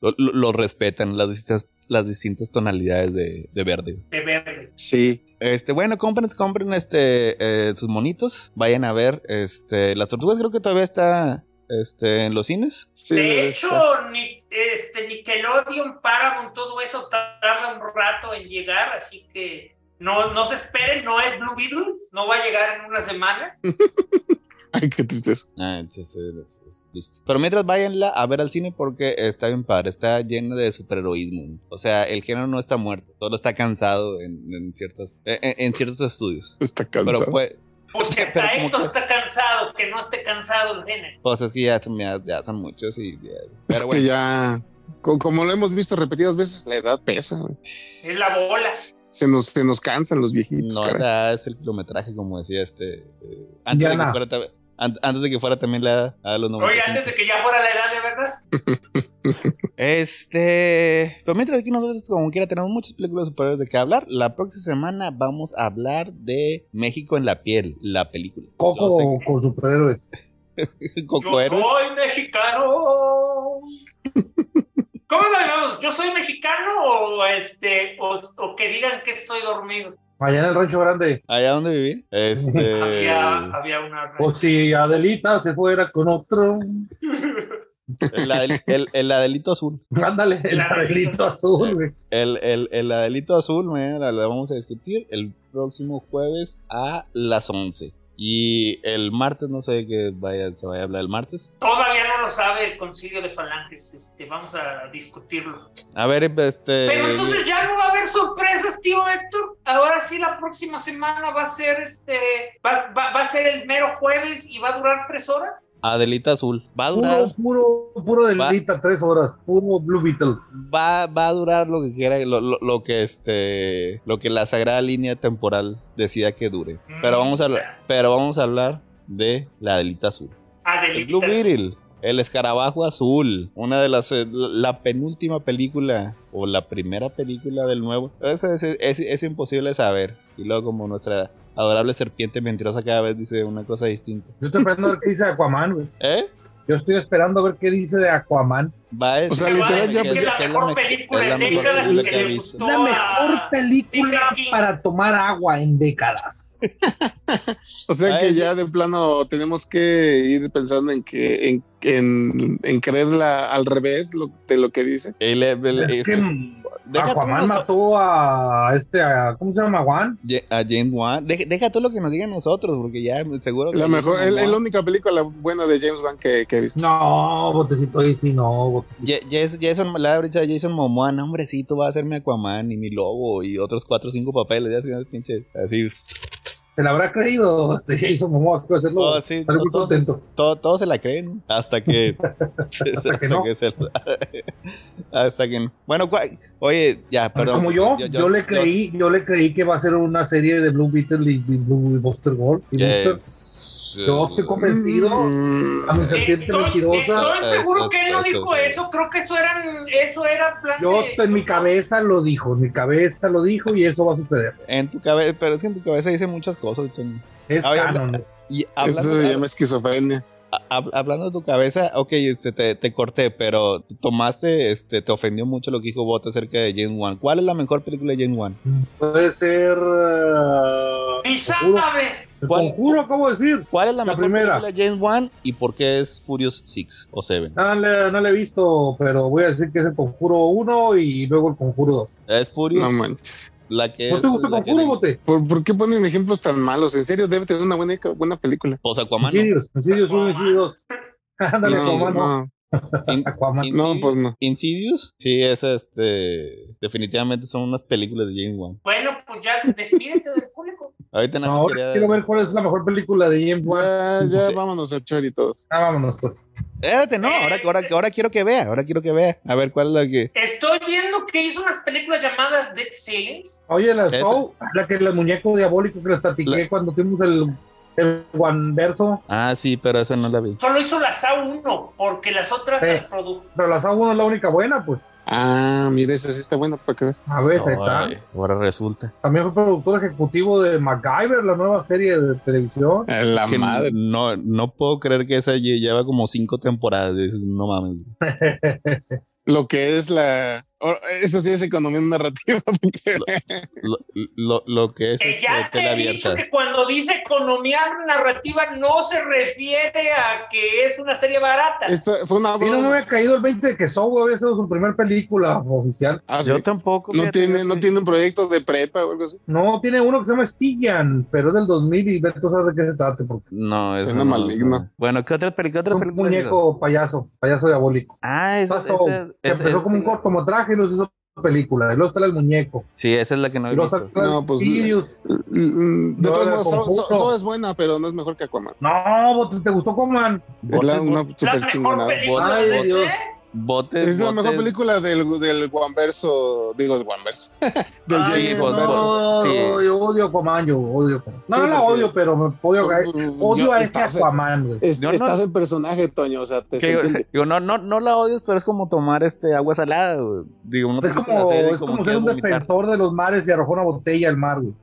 lo, lo- lo respetan las distintas, las distintas tonalidades de, de verde. De verde. Sí, Este, bueno, compren, compren este, eh, sus monitos. Vayan a ver. Este, las tortugas creo que todavía está este, en los cines. sí. de hecho, ni, este, Nickelodeon, Paramount, todo eso tarda un rato en llegar, así que no, no se esperen, no es Blue Beetle, no va a llegar en una semana. Ay, qué tristeza. Ah, sí, sí, sí, sí, listo. Pero mientras váyanla a ver al cine porque está bien padre, está lleno de superheroísmo. O sea, el género no está muerto, todo está cansado en, en ciertas, en, en ciertos estudios. Está Pero cansado. pues, Porque Pero hasta Héctor que- está cansado, que no esté cansado el género. pues es que ya, son- ya, ya son muchos y ya- Pero es bueno. que ya, co- como lo hemos visto repetidas veces, la edad pesa. güey. Es la bola. Se nos, se nos cansan los viejitos. No, caray. la- es el kilometraje, como decía este. eh, antes, de que fuera, antes de que fuera también la a los Oye, 95. antes de que ya fuera la edad de verdad. Este. Pero mientras aquí nosotros, como quiera, tenemos muchas películas superiores de qué hablar. La próxima semana vamos a hablar de México en la piel, la película. Coco sé. con superhéroes. Coco Yo Héroes. soy mexicano. ¿Cómo lo llamamos? ¿Yo soy mexicano o este o, o que digan que estoy dormido? Allá en el rancho grande. Allá donde viví. Este. Había, había una. O si Adelita se fuera con otro. El, Adel- el- el Adelito Azul. Ándale, el Adelito azul, güey. El, el, el Adelito Azul, mañana la, la vamos a discutir el próximo jueves a las 11. Y el martes, no sé qué vaya, se vaya a hablar el martes. Todavía no lo sabe el concilio de falanges. Este, vamos a discutirlo. A ver, este. Pero entonces ya no va a haber sorpresas, tío Héctor. Ahora sí, la próxima semana va a ser este. Va, va- va a ser el mero jueves y va a durar tres horas. Adelita Azul. Va a durar. Puro, puro, puro Adelita, tres horas. Puro Blue Beetle. Va, va a durar lo que quiera, lo, lo- lo que este. Lo que la sagrada línea temporal decida que dure. Pero vamos a hablar. Pero vamos a hablar de la Adelita Azul. El Blue Adelita. Beetle, el escarabajo azul, una de las, eh, la penúltima película o la primera película del nuevo. Es, es- es- es imposible saber. Y luego como nuestra adorable serpiente mentirosa cada vez dice una cosa distinta. Yo estoy esperando a ver qué dice Aquaman, güey. ¿Eh? Yo estoy esperando a ver qué dice de Aquaman. Va a decir O sea, Que va a literal, decir ya- que es la mejor me- película en décadas y que le gustó La mejor película para tomar agua en décadas. O sea que ya de plano tenemos que ir pensando en que en, en, en creerla al revés lo- de lo que dice. El- el- el- Es que Aquaman mató a este, a, ¿cómo se llama? Juan. Ye- a James Wan. Deja, deja tú lo que nos digan nosotros, porque ya seguro que La mejor, es la única película buena de James Wan que, que he visto. No, botecito ahí sí, no, botecito. Ye- Jas- Jason, la ahorita Jason Momoa, no, hombre, sí, tú vas a ser mi Aquaman y mi lobo y otros cuatro o cinco papeles, ya así, pinche, así, ¿Se le habrá creído este Jason Momoa que hacerlo? Oh, sí, Estaré muy todos- contento. todo, todo se la creen hasta que, hasta, que no. se- hasta que, bueno, cua- oye, ya, perdón. Como yo, yo, yo- le creí, yo, le creí que va a ser una serie de Blue Beetle y, y Blue Buster Gold. Y Buster. Yo estoy convencido. Mm, A mi serpiente Estoy, mentirosa. estoy seguro Es- que él no es- dijo es- eso. Creo que eso era, eso era plan Yo de- en mi cabeza lo dijo, en mi cabeza lo dijo y eso va a suceder. En tu cabeza, pero es que en tu cabeza dice muchas cosas. Es Oye, canon. Y Eso hablando, se llama esquizofrenia. Hab- hablando de tu cabeza, ok, este, te, te corté, pero tomaste, este, te ofendió mucho lo que dijo Bot acerca de James Wan. ¿Cuál es la mejor película de James Wan? Puede ser. uh, ¿Cuál? conjuro, acabo de decir. ¿Cuál es la, La mejor primera. película de James Wan y por qué es Furious 6 o 7? No le, no le he visto, pero voy a decir que es el conjuro 1 y luego el conjuro 2. Es Furious, No manches. La que ¿No es. te gusta el la que conjuro, de- bote? ¿Por, por qué ponen ejemplos tan malos? En serio, debe tener una buena, buena película. Pues Aquaman. ¿no? Insidious, Insidious 1, Insidious 2. Ándale, No, Aquaman, no. In- Aquaman. no, pues no. Insidious, sí, es este. Definitivamente son unas películas de James Wan. Bueno, pues ya despídete del público. Ahorita No, nada más ahora quería- quiero ver cuál es la mejor película de James Wan. Ya, ya Sí. vámonos a Chori todos. Ah, vámonos, pues. Espérate, no, ahora, ahora, ahora quiero que vea, ahora quiero que vea. A ver cuál es la que. Estoy viendo que hizo unas películas llamadas Dead Ceilings. Oye, la Esa. Soul, la que el muñeco diabólico que les platiqué La- cuando tuvimos el, el One Verso, Ah, sí, pero esa no la vi. Solo hizo la SA 1, porque las otras Sí. las produjo. pero la Soul 1 es la única buena, pues. Ah, mira, esa sí está buena para que veas. A ver, ahí está. Ahora resulta. También fue productor ejecutivo de MacGyver, la nueva serie de televisión. A La Que madre. No, no puedo creer que esa lle- lleva como cinco temporadas. No mames. lo que es la. Eso sí es economía narrativa. porque- Lo, lo- lo que es Que este, ya te he dicho que cuando dice economía narrativa no se refiere a que es una serie barata. Esto fue una Y no me había caído el 20 de que Soul había sido su primer película oficial. Ah, sí. Yo tampoco. No tiene, no tiene un proyecto de prepa o algo así. No, tiene uno que se llama Stillan, pero es del 2000 y Beto sabe de qué se trata. Porque No, eso Suena no, maligno. eso no. Bueno, ¿qué otra película? ¿Qué es otra un película? es esa? muñeco payaso, payaso diabólico. Ah, Soul, esa- que esa- empezó como un cortometraje luego se hizo película. Y luego está el muñeco. Sí, esa es la que no he visto. está No, pues, Sirius. De todos modos, So- So- es buena, pero no es mejor que Aquaman. No, vos- ¿te gustó Coman? Es la, una super chingona. Ay, Dios. Botes, Es la mejor película del, del Guanverso, digo, del Guanverso. del Ay, Guanverso. no, sí. yo odio Aquaman, yo odio. No, Sí, no la odio, pero me odio, odio Yo- a este Aquaman, güey. Es- no- estás en personaje, Toño, o sea, te Que digo, no, no, no la odias, pero es como tomar este agua salada, güey. Digo, uno Es te como, sed es como ser un vomitar. defensor de los mares y arrojó una botella al mar, güey.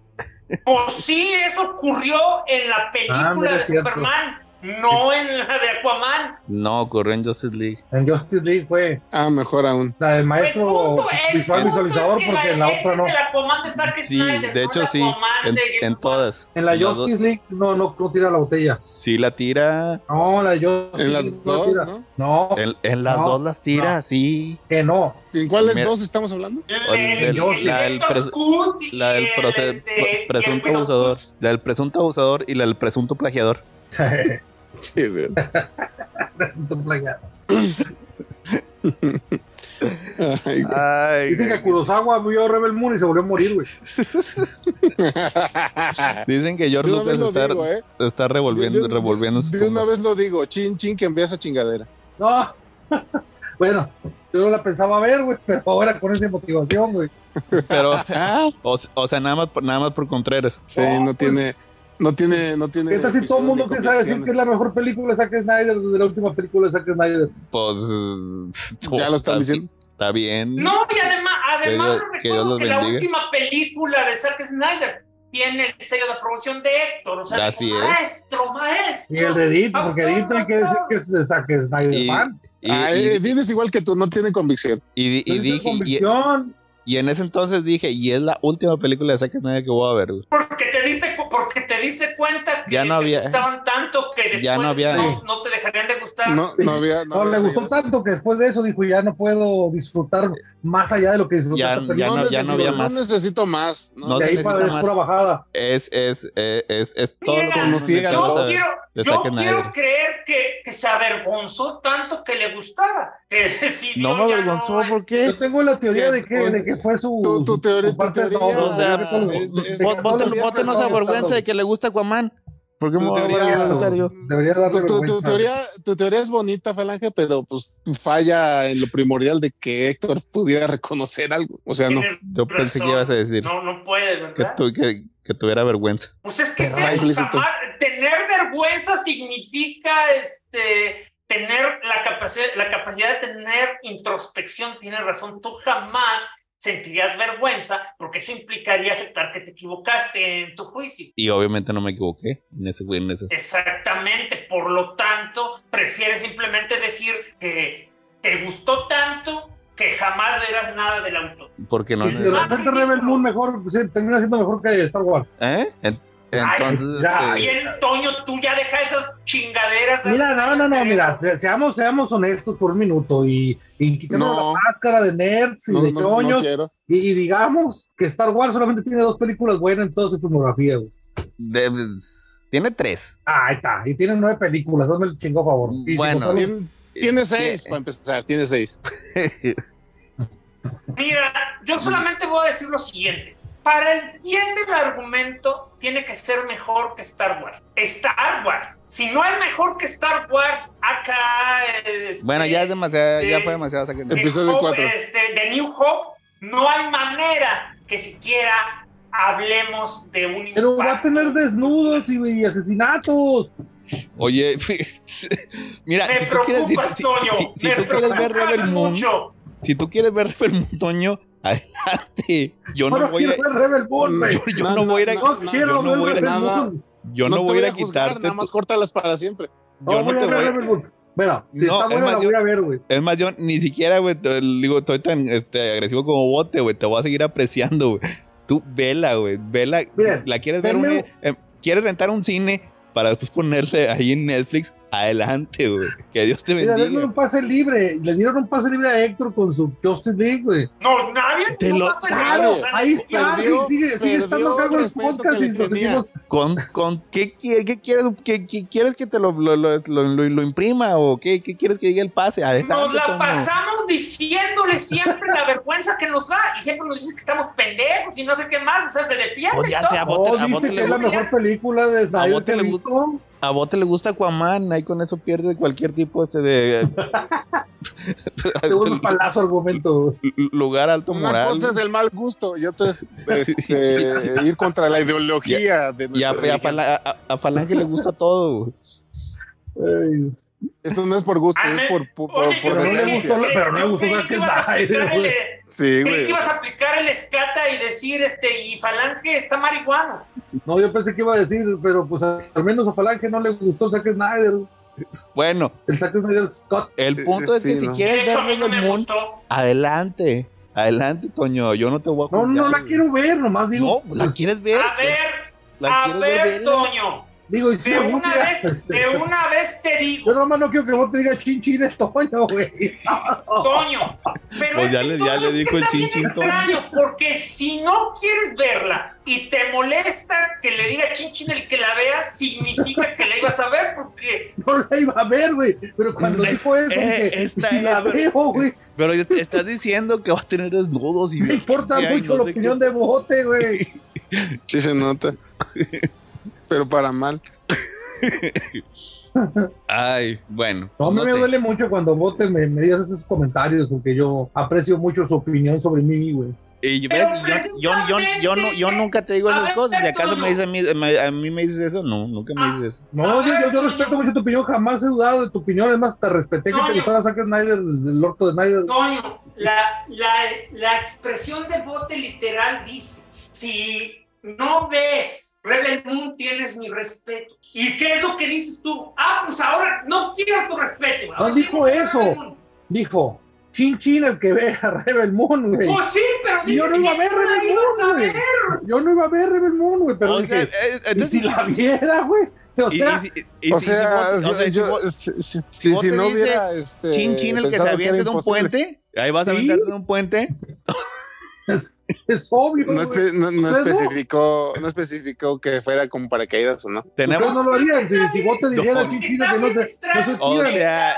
Pues sí, eso ocurrió en la película Ah, mira, de es cierto. Superman, no en la de Aquaman. No, ocurrió en Justice League. En Justice League fue Ah, mejor aún. la del El maestro punto, el visual visualizador, es que porque en la otra no. el Aquaman de Zack Sí, Snyder, de hecho sí. En, de todas. En la En. Justice League no, no, no tira la botella. Sí la tira. No, la Justice En las League no dos, tira. ¿no? No, En, en las No, dos las tira, no. sí. que no. ¿En cuáles Mira. dos estamos hablando? El el la del pres- La del este, presunto abusador. La del presunto abusador y la del presunto plagiador. Sí. Ay, güey. Ay, Dicen que Kurosawa vio Rebel Moon y se volvió a morir, güey. Dicen que George De una Lucas vez lo está, digo, ¿eh? está revolviendo, De- de- revolviendo sus De una vez lo digo, chin, chin, que envía esa chingadera. No. bueno, yo no la pensaba ver, güey, pero ahora con esa motivación, güey. Pero, Ah, o, o sea, nada más, por- nada más por Contreras. sí, No, no pues. tiene, no tiene, no tiene. ¿Qué tal si todo el mundo empieza a decir que es la mejor película de Zack Snyder desde la última película de Zack Snyder? Pues. Ya lo están está- diciendo. Está bien. No, y además, además Dios- recuerdo que Dios los que la última película de Zack Snyder tiene el sello de aprobación de Héctor. O sea, Así digo, es. maestro, maestro. Y el de Edith, porque Edith hay que decir que es de Zack Snyder Y- fan. Y, Ah, y- eh, Edith es igual que tú, no tiene convicción. y- y Tiene dije, y, convicción. y en ese entonces dije, y es la última película de Zack Snyder que voy a ver. Porque te diste, cu- porque te diste cuenta que Ya no te había- gustaban tanto que después ya no había- no, no te dejarían de gustar. No, no había. No, había le gustó tanto que después de eso dijo, ya no puedo disfrutar más allá de lo que disfruté. Ya- esta ya película". no- ya no había necesito- más. No necesito más. No, No de se ahí para más. pura bajada. Es, es, es, es, es todo lo Mira, que Como necesita Yo ¿no? quiero, de yo quiero creer que, que se avergonzó tanto que le gustara. Que decidió No me avergonzó, no, ¿por qué? Yo tengo la teoría Sí, de, que, pues, de que fue su. tu- teoría- su parte tu de teoría, todo, o sea, de que todo- es- es- de Vos, que vos, todo te- lo vos que te nos está avergüenza de que le gusta Aquaman. ¿Por qué me Tu voy a darle Tu, tu- tu teoría, tu teoría es bonita, Falange, pero pues falla en lo primordial de que Héctor pudiera reconocer algo. O sea, no. Yo pensé que ibas a decir No, no puede, que, ¿verdad? tu- que, que tuviera vergüenza. Pues es que tener vergüenza significa este tener la capacidad, la capacidad de tener introspección. Tienes razón, tú jamás sentirías vergüenza porque eso implicaría aceptar que te equivocaste en tu juicio. Y obviamente no me equivoqué en ese, en ese. Exactamente, por lo tanto, prefieres simplemente decir que te gustó tanto que jamás verás nada del autor. Porque no Y si de repente Rebel Moon mejor, sí, termina siendo mejor que Star Wars. ¿Eh? En- Entonces, este, Bien, Toño, tú ya deja esas chingaderas. de- Mira, no, no, no, mira, se- seamos, seamos honestos por un minuto y, y quitemos No. la máscara de nerds y No, de no, quiero. y, y digamos que Star Wars solamente tiene dos películas buenas en toda su filmografía, güey. de- tiene tres. Ah, ahí está, y tiene nueve películas, hazme el chingo favor. Y Bueno. Tiene, tiene seis, Eh, para empezar, tiene seis. Mira, yo solamente voy a decir lo siguiente. Para el bien del argumento, tiene que ser mejor que Star Wars. Star Wars. Si no es mejor que Star Wars, acá. este, Bueno, ya es demasiado, ya eh, fue demasiado. de Episodio Hope, cuatro. Este, de New Hope, no hay manera que siquiera hablemos de un Pero va a tener desnudos y, y asesinatos. Oye, mira, Me si tú quieres, preocupas, si- si- Toño. si- si me tú quieres ver Rebel Moon, mucho. si tú quieres ver Rebel Moon, Toño, adelante. Yo no voy a, yo, no voy a ir a, yo no voy a ir a- Rebel nada. Moon. yo no te voy a quitarte. Nada más córtalas para siempre. yo No te a ver voy a. Bueno, si No, está es buena, más, la yo- voy a ver, güey. Es más, yo ni siquiera, güey, te- digo, estoy tan este, agresivo como bote, güey. Te voy a seguir apreciando, güey. Tú, vela, güey. Vela. Miren, la quieres ver un, eh, ¿Quieres rentar un cine para después ponerle ahí en Netflix? Adelante, güey. Que Dios te Mira, denle bendiga. un pase libre. Le dieron un pase libre a Héctor con su Justice League, güey. No, nadie. Te lo- Claro, Ahí está, Perdió- güey, sigue, sigue estando acá con el respeto podcast que y le seguimos. ¿Con, con qué, qué quieres? ¿Qué, qué quieres que te lo, lo, lo, lo- lo- lo imprima? ¿O qué, qué quieres que diga el pase? Adelante, Nos la pasamos diciéndole siempre la vergüenza que nos da y siempre nos dice que estamos pendejos y no sé qué más, o sea, se defiende. Pues ya sea, a Bote, No, a dice que le es la mejor película de Snyder Bote que he le visto. A Bote le gusta Aquaman, ahí con eso pierde cualquier tipo este de Segundo palazo argumento. lugar alto Una moral. cosa es el mal gusto y otra es este, ir contra la ideología de Y a, nuestra y a a- a Falange le gusta todo. Ay, Esto no es por gusto, Ah, es por, por, Oye, por pero no le gustó pero no le gustó creí que ibas a el-. Sí, creí que ibas a aplicar el escata y decir, este, y Falange está marihuano. No, yo pensé que iba a decir, pero pues al menos a Falange no le gustó el Zack Snyder. Bueno, El Zack Snyder Scott. el punto es que Sí, si no. De quieres hecho, ver a mí no Rebel Moon, gustó. adelante. Adelante, Toño. Yo no te voy a No, juzgar, no la quiero ver, nomás digo. No, la pues, quieres ver. A ver, La a quieres ver, ver. Toño. Digo, y si De una día- vez, de una vez te digo. Yo nomás no quiero que vos te digas chin chin es Toño, güey. Toño. Pero Pues es ya que le- todo ya le dijo el extraño, porque si no quieres verla y te molesta que le diga chin chin el que la vea, significa que la ibas a ver, porque No la iba a ver, güey. Pero cuando Eh, dijo eso, eh, dije, esta si la es- veo, güey. Pero ya te estás diciendo que va a tener desnudos y Me importa mucho no la opinión qué. de Bote, güey. Sí se nota. Pero para mal. Ay, bueno. No, a mí no me sé. duele mucho cuando Bote me, me digas esos comentarios, porque yo aprecio mucho su opinión sobre mí, güey. Y yo, yo, yo, yo, yo no, yo nunca te digo esas cosas. ¿Y acaso me dices a mí, me- a mí me dices eso? No, nunca me Ah. dices eso. No, yo, yo, respeto mucho tu opinión, jamás he dudado de tu opinión, es más, te respeté que te gustara Zack Snyder, el orto de Snyder. Toño, la, la, la expresión de bote literal dice, si no ves Rebel Moon, tienes mi respeto. ¿Y qué es lo que dices tú? Ah, pues ahora no quiero tu respeto. ahora No dijo eso. Dijo, chin chin el que ve a Rebel Moon, güey. Pues sí, pero Y yo no iba a ver Rebel Moon, güey. ver. Yo no iba a ver Rebel Moon, güey, pero o dije, sea, eh, ¿y entonces, si la viera, güey? O sea, O si- sea, si si no dice hubiera este, Chin Chin el que se era de un puente, ahí vas a Sí. aventarte de un puente. es, obvio, No, espe- no- no Ustedes no. especificó, no especificó que fuera con paracaídas o no. Tenemos, no lo harían, si, si vos te que no no se O sea,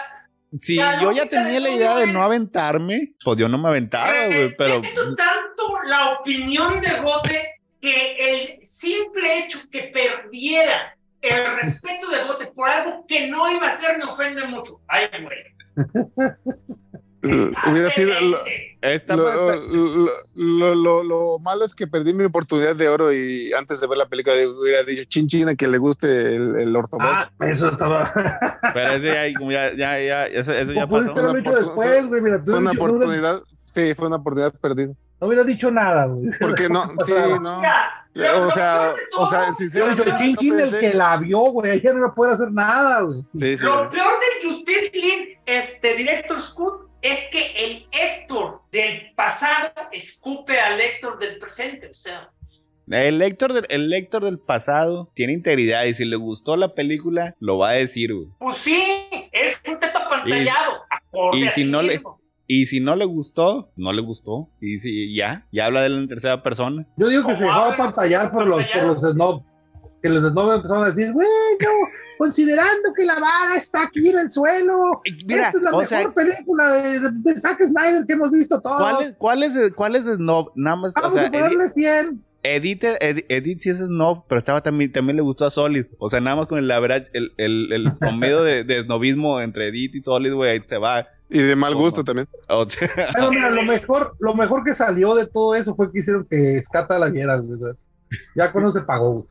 si yo ya tenía la idea de no aventarme, pues yo no me aventaba, güey, pero tanto la opinión de Bote que el simple hecho que perdiera el respeto de Bote por algo que no iba a hacer me ofende mucho. Ay, güey. Hubiera sido lo, esta lo, lo- lo- lo- lo malo es que perdí mi oportunidad de oro y antes de ver la película hubiera dicho chin chin a que le guste el, el ortodoxo. Ah, eso estaba. pero ese ya, como ya, ya, ya, eso, eso ya pasó. Una después, güey. Mira, tú fue una no hubieras- oportunidad, sí, fue una oportunidad perdida. no hubiera dicho nada, güey. Porque no, sí, no. O sea, de o sea, sinceramente. dicho chin no chin el que la vio, güey. Ella no puede hacer nada, güey. Sí, sí. Lo peor del Justice League, este Director Scott, es que el Héctor del pasado escupe al Héctor del presente. O sea, El lector, del, el lector del pasado tiene integridad y si le gustó la película, lo va a decir, güey. pues sí, es un teto apantallado. acorde y a si no le- mismo. Y si no le gustó, no le gustó. Y si ya, ya habla de él en tercera persona. Yo digo que se ¿Cómo dejó apantallar por los, por los snob. Que los snob empezaron a decir, bueno, considerando que la vara está aquí en el suelo. Mira, esta es la o mejor sea, película de, de, de Zack Snyder que hemos visto todos. ¿cuál es, cuál es, cuál es snob? Nada más, o Vamos sea, a ponerle 100. Edith, Edith, Edith sí es snob, pero estaba también, también le gustó a Solid. O sea, nada más con el average, el, el, el promedio de, de snobismo entre Edith y Solid, güey, ahí se va. Y de mal ¿Cómo? gusto también. O sea, Pero mira, lo mejor, lo mejor que salió de todo eso fue que hicieron que Scata la viera, güey. Ya con eso se pagó, güey.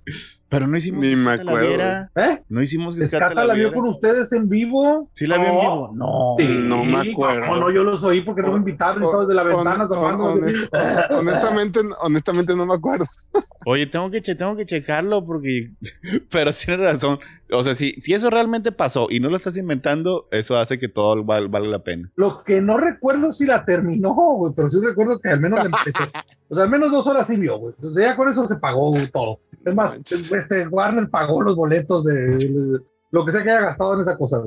Pero no hicimos Ni que me Scata la acuerdo. viera. ¿Eh? No hicimos que Scata ¿Escata la la vio con ustedes en vivo? Sí la vio en vivo. No. Sí, No me acuerdo. No, no, yo los oí porque no me invitaron y estaba desde la ventana tomando. honest- honestamente, honestamente no me acuerdo. Oye, tengo que, che- tengo que checarlo porque... Pero tienes razón. O sea, si, si eso realmente pasó y no lo estás inventando, eso hace que todo val- valga la pena. Lo que no recuerdo si la terminó, güey, pero sí recuerdo que al menos la empezó. O sea, al menos dos horas sí vio, güey. Entonces ya con eso se pagó güey, todo. Es más, este Warner pagó los boletos de, de- lo que sea que haya gastado en esa cosa,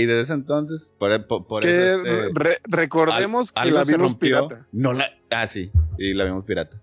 y desde ese entonces, por, por, por que eso... este, re- recordemos al- que la vimos rompió. pirata. No la... Ah, sí. Y la vimos pirata.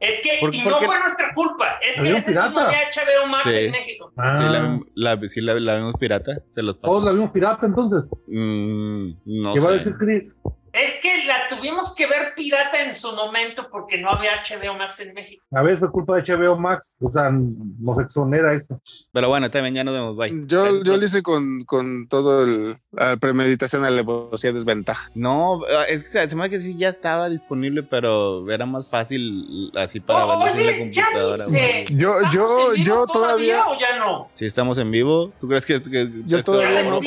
Es que, ¿Por- y por no qué? fue nuestra culpa, es que ¿Había en un ese pirata? ya HBO Max Sí. en México. Sí, la, Ah, la- sí la, la vimos pirata. Se los todos la vimos pirata entonces. Mm, no ¿Qué sé. va a decir Chris? Es que la tuvimos que ver pirata en su momento porque no había HBO Max en México. A ver, fue culpa de HBO Max. O sea, nos exonera esto. Pero bueno, también ya nos vemos. Bye. Yo, yo lo hice con, con todo el la premeditación, alevosía, desventaja. No, es que se me hace que sí ya estaba disponible, pero era más fácil así para verlo en la Oye, ya dice. Yo- ¿estamos yo- en vivo yo todavía- o ya no? Si estamos en vivo, ¿tú crees que, que- Yo todavía no.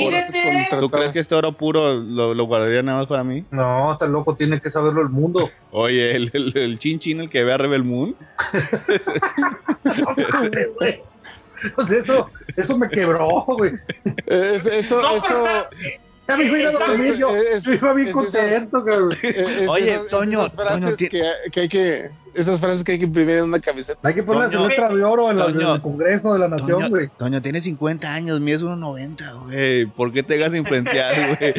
¿Tú crees que este oro puro lo, lo guardaría nada más para mí? No, está loco, tiene que saberlo el mundo. Oye, el, el, el chin chin, el que ve a Rebel Moon. Pues eso, eso me quebró, güey. Es- eso, No, eso, Ya me a Es- dormir, es- yo, es- yo iba bien es contento, cabrón. es- es Oye, esas- es Toño, esas frases Toño, que, que hay que, esas frases que hay que imprimir en una camiseta. Hay que ponerle Toño. letra de oro en, la- Toño. en el Congreso de la Nación, Toño, güey. Toño, tiene 50 años, mide 1.90, güey. ¿Por qué te dejas influenciar, güey?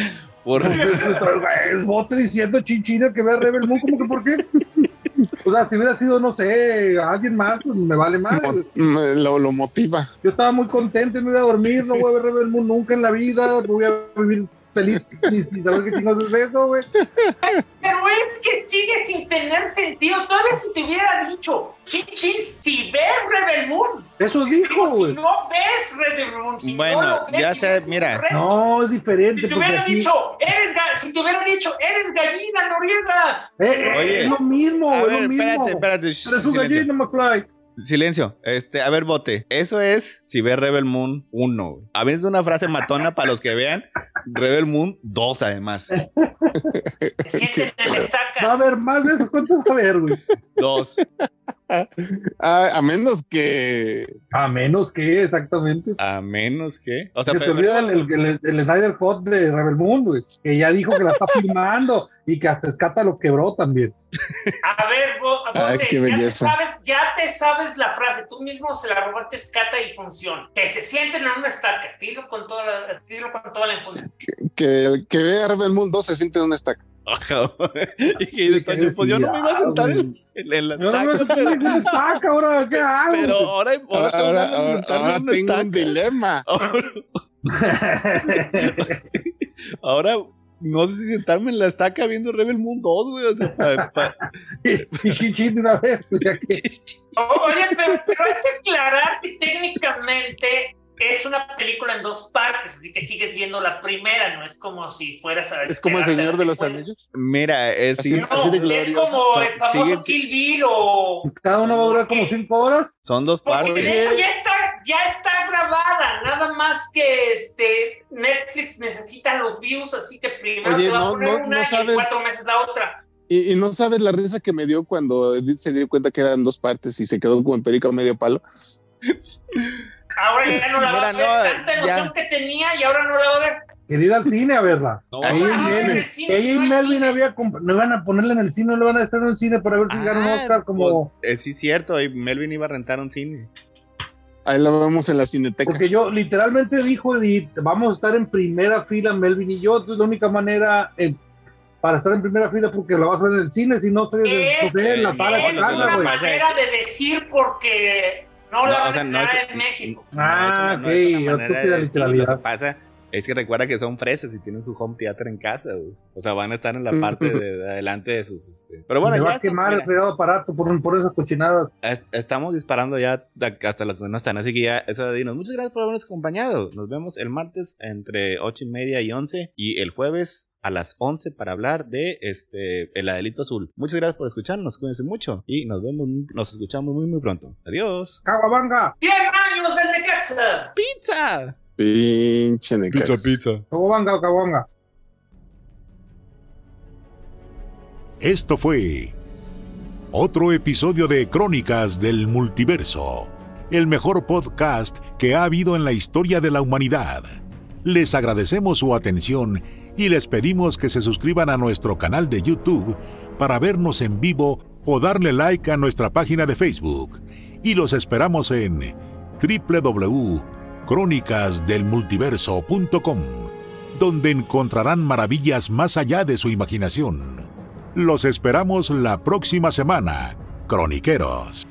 Por... Es bote diciendo chinchina que ve a Rebel Moon, ¿cómo que por qué? O sea, si hubiera sido, no sé, alguien más, pues me vale más. Lo, lo motiva. Yo estaba muy contento, me iba a dormir, no voy a ver Rebel Moon nunca en la vida, voy a vivir feliz y sin saber qué chingados es eso, güey. Pero es que sigue sin tener sentido. Todavía si te hubiera dicho, chin, si ves Rebel Moon. Eso dijo, si güey. no ves Rebel Moon, si Bueno, no lo ves, ya si sé, mira. No, es diferente. Si te hubiera aquí- dicho, eres si te hubiera dicho, eres gallina, Noriega. Eh, eh, Oye. es lo mismo, A es ver, lo mismo. espérate, espérate. Eres un gallina, McFly. Silencio. Este, a ver, bote. Eso es si ves Rebel Moon 1. güey. Habiendo una frase matona para los que vean. Rebel Moon 2, además. Te sienten en la Va a haber más de eso. ¿Cuántos va a haber, güey? 2. Ah, a menos que A menos que, exactamente. A menos que. O sea, Se te olvida el, el, el, el Snyder Cut de Rebel Moon, güey, que ya dijo que la está filmando y que hasta Escata lo quebró también. A ver, Bo- Ay, Bote, qué ya, te sabes, ya te sabes la frase. Tú mismo se la robaste Escata y funciona. Que se sienten en una estaca. Dilo con toda la, dilo con toda la que el que vea Rebel Moon 2 se siente en una estaca. Ajá. y que dice, Qué Toño, pues yo no me iba a sentar en, en la Yo no estoy pero, en estaca ahora, ¿qué hago? pero ahora, ahora, Ahora, ahora- sentarme ahora tengo un dilema. Ahora no sé si sentarme en la estaca viendo Rebel Moon 2, güey. O sea, pa- pa- y chinchín de una vez, Oye, pero, pero hay que aclarar que técnicamente es una película en dos partes, así que sigues viendo la primera, no es como si fueras a Es como el Señor de los. Anillos. Mira, es Así- sí, No, así de es como el famoso siguen- Kill Bill o... cada uno va a durar como cinco horas. son dos Porque partes. de hecho ya está, ya está grabada, nada más que este Netflix necesita los views, así que primero Oye, te va no- a poner no- una no y sabes- en cuatro meses la otra. Y, y no sabes la risa que me dio cuando Edith se dio cuenta que eran dos partes y se quedó como en perico medio palo. Ahora ya no la va a ver, no, tanta ya. emoción que tenía y ahora no la va a ver. Quería ir al cine a verla. No, Ella y vamos a ver Melvin, el cine, ella y Melvin había no iban a ponerla en el cine, no le van a estar en el cine para ver si gana un Ah, Oscar como. pues, eh, sí, cierto. y Melvin iba a rentar un cine. Ahí la vemos en la cineteca. Porque yo literalmente dijo Edith, vamos a estar en primera fila Melvin y yo, entonces la única manera eh, para estar en primera fila porque la vas a ver en el cine, si no en, Es, no sé, en la sala de es una manera de decir porque no la No, van o sea, a no es- en México. no Ah, es una- no es una manera estúpida de literalidad. Lo que pasa es que recuerda que son fresas y tienen su home theater en casa, güey. O sea, van a estar en la parte de, de adelante de sus. Este... Pero bueno, me ya va a está, quemar el mira, fregado aparato por, por esas cochinadas. est- estamos disparando ya hasta los que no están. Así que ya, eso de dinos. Muchas gracias por habernos acompañado. Nos vemos el martes entre ocho y media y 11 y el jueves a las 11 para hablar de este el Adelito Azul. Muchas gracias por escucharnos, cuídense mucho y nos vemos, nos escuchamos muy muy pronto. Adiós. Caguabanga, 100 años del Necaxa. Pizza. Pinche Necaxa. pizza. caguabanga, caguabanga. Esto fue otro episodio de Crónicas del Multiverso, el mejor podcast que ha habido en la historia de la humanidad. Les agradecemos su atención y les pedimos que se suscriban a nuestro canal de YouTube para vernos en vivo o darle like a nuestra página de Facebook. Y los esperamos en www.crónicasdelmultiverso.com, donde encontrarán maravillas más allá de su imaginación. Los esperamos la próxima semana, croniqueros.